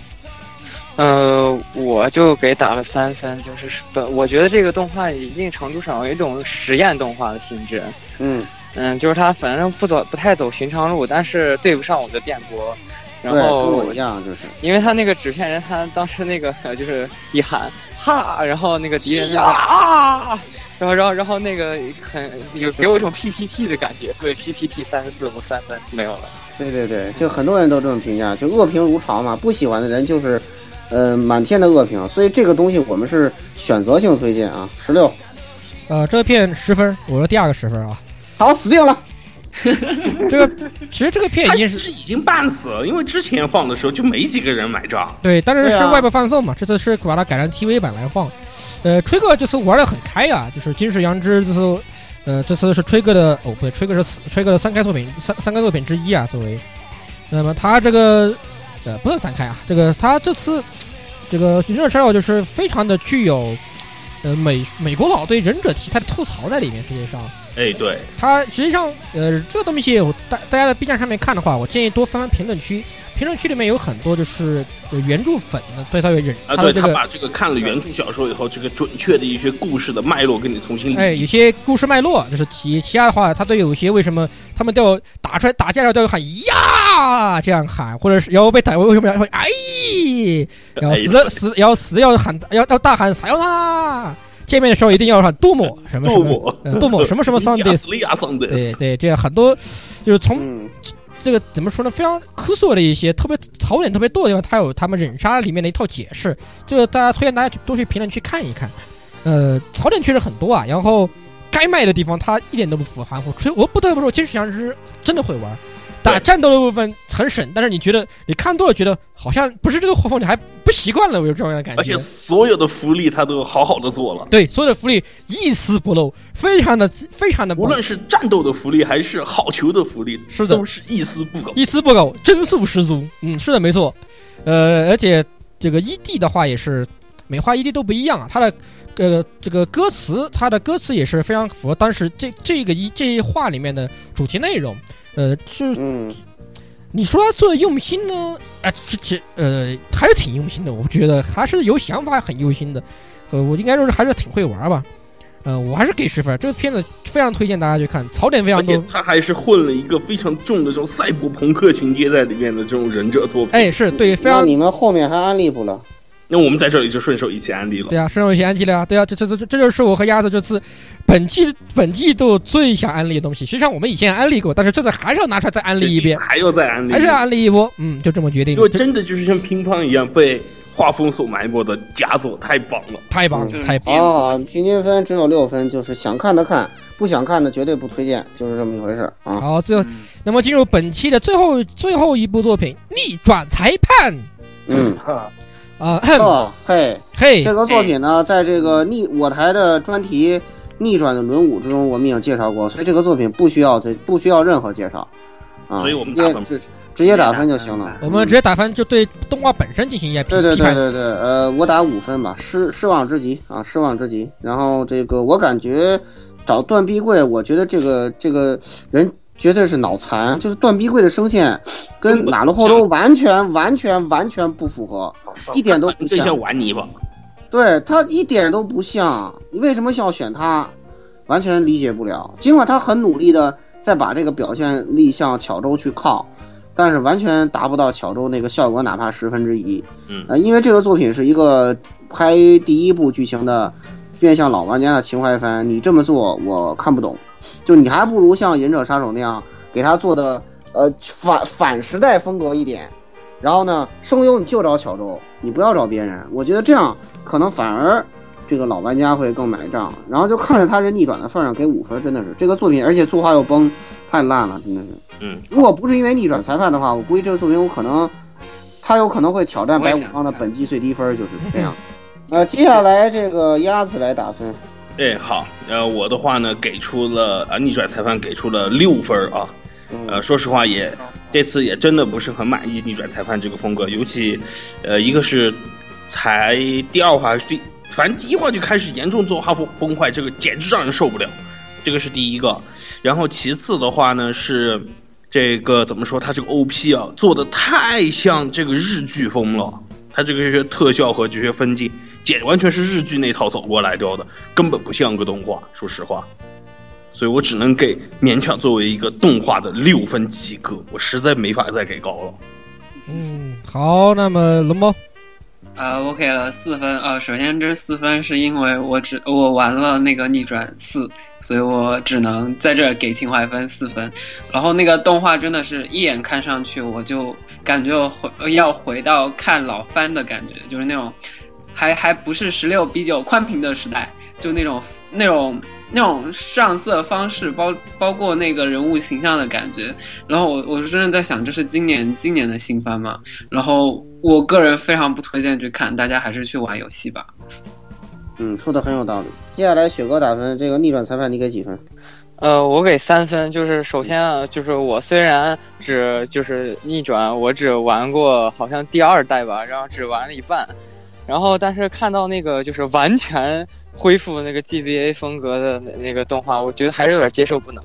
呃，我就给打了三分，就是本我觉得这个动画一定程度上有一种实验动画的性质。嗯，嗯，就是他反正不走不太走寻常路，但是对不上我的电波。然后，跟后我一样，就是。因为他那个纸片人，他当时那个呃 就是一喊哈，然后那个敌人那个啊，然后然后然后那个很有给我一种 PPT 的感觉，所以 PPT 三个字母三分没有了。对对对，就很多人都这么评价，就恶评如潮嘛，不喜欢的人就是，呃，满天的恶评，所以这个东西我们是选择性推荐啊，十六，呃，这片十分，我说第二个十分啊，好，死定了，这个其实这个片已经是已经半死了，因为之前放的时候就没几个人买账。对，但是对啊是外部放送嘛，这次是把它改成 TV 版来放。呃，吹哥这次玩的很开啊、就是金世杨之这次，呃，这次是吹哥的哦，不对，吹哥是吹哥的三开作品三三开作品之一啊，作为，那么他这个呃不是三开啊，这个他这次这个忍者杀手就是非常的具有呃美美国佬对忍者题材的吐槽在里面，实际上。哎，对，它实际上，呃，这个东西我大大家在 B 站上面看的话，我建议多翻翻评论区，评论区里面有很多就是呃原著粉的对他有忍啊，对他把这个看了原著小说以后，这个准确的一些故事的脉络给你重新理哎，有些故事脉络就是其其他的话，他都有一些为什么他们都要打出来打架的时候都要喊呀这样喊，或者是然后被打为什么要会哎，然后死了死然后死要喊要要大喊撒由那，见面的时候一定要喊杜某 什么什么多么呃多么什么什么桑德对对，这样很多就是从嗯，这个怎么说呢？非常科索的一些特别槽点特别多的地方，它有他们忍杀里面的一套解释，这个大家推荐大家去多去评论区看一看。呃，槽点确实很多啊，然后该卖的地方它一点都不符含糊。所以我不得不说，金石祥之真的会玩。打战斗的部分很省，但是你觉得你看多了，觉得好像不是这个画风，你还不习惯了，我有这样的感觉。而且所有的福利他都好好的做了，对所有的福利一丝不漏，非常的非常的无论是战斗的福利还是好球的福利，是的都是一丝不苟。一丝不苟，真素十足。嗯，是的，没错。呃，而且这个 ED 的话也是每话 ED 都不一样啊，它的呃这个歌词，它的歌词也是非常符合当时这这个一这一话里面的主题内容。呃，是嗯，你说他做的用心呢？啊、这这呃还是挺用心的，我觉得还是有想法，很用心的。呃，我应该说是还是挺会玩吧。呃，我还是给十分，这个片子非常推荐大家去看，槽点非常多。而且他还是混了一个非常重的这种赛博朋克情节在里面的这种忍者作品。哎，是对，非常那你们后面还安利不了？那我们在这里就顺手一起安利了。对啊，顺手一起安利了啊，对啊，这这这这这就是我和鸭子这次本季本季度最想安利的东西。实际上我们以前安利过，但是这次还是要拿出来再安利一遍，还要再安利，还是要安利一波。嗯，就这么决定因为，真的就是像乒乓一样被画风所埋没的佳作，太棒了。太棒了，嗯太棒了。平均分只有六分，就是想看的看，不想看的绝对不推荐，就是这么一回事啊。好，最后那么进入本期的最后最后一部作品《逆转裁判》嗯，哈，啊，嘿，嘿这，个作品呢，在这个逆我台的专题《逆转的轮舞》之中，我们已经介绍过，所以这个作品不需要这不需要任何介绍啊，所以我们直接直直接打分就行了。我们直接打分，就对动画本身进行一些批对对批判。对对对，呃，我打五分吧，失失望之极啊，失望之极。然后这个我感觉找段碧桂，我觉得这个这个人绝对是脑残，就是段碧贵的声线 跟哪路后都完全完全完全不符合，一点都不像。玩泥巴。对他一点都不像，你为什么要选他？完全理解不了。尽管他很努力的在把这个表现力向巧周去靠，但是完全达不到巧周那个效果，哪怕十分之一。嗯呃，因为这个作品是一个拍第一部剧情的面向老玩家的情怀番，你这么做我看不懂。就你还不如像《忍者杀手》那样给他做的呃反反时代风格一点，然后呢，声优你就找小周，你不要找别人。我觉得这样可能反而这个老玩家会更买账。然后就看在他这逆转的份上，给五分，真的是这个作品，而且作画又崩，太烂了，真的是。嗯，如果不是因为逆转裁判的话，我估计这个作品我可能，他有可能会挑战白五方的本季最低分，就是这样。呃，接下来这个鸭子来打分，哎，好，呃，我的话呢，给出了啊，逆转裁判给出了六分儿啊。呃，嗯说实话也这次也真的不是很满意逆转裁判这个风格，尤其，呃，一个是才第二话第，反正第一话就开始严重作画风崩坏，这个简直让人受不了，这个是第一个。然后其次的话呢是这个怎么说，他这个 OP 啊做的太像这个日剧风了，他这个这些特效和这些分镜简完全是日剧那套走过来掉的，根本不像个动画，说实话。所以我只能给勉强作为一个动画的六分及格，我实在没法再给高了。嗯，好，那么龙猫，呃，我给了四分。呃，首先这四分是因为我只我玩了那个逆转四，所以我只能在这给情怀分四分。然后那个动画真的是一眼看上去，我就感觉回要回到看老番的感觉，就是那种还还不是十六比九宽屏的时代，就那种那种那种上色方式，包包括那个人物形象的感觉。然后我我是真的在想，这是今年今年的新番嘛？然后我个人非常不推荐去看，大家还是去玩游戏吧。嗯，说的很有道理。接下来雪哥打分，这个逆转裁判你给几分？呃，我给三分，就是首先啊，就是我虽然只就是逆转，我只玩过好像第二代吧，然后只玩了一半，然后但是看到那个就是完全恢复那个 GBA 风格的那那个动画，我觉得还是有点接受不能。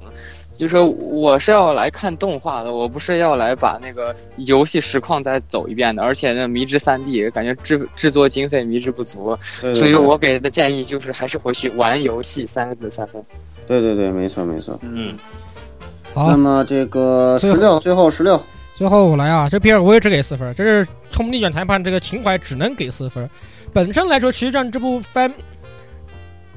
就是我是要来看动画的，我不是要来把那个游戏实况再走一遍的，而且那迷之三 D 感觉制制作经费迷之不足，对对所以我给的建议就是还是回去玩游戏三个字三分。对对对，没错没错。嗯，好那，么这个十六，最后十六，最后我来啊，这片儿我也只给四分，这是从逆转裁判这个情怀只能给四分。本身来说，实际上这部番，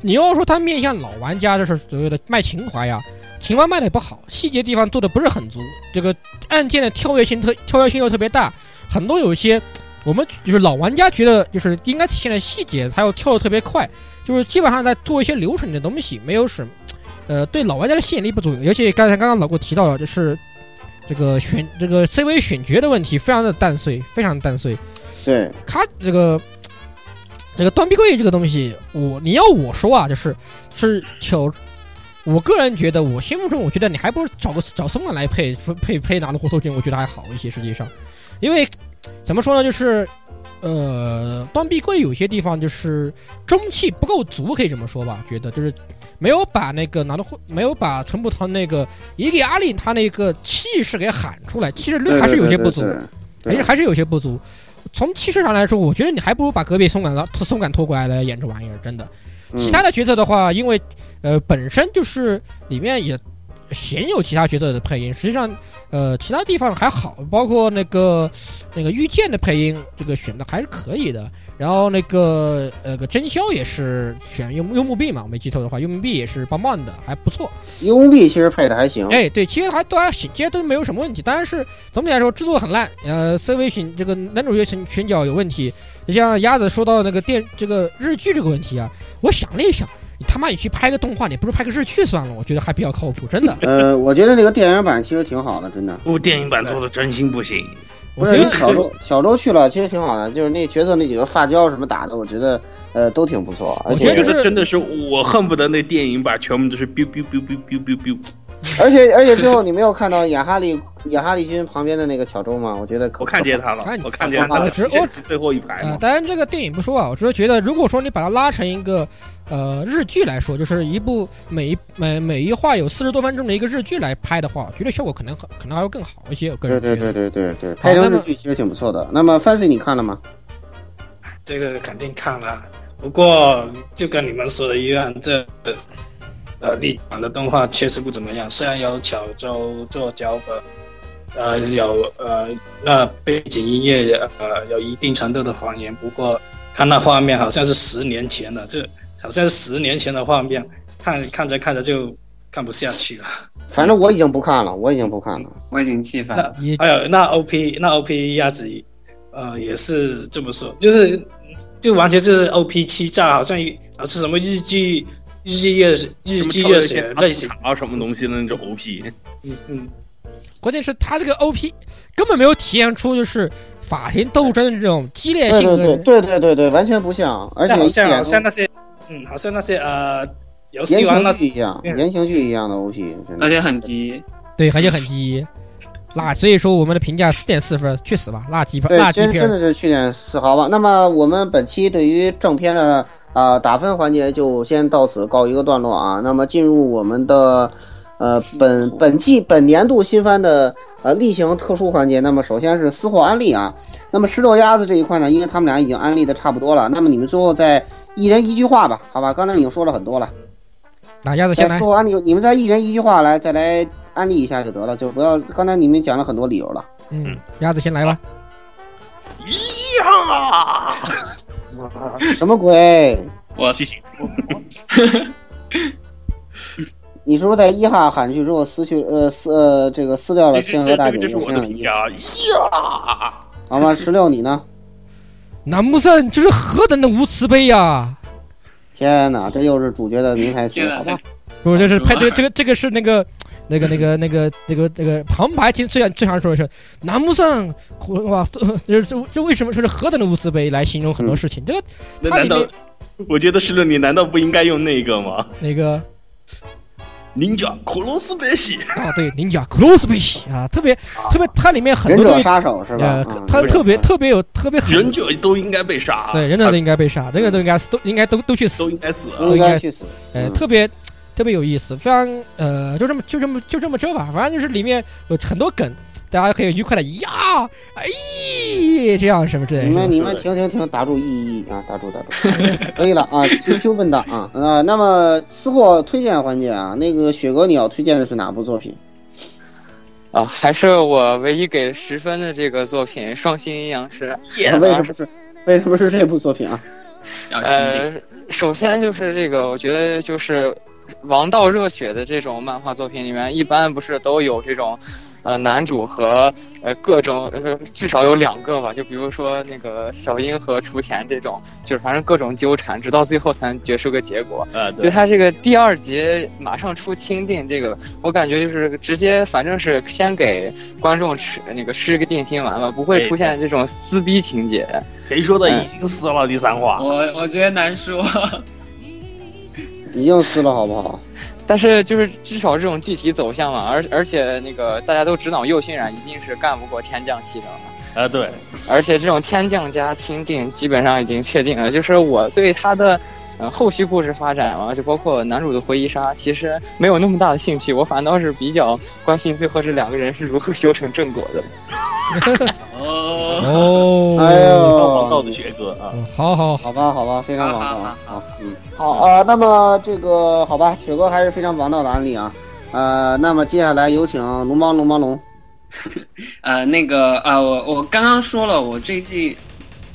你要说它面向老玩家，就是所谓的卖情怀呀，情怀卖的也不好，细节地方做的不是很足，这个按键的跳跃性特跳跃性又特别大，很多有一些我们就是老玩家觉得就是应该体现的细节，它又跳的特别快，就是基本上在做一些流程的东西，没有什么，呃，对老玩家的吸引力不足。尤其刚才刚刚老顾提到了，就是这个选这个 CV 选角的问题非常的蛋碎，非常蛋碎。对，他这个这个断臂柜这个东西，我你要我说啊，就是是挑，我个人觉得，我心目中我觉得你还不如找个找松丸来配配配拿的活头君，我觉得还好一些。实际上，因为怎么说呢，就是呃，断臂柜有些地方就是中气不够足，可以这么说吧？觉得就是没有把那个拿的没有把纯不堂那个伊利阿令他那个气势给喊出来，气势力还是有些不足。还是还是有些不足。从气势上来说，我觉得你还不如把隔壁松感拉松感拖过来来演这玩意儿，真的。嗯其他的角色的话，因为呃本身就是里面也鲜有其他角色的配音，实际上呃其他地方还好，包括那个那个御剑的配音，这个选的还是可以的。然后那个呃个真宵也是选幽幽木碧嘛，我没记错的话，幽木碧也是棒棒的，还不错。幽木碧其实配的还行，哎，对，其实还都还行，其实都没有什么问题。但是总体来说，制作很烂。呃，CV 选这个男主角选选角有问题。就像鸭子说到那个电这个日剧这个问题啊，我想了一想，你他妈你去拍个动画，你不如拍个日剧算了，我觉得还比较靠谱，真的。呃，我觉得那个电影版其实挺好的，真的。不电影版做的真心不行。不是，我觉得小周小周去了，其实挺好的，就是那角色那几个发胶什么打的，我觉得呃都挺不错，而且我觉得真的是我恨不得那电影版全部都是 biu biu biu biu biu biu biu。而且而且 最后你没有看到雅哈利雅哈利君旁边的那个小周吗？我觉得可我看见他了看，我看见他了，我只我最后一排。当然这个电影不说啊，我只是觉得，如果说你把它拉成一个呃日剧来说，就是一部每一每每一话有四十多分钟的一个日剧来拍的话，我觉得效果可能很可能还会更好一些。我个对对人觉得对对对对，拍成日剧其实挺不错的。那么 Fancy 你看了吗？这个肯定看了，不过就跟你们说的一样，这呃立场的动画确实不怎么样。虽然有巧周做脚本，呃有呃那背景音乐呃有一定程度的还原，不过看那画面好像是十年前的，这好像是十年前的画面，看看着看着就看不下去了。反正我已经不看了，我已经不看了。我已经气愤了。也还有那 OP 那 OP 鸭子，呃，也是这么说，就是就完全就是 OP 欺诈，好像一啊是什么日剧日剧热日剧热血类型，啊什么东西的那种 OP，嗯嗯，关键是他这个 OP 根本没有体现出就是法庭斗争的这种激烈对对性对对对对对，完全不像，而且像像那些嗯，好像那些呃游言戏王那情剧一样，嗯言情剧一样的 OP，真的而且很急，对，而且很鸡。那所以说我们的评价四点四分，去死吧，垃圾对垃，圾片真真。的是去年四好吧。那么我们本期对于正片的啊、打分环节就先到此告一个段落啊。那么进入我们的呃本本季本年度新番的呃例行特殊环节。那么首先是私货安利啊。那么石头鸭子这一块呢，因为他们俩已经安利的差不多了，那么你们最后再一人一句话吧，好吧？刚才已经说了很多了。哪鸭子先来在私？货安利，你们再一人一句话来再来安利一下就得了，就不要刚才你们讲了很多理由了。嗯，鸭子先来吧。呀！什么鬼？我谢谢。你是不是在一哈喊去之后撕去呃撕呃这个撕掉了这千和大姐这这是我就先了一？的评价呀！好吗？十六你呢？南木胜这是何等的无慈悲呀！天哪，这又是主角的名台词好吧？不，这是啊拍这个这个这个是那个那个那个那个那个那个旁白，其实最想最想说的是南木胜，哇，这这这为什么说是何等的无慈悲来形容很多事情？这个那难道它里面我觉得十六你难道不应该用那个吗？那个 ninja 克罗斯贝西，啊，对，ninja close 贝西啊，特别特别，它里面很忍者多东西，杀手是吧呃？啊它特别特别有特别很忍者都应该被杀，对，忍者都应该被杀，忍者都应该死，都应该都都去死都，应该死啊都！应该去死。呃，嗯特别特别有意思，非常呃，就这么就这么就这么着吧，反正就是里面有很多梗，大家可以愉快的呀，哎，这样什么之类的。你们你们停停停，打住意义啊，打住打住，可以了啊，就就笨蛋啊啊！那么吃货推荐环节啊，那个雪哥你要推荐的是哪部作品？啊，还是我唯一给十分的这个作品《双星阴阳师》。为什么是为什么是这部作品啊？呃，首先就是这个，我觉得就是王道热血的这种漫画作品里面，一般不是都有这种。呃，男主和呃各种呃至少有两个吧，就比如说那个小樱和雏田这种，就是反正各种纠缠，直到最后才能决出个结果。呃，就对，他这个第二节马上出钦定，这个我感觉就是直接，反正是先给观众吃那个吃个定心丸吧，不会出现这种撕逼情节。谁说的已经撕了第三话？我我觉得难说，已经撕了好不好？但是就是至少这种具体走向嘛，而而且那个大家都知道右心染一定是干不过天降七的嘛，啊，对，而且这种天降加钦定基本上已经确定了。就是我对他的。呃，后续故事发展啊，就包括男主的回忆杀，其实没有那么大的兴趣，我反倒是比较关心最后这两个人是如何修成正果的。哦，哦，哎王道的，学哥啊，嗯好好好吧，好吧，非常好啊好，嗯，好啊、那么这个好吧，雪哥还是非常王道的案例啊。呃，那么接下来有请龙猫龙猫龙。呃，那个呃，我我刚刚说了，我这一季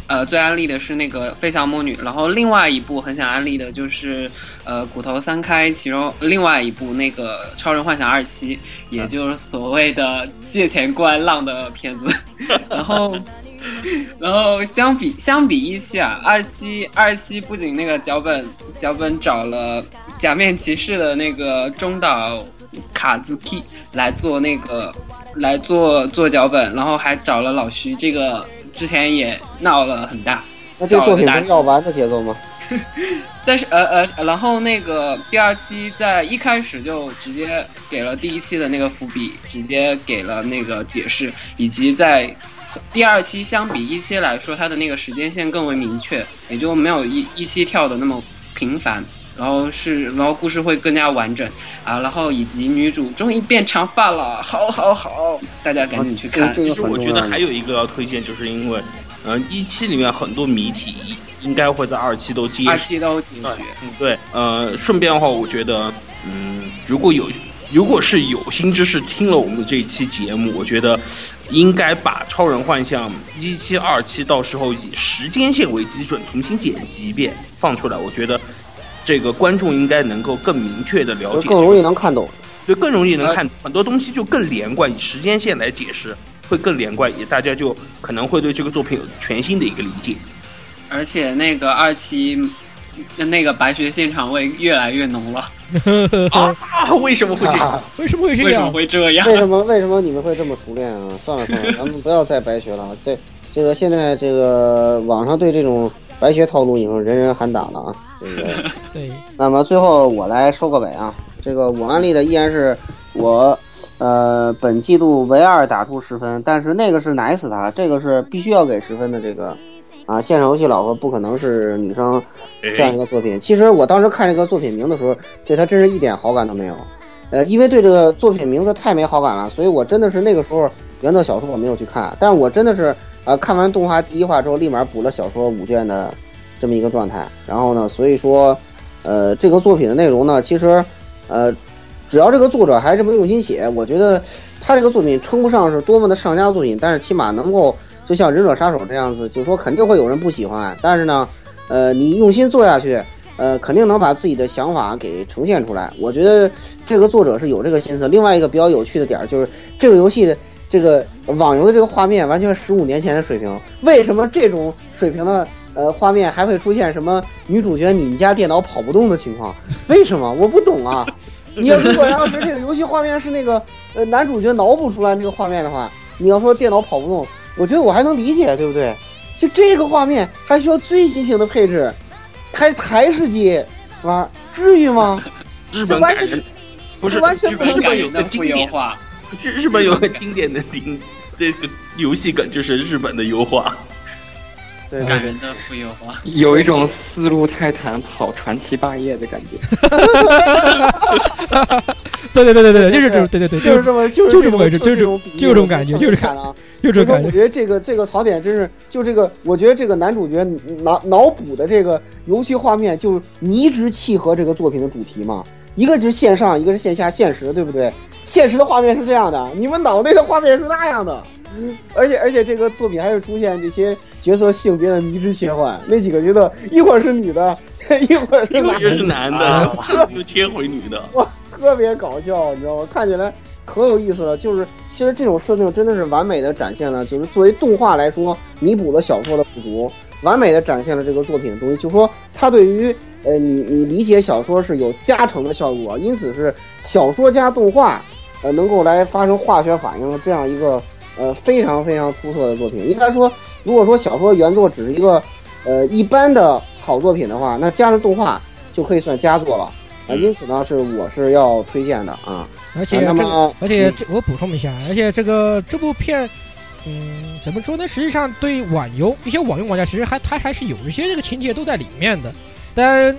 呃最安利的是那个《飞翔魔女》，然后另外一部很想安利的就是呃骨头三开，其中另外一部那个《超人幻想二期》，也就是所谓的借钱观浪的片子，然后。然后相比相比一期啊，二期二期不仅那个脚本脚本找了假面骑士的那个中岛卡兹 K 来做那个来做做脚本，然后还找了老徐，这个之前也闹了很大。那这作品是要完的节奏吗？但是呃呃，然后那个第二期在一开始就直接给了第一期的那个伏笔，直接给了那个解释，以及在第二期相比一期来说，它的那个时间线更为明确，也就没有一一期跳的那么频繁。然后是然后故事会更加完整啊，然后以及女主终于变长发了，好好好，大家赶紧去看。这个其实我觉得还有一个要推荐，就是因为，呃，一期里面很多谜题应该会在二期都揭二期都解决，嗯对，呃，顺便的话，我觉得，嗯，如果有如果是有心之士听了我们的这一期节目，我觉得应该把《超人幻象》一期、二期到时候以时间线为基准重新剪辑一遍放出来，我觉得这个观众应该能够更明确的了解，就更容易能看懂。对，更容易能看很多东西就更连贯，以时间线来解释会更连贯，也大家就可能会对这个作品有全新的一个理解。而且那个二期那个白雪现场味越来越浓了，啊，为什么会这样？为什么会这为什么样？会这样？为什么为什么你们会这么熟练啊？算了算了，咱们 不要再白学了。这这个现在这个网上对这种白学套路已经人人喊打了啊。这个，对，那么最后我来收个尾啊。这个我安利的依然是我，呃，本季度唯二打出十分，但是那个是奶死他，这个是必须要给十分的这个。啊，线上游戏老婆不可能是女生这样一个作品。其实我当时看这个作品名的时候，对他真是一点好感都没有。呃，因为对这个作品名字太没好感了，所以我真的是那个时候原作小说我没有去看，但是我真的是呃看完动画第一话之后，立马补了小说五卷的这么一个状态。然后呢，所以说，呃，这个作品的内容呢，其实呃，只要这个作者还这么用心写，我觉得他这个作品称不上是多么的上佳作品，但是起码能够就像忍者杀手这样子，就说肯定会有人不喜欢，但是呢，呃，你用心做下去。呃，肯定能把自己的想法给呈现出来。我觉得这个作者是有这个心思。另外一个比较有趣的点儿就是，这个游戏的这个网游的这个画面完全十五年前的水平。为什么这种水平的呃画面还会出现什么女主角你们家电脑跑不动的情况？为什么？我不懂啊！你要如果要是这个游戏画面是那个呃男主角脑补出来那个画面的话，你要说电脑跑不动，我觉得我还能理解，对不对？就这个画面还需要最新型的配置。还台式机玩，至于吗？日本完全不是完全日不是本日本有个经典，化，日日本有个经典的顶这个游戏梗就是日本的优化。对人的负优化。有一种丝路泰坦跑传奇霸业的感觉。对对对对对，就是这种，对对对，就是这么就是就这么回事就是这种就这种感觉就是看啊。就这种感觉。这个这个槽点真是，就这个，我觉得这个男主角脑脑补的这个游戏画面，就迷之契合这个作品的主题嘛。一个就是线上，一个是线下，现实，对不对？现实的画面是这样的，你们脑内的画面是那样的。而且而且这个作品还会出现这些角色性别的迷之切换，那几个角色一会儿是女的，一会儿是一会儿男的，是男的，啊又切回女的。哇，特别搞笑，你知道吗？看起来可有意思了。就是其实这种设定真的是完美的展现了，就是作为动画来说，弥补了小说的不足，完美的展现了这个作品的东西。就说它对于呃你你理解小说是有加成的效果，因此是小说加动画，呃能够来发生化学反应的这样一个呃非常非常出色的作品。应该说，如果说小说原作只是一个呃一般的好作品的话，那加上动画就可以算佳作了。啊，因此呢，是我是要推荐的啊。而且这个，而且这我补充一下，而且这个这部片，嗯，怎么说呢？实际上对网游一些网游玩家，其实还他还是有一些这个情节都在里面的，但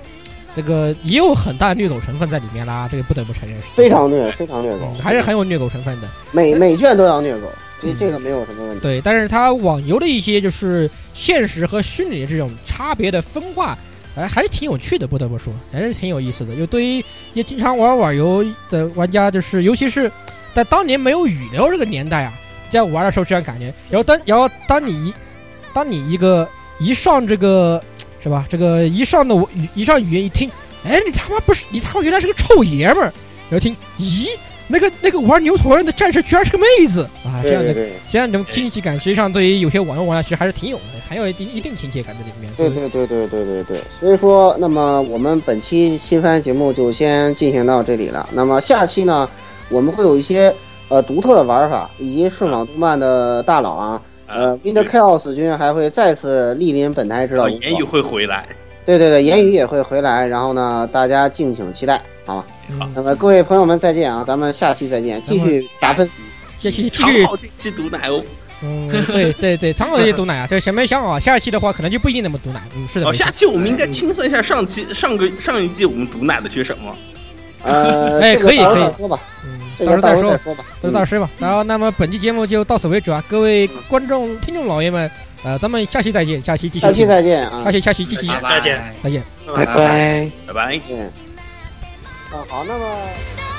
这个也有很大虐狗成分在里面啦，这个不得不承认是非常虐，非常虐狗嗯，还是很有虐狗成分的。每每卷都要虐狗，这嗯这个没有什么问题。对，但是它网游的一些就是现实和虚拟的这种差别的分化，哎，还是挺有趣的，不得不说，还是挺有意思的。就对于一些经常玩网游的玩家，就是尤其是在当年没有语流这个年代啊，在玩的时候这样感觉。然后当然后当你一当你一个一上这个是吧，这个一上的语一上语言一听，哎，你他妈不是你他妈原来是个臭爷们儿，然后听，咦，那个那个玩牛头人的战士居然是个妹子啊，这样的对对对这样一种惊喜感，实际上对于有些网游玩家其实还是挺有的，还有一定一定情节感在里面。对对对对对对对，所以说，那么我们本期新番节目就先进行到这里了。那么下期呢，我们会有一些呃独特的玩法，以及顺网动漫的大佬啊，呃，Winter Chaos 君还会再次莅临本台指导言语会回来。对对对，言语也会回来，然后呢，大家敬请期待，好吗？嗯那么各位朋友们再见啊，咱们下期再见，继续打分。继续继续长好这期毒奶哦，嗯，对对对，苍老也毒奶啊，这先没想好，下一期的话可能就不一定那么毒奶。嗯，是的。哦，下期我们应该清算一下上期上个上一季我们毒奶的些什么。呃，哎可以可以说吧，嗯，到到时候再说时候再说吧。到时候再说吧。然后，那么本期节目就到此为止啊，各位观众、听众老爷们，呃，咱们下期再见，下期继续，下期再见啊下，期下期继续再见再见。拜拜。拜拜。见。嗯，好，那么。